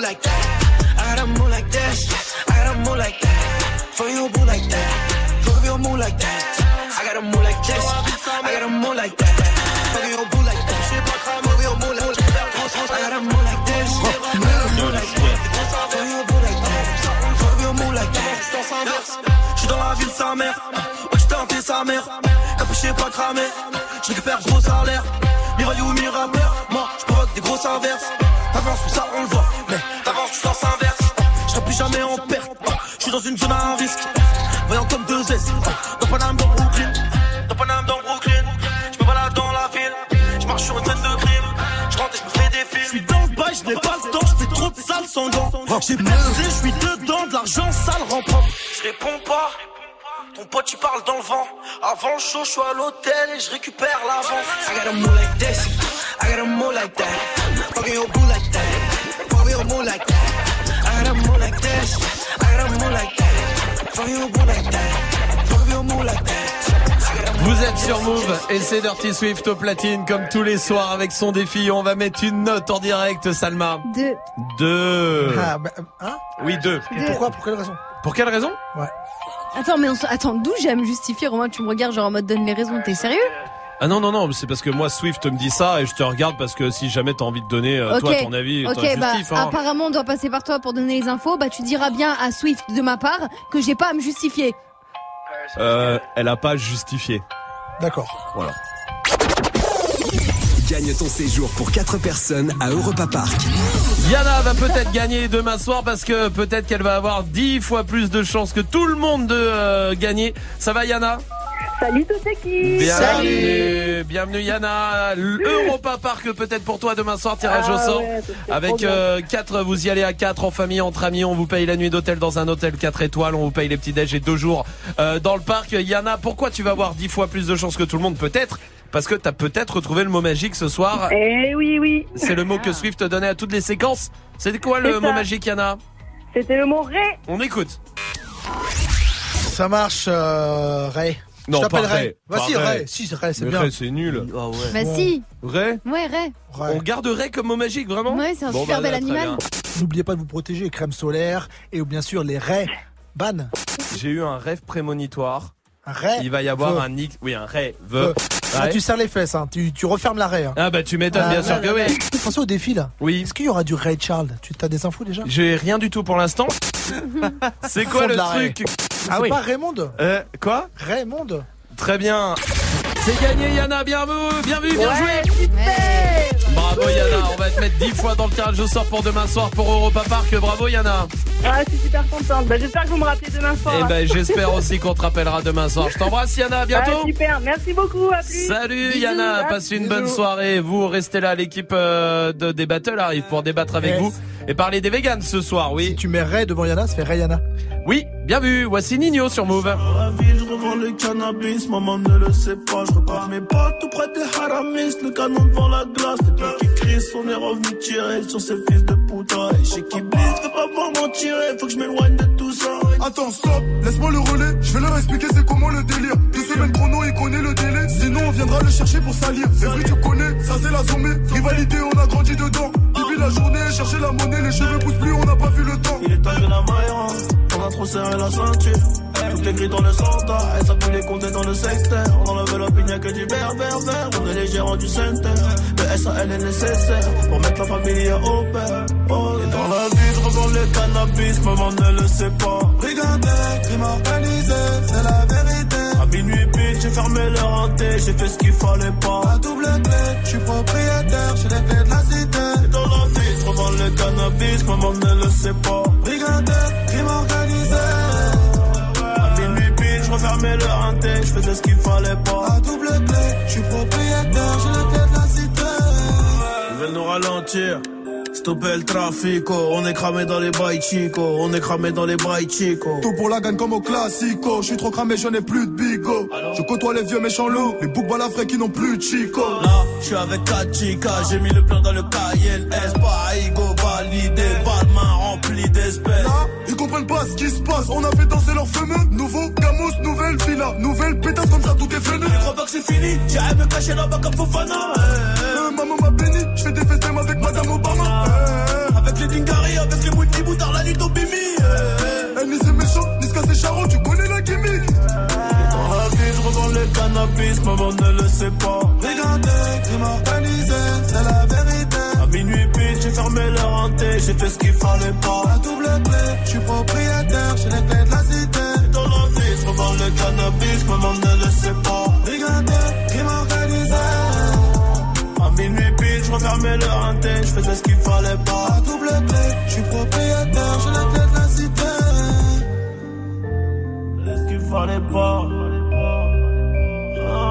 Like that. I got a move like this, I got a move like that. Fuck your boo like that, fuck your move like that. I got a move like this, I got a move like that. Fuck your boo like that, fuck your move like that. I got a move like this, I got a move like that. Fuck your boo like that, your move like that. J'suis dans la ville sa mère, ouais j't'ai hanté sa mère. Capuché pas cramé, j'récupère gros salaire. Mi-rail ou mi-rappeur, moi j'provoque des grosses inverses. T'avances tout ça on le voit, mais t'avances du sens inverse. J'serai plus jamais en perte, j'suis dans une zone à risque. Voyant comme deux S, dans Paname dans Brooklyn. Dans Paname dans Brooklyn, j'me balade dans la ville. J'marche sur une scène de crime, j'rentre et j'me fais des films. J'suis dans le bail, j'n'ai pas le temps, j'fais trop de sales sans gants. J'ai percé, j'suis dedans, de l'argent sale rend propre. J'réponds pas. Ton pote il parle dans le vent. Avant le show, je suis à l'hôtel et je récupère l'avance. I got a move like this, I got a move like that. Fucking your boo like that, fucking your move like that. I got a move like this, I got a move like that. Fucking your boo like that, fucking your move like that. Vous êtes sur Move et c'est Dirty Swift au platine comme tous les soirs avec son défi. On va mettre une note en direct, Salma. Deux. Deux. Ah, bah, hein Oui, deux. Et pourquoi Pour quelle raison Pour quelle raison Ouais. Attends, mais on s- attends, d'où j'ai à me justifier, Romain Tu me regardes genre en mode donne les raisons, t'es sérieux? Ah non, non, non, c'est parce que moi, Swift me dit ça et je te regarde parce que si jamais t'as envie de donner, euh, toi, ton avis, Ok, ton bah, justif, hein. apparemment, on doit passer par toi pour donner les infos. Bah, tu diras bien à Swift de ma part que j'ai pas à me justifier. Euh, elle a pas justifié. D'accord. Voilà. Gagne ton séjour pour 4 personnes à Europa Park. Yana va peut-être gagner demain soir parce que peut-être qu'elle va avoir 10 fois plus de chances que tout le monde de euh, gagner. Ça va Yana? Salut toute l'équipe Bienvenue, bienvenue Yana. L'Europa Park peut-être pour toi demain soir, tirage Ah au sort. ouais, Avec bien. euh, 4, vous y allez à 4 en famille, entre amis, on vous paye la nuit d'hôtel dans un hôtel 4 étoiles, on vous paye les petits déj et deux jours euh, dans le parc. Yana, pourquoi tu vas avoir 10 fois plus de chances que tout le monde? Peut-être parce que t'as peut-être retrouvé le mot magique ce soir. Eh oui, oui. C'est le mot que Swift donnait à toutes les séquences. C'était quoi le mot magique Yana? C'était le mot ré. On écoute. Ça marche, euh, Ray. Non, Je t'appelle pas Ray. Ray. Pas Vas-y, Ray. Ray. Si, Ray, c'est bien. Ray, c'est nul. Bah si. Ray Ouais, Ray. On garde Ray comme mot magique, vraiment? Ouais, c'est un Bon, super bah, bel très animal. N'oubliez pas de vous protéger, crème solaire et bien sûr les Ray. Ban. J'ai eu un rêve prémonitoire. Il va y avoir un X. Oui, un rêve. Feu. Ah, tu serres les fesses, hein. tu, tu refermes l'arrêt. Hein. Ah bah tu m'étonnes, bien sûr que oui. Pensez au défi là. Oui. Est-ce qu'il y aura du Ray Charles Tu as des infos déjà J'ai rien du tout pour l'instant. C'est quoi Fond le truc C'est Ah oui. pas Raymond Euh, quoi Raymond Très bien. C'est gagné Yana, bien vu, bien vu, bien Ouais, joué. Bravo Yana, on va te mettre 10 fois dans le tirage au sort pour demain soir pour Europa Park. Bravo Yana. Ah, je suis super contente. Bah, j'espère que vous me rappelez demain soir. Et ben j'espère aussi qu'on te rappellera demain soir. Je t'embrasse Yana, à bientôt. Ah, super, merci beaucoup. À plus. Salut Bisous. Yana, passez une bisous. bonne soirée. Vous restez là, l'équipe euh, de des battles arrive pour débattre avec Yes. vous et parler des vegans ce soir, oui. Si tu mets Ray devant Yana, ça fait Rayana. Oui, bien vu. Voici Nino sur Move. Revends le cannabis, maman ne le sait pas. Je repars mes potes tout près des haramis, le canon devant la glace. Les pieds qui crissent, on est revenu tirer sur ces fils de putain. Et chez qui blisse, veux pas voir m'en tirer, faut que je m'éloigne de. Attends, stop, laisse-moi le relais. Je vais leur expliquer c'est comment le délire. Deux semaines chrono, il connaît le délai. Sinon, on viendra le chercher pour salir. Evry, tu connais, ça c'est la zombie. Rivalité, on a grandi dedans. Depuis la journée, chercher la monnaie, les cheveux poussent plus, on n'a pas vu le temps. Il est temps de la maille, on a trop serré la ceinture. Toutes les grilles dans le centre, et ça peut les compter dans le secteur. On enlève pigne que du berbère vert. On est les gérants du center. Le SAL est nécessaire pour mettre la famille au père. Oh, et dans la vie, je revends le cannabis, maman ne le sait pas. Brigandais, crime organisé, c'est la vérité. À minuit pile, j'ai fermé le renté, j'ai fait ce qu'il fallait pas. À double clé, je suis propriétaire, j'ai les clés de la cité. Et dans la je revends le cannabis, maman ne le sait pas. Brigandais, crime organisé. À minuit pile, je refermais le renté, je faisais ce qu'il fallait pas. À double clé, je suis propriétaire, j'ai les clés de la cité. Ils veulent nous ralentir. Stopper le trafic, oh. on est cramé dans les bails chico, on est cramé dans les bails chico. Tout pour la gagne comme au classico. Je suis trop cramé, je n'ai plus de bigot. Je côtoie les vieux méchants loups, les boucs balafrés qui n'ont plus de chico. Là, je suis avec Kachika, j'ai mis le plan dans le KLS, pas ego validé, pas de main remplie d'espèces. Comprennent pas ce qui se passe. On a fait danser leurs fameux. Nouveau Camus, nouvelle villa, nouvelle pétasse comme ça, tout est fenu. Je crois pas que c'est fini, à me cacher là-bas comme Fofana. Euh, maman m'a béni, je fais des festins avec Madame Obama. Euh, Avec les Dingari, avec les Mouti Boutard, la nuit au Bimi. Elle ni c'est méchant, ni c'est charron, tu connais la gimmick. Dans la vie, je revends le cannabis, maman ne le sait pas. Regardez, crime organisé, c'est la j'ai fait ce qu'il fallait pas. À double clé, je suis propriétaire, j'ai les clés de la cité. Dans la vie, je revends le cannabis, maman ne le sait pas. Regardez, crime organisé. À minuit pile, je refermais le renté, je faisais ce qu'il fallait pas. À double clé, je suis propriétaire, j'ai les clés de la cité. ce qu'il fallait pas. Ah,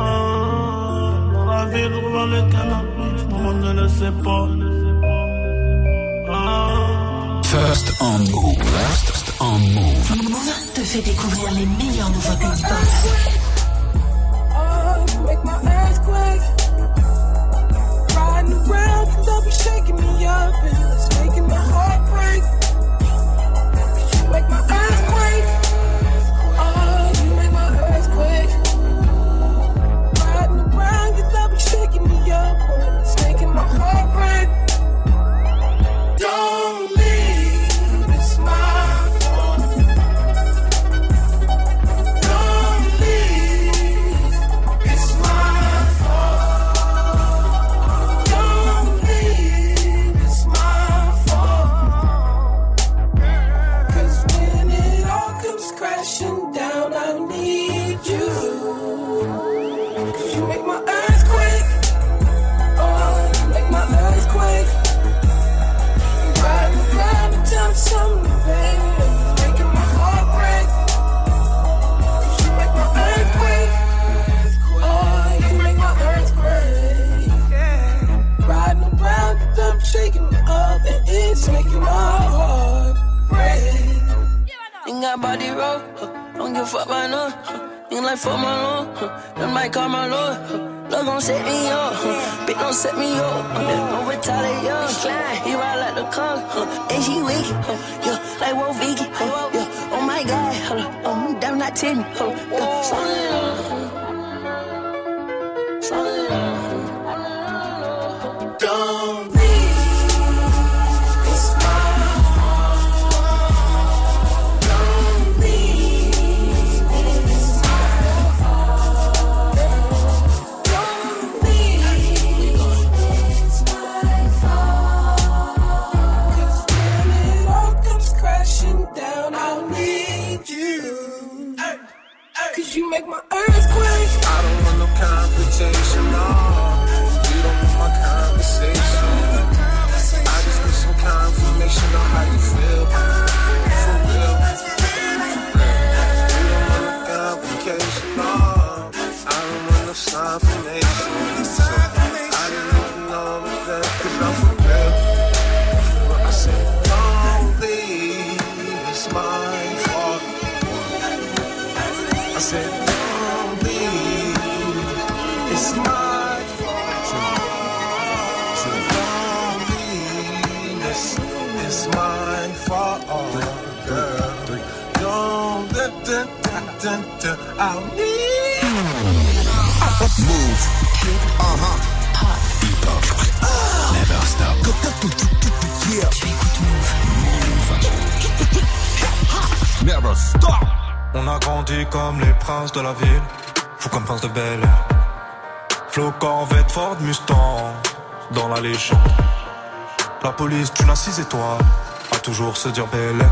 dans la ville, je revends le cannabis, maman ne le sait pas. First on move. First on move. Move te fait découvrir les meilleures nouveautés hip-hop. A fuck by no. Huh. Like fuck my lord, huh. that might call my lord. Huh. Love gon' set me up, huh. bitch don't set me up. Huh. Don't retaliate, yeah. He ride like the car, huh. and she weak, huh. yeah, like Wolf Vicky, huh. yeah. Oh my god, huh. um, damn not ten, huh. yeah. Slow it down, huh. Slow it the, the, I'll need. Move. Uh huh. Hip hop. Never stop. Yeah. Tu écoutes Move. Never stop. On a grandi comme les princes de la ville, fou comme prince de Bel Air. Flo Corvette, Ford Mustang, dans la légende. La police d'une à six étoiles, a toujours se dire Bellec.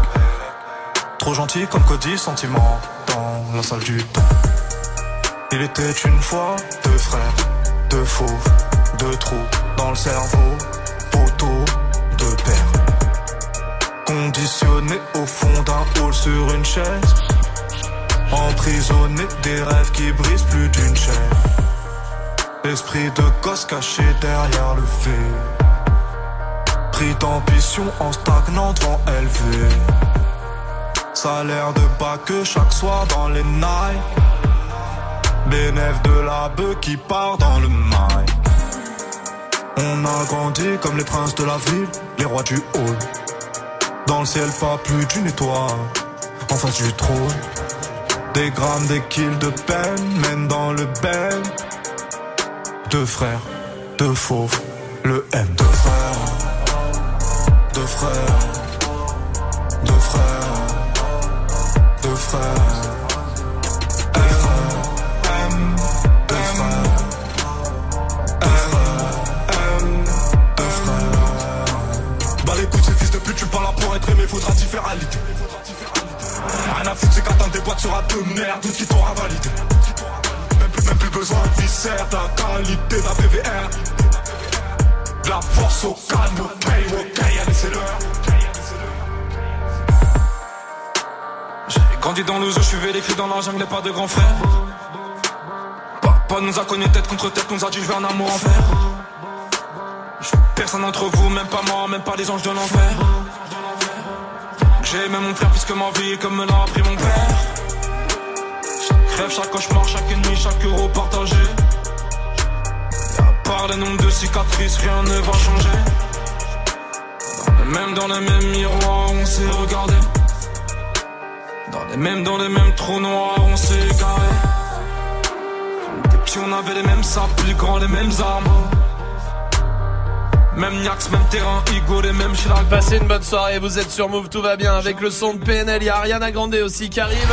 Trop gentil comme Cody, sentiment, dans la salle du temps. Il était une fois deux frères, deux fauves, deux trous dans le cerveau, poteau, deux pères. Conditionné au fond d'un hall sur une chaise. Emprisonné des rêves qui brisent plus d'une chaîne. Esprit de gosse caché derrière le fait. Pris d'ambition en stagnant devant élevé. Salaire de bas que chaque soir dans les nights. Bénéf de la bœuf qui part dans le mail. On a grandi comme les princes de la ville, les rois du hall. Dans le ciel, pas plus d'une étoile. En face du trône. Des grammes, des kills de peine mènent dans le bel. Deux frères, deux fauves, le M. Deux frères, deux frères, faudra t'y faire à l'idée. Rien à foutre, c'est qu'attendre des boîtes sera de merde, tout qui t'aura validé. Même plus, besoin de viscère, ta qualité, ta PVR. De la force au calme, ok, ok, allez, c'est l'heure. J'ai grandi dans le zoo, je suis vécu dans la jungle, pas de grand frère. Papa nous a connus tête contre tête, nous a dit je veux un amour en personne d'entre vous, même pas moi, même pas les anges de l'enfer. J'ai aimé mon frère plus que ma vie, comme me l'a appris mon père. Chaque rêve, chaque cauchemar, chaque nuit, chaque euro partagé. Et à part le nombre de cicatrices, rien ne va changer. Dans les mêmes, dans les mêmes miroirs, on s'est regardé. Dans les mêmes, dans les mêmes trous noirs, on s'est égaré. Était petits, on avait les mêmes sables, plus les mêmes armes. Même Niax, même terrain, Igo, les mêmes Chirac. Passez une bonne soirée, vous êtes sur Move, tout va bien avec le son de PNL, il y a Ariana Grande aussi qui arrive.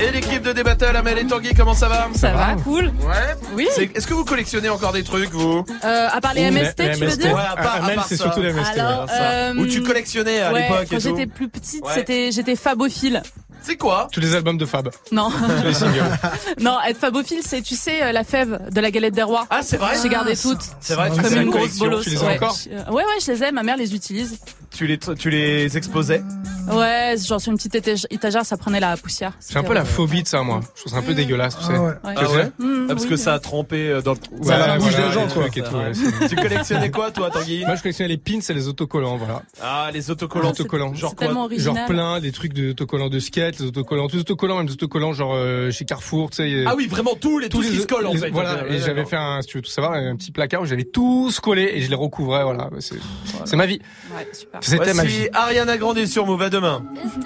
Et l'équipe de Débattle, Amel et Tanguy, comment ça va Ça va, cool. Ouais. Oui. C'est- Est-ce que vous collectionnez encore des trucs, vous Euh, à part les MST, tu veux dire Ouais, à part, à Amel, part c'est ça. surtout les MST, Alors, Ouais, ça. euh, Ou tu collectionnais à ouais, l'époque et Quand j'étais plus petite, Ouais. c'était j'étais fabophile. C'est quoi Tous les albums de Fab. Non. Tous les singles. non, être fabophile, c'est, tu sais, euh, la fève de la galette des rois. Ah, c'est vrai J'ai gardé Ah, toutes. c'est vrai, tu Comme fais la une grosse collection, bolos. tu les as ouais. encore euh, ouais, ouais, je les ai, ma mère les utilise. tu les, tu les exposais Ouais, genre sur une petite étagère, ça prenait la poussière. J'ai un peu la phobie de ça, moi. Je trouve ça un peu dégueulasse, tu sais. ouais. Tu Ah sais ouais Mmh, Ah, Parce oui, que ça a trempé euh, dans le Ouais, Ça a voilà, bougé les gens, c'est- Tu collectionnais quoi, toi, Tanguy Moi, je collectionnais les pins et les autocollants, voilà. Ah, les autocollants. autocollants. Genre c'est quoi. Genre plein, des trucs de autocollants de skate, les autocollants, tous les autocollants, même des autocollants genre euh, chez Carrefour, tu sais. Ah oui, vraiment tous les tous qui se collent en les- fait. Voilà, Ouais, et j'avais fait un, si tu veux tout savoir, un petit placard où j'avais tous collé et je les recouvrais, voilà. C'est, ma vie. Ouais, super. C'était ma vie. Voici Ariana Grande sur Move à demain. It's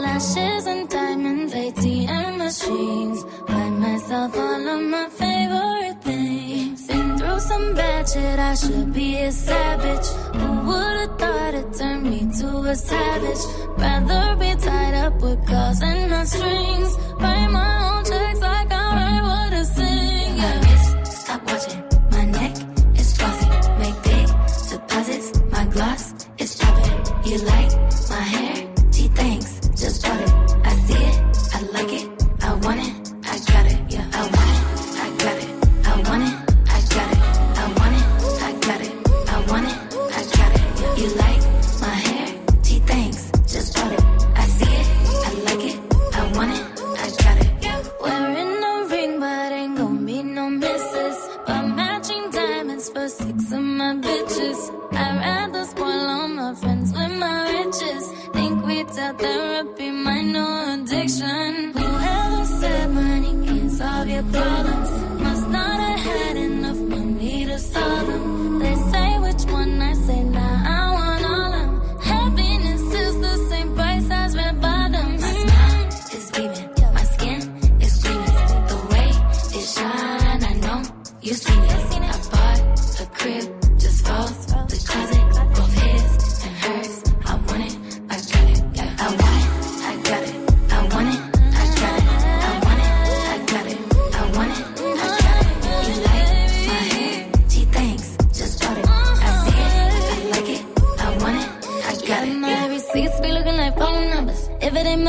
Lashes and diamonds, ATM machines. Buy myself all of my favorite things. Been through some bad shit, I should be a savage. Who would've thought it turned me to a savage? Rather be tied up with calls and not strings. Write my own checks like I write what I sing. Yeah. My wrist, stop watching. My neck is flossy. Make big deposits. My gloss is popping. You like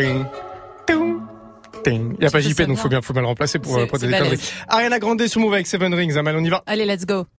Ting, ting, ting. Il y a pas JP, donc faut bien, faut bien le remplacer pour, C'est- pour des conneries. Ariana Grande sur Move avec Seven Rings. Amal, on y va. Allez, let's go.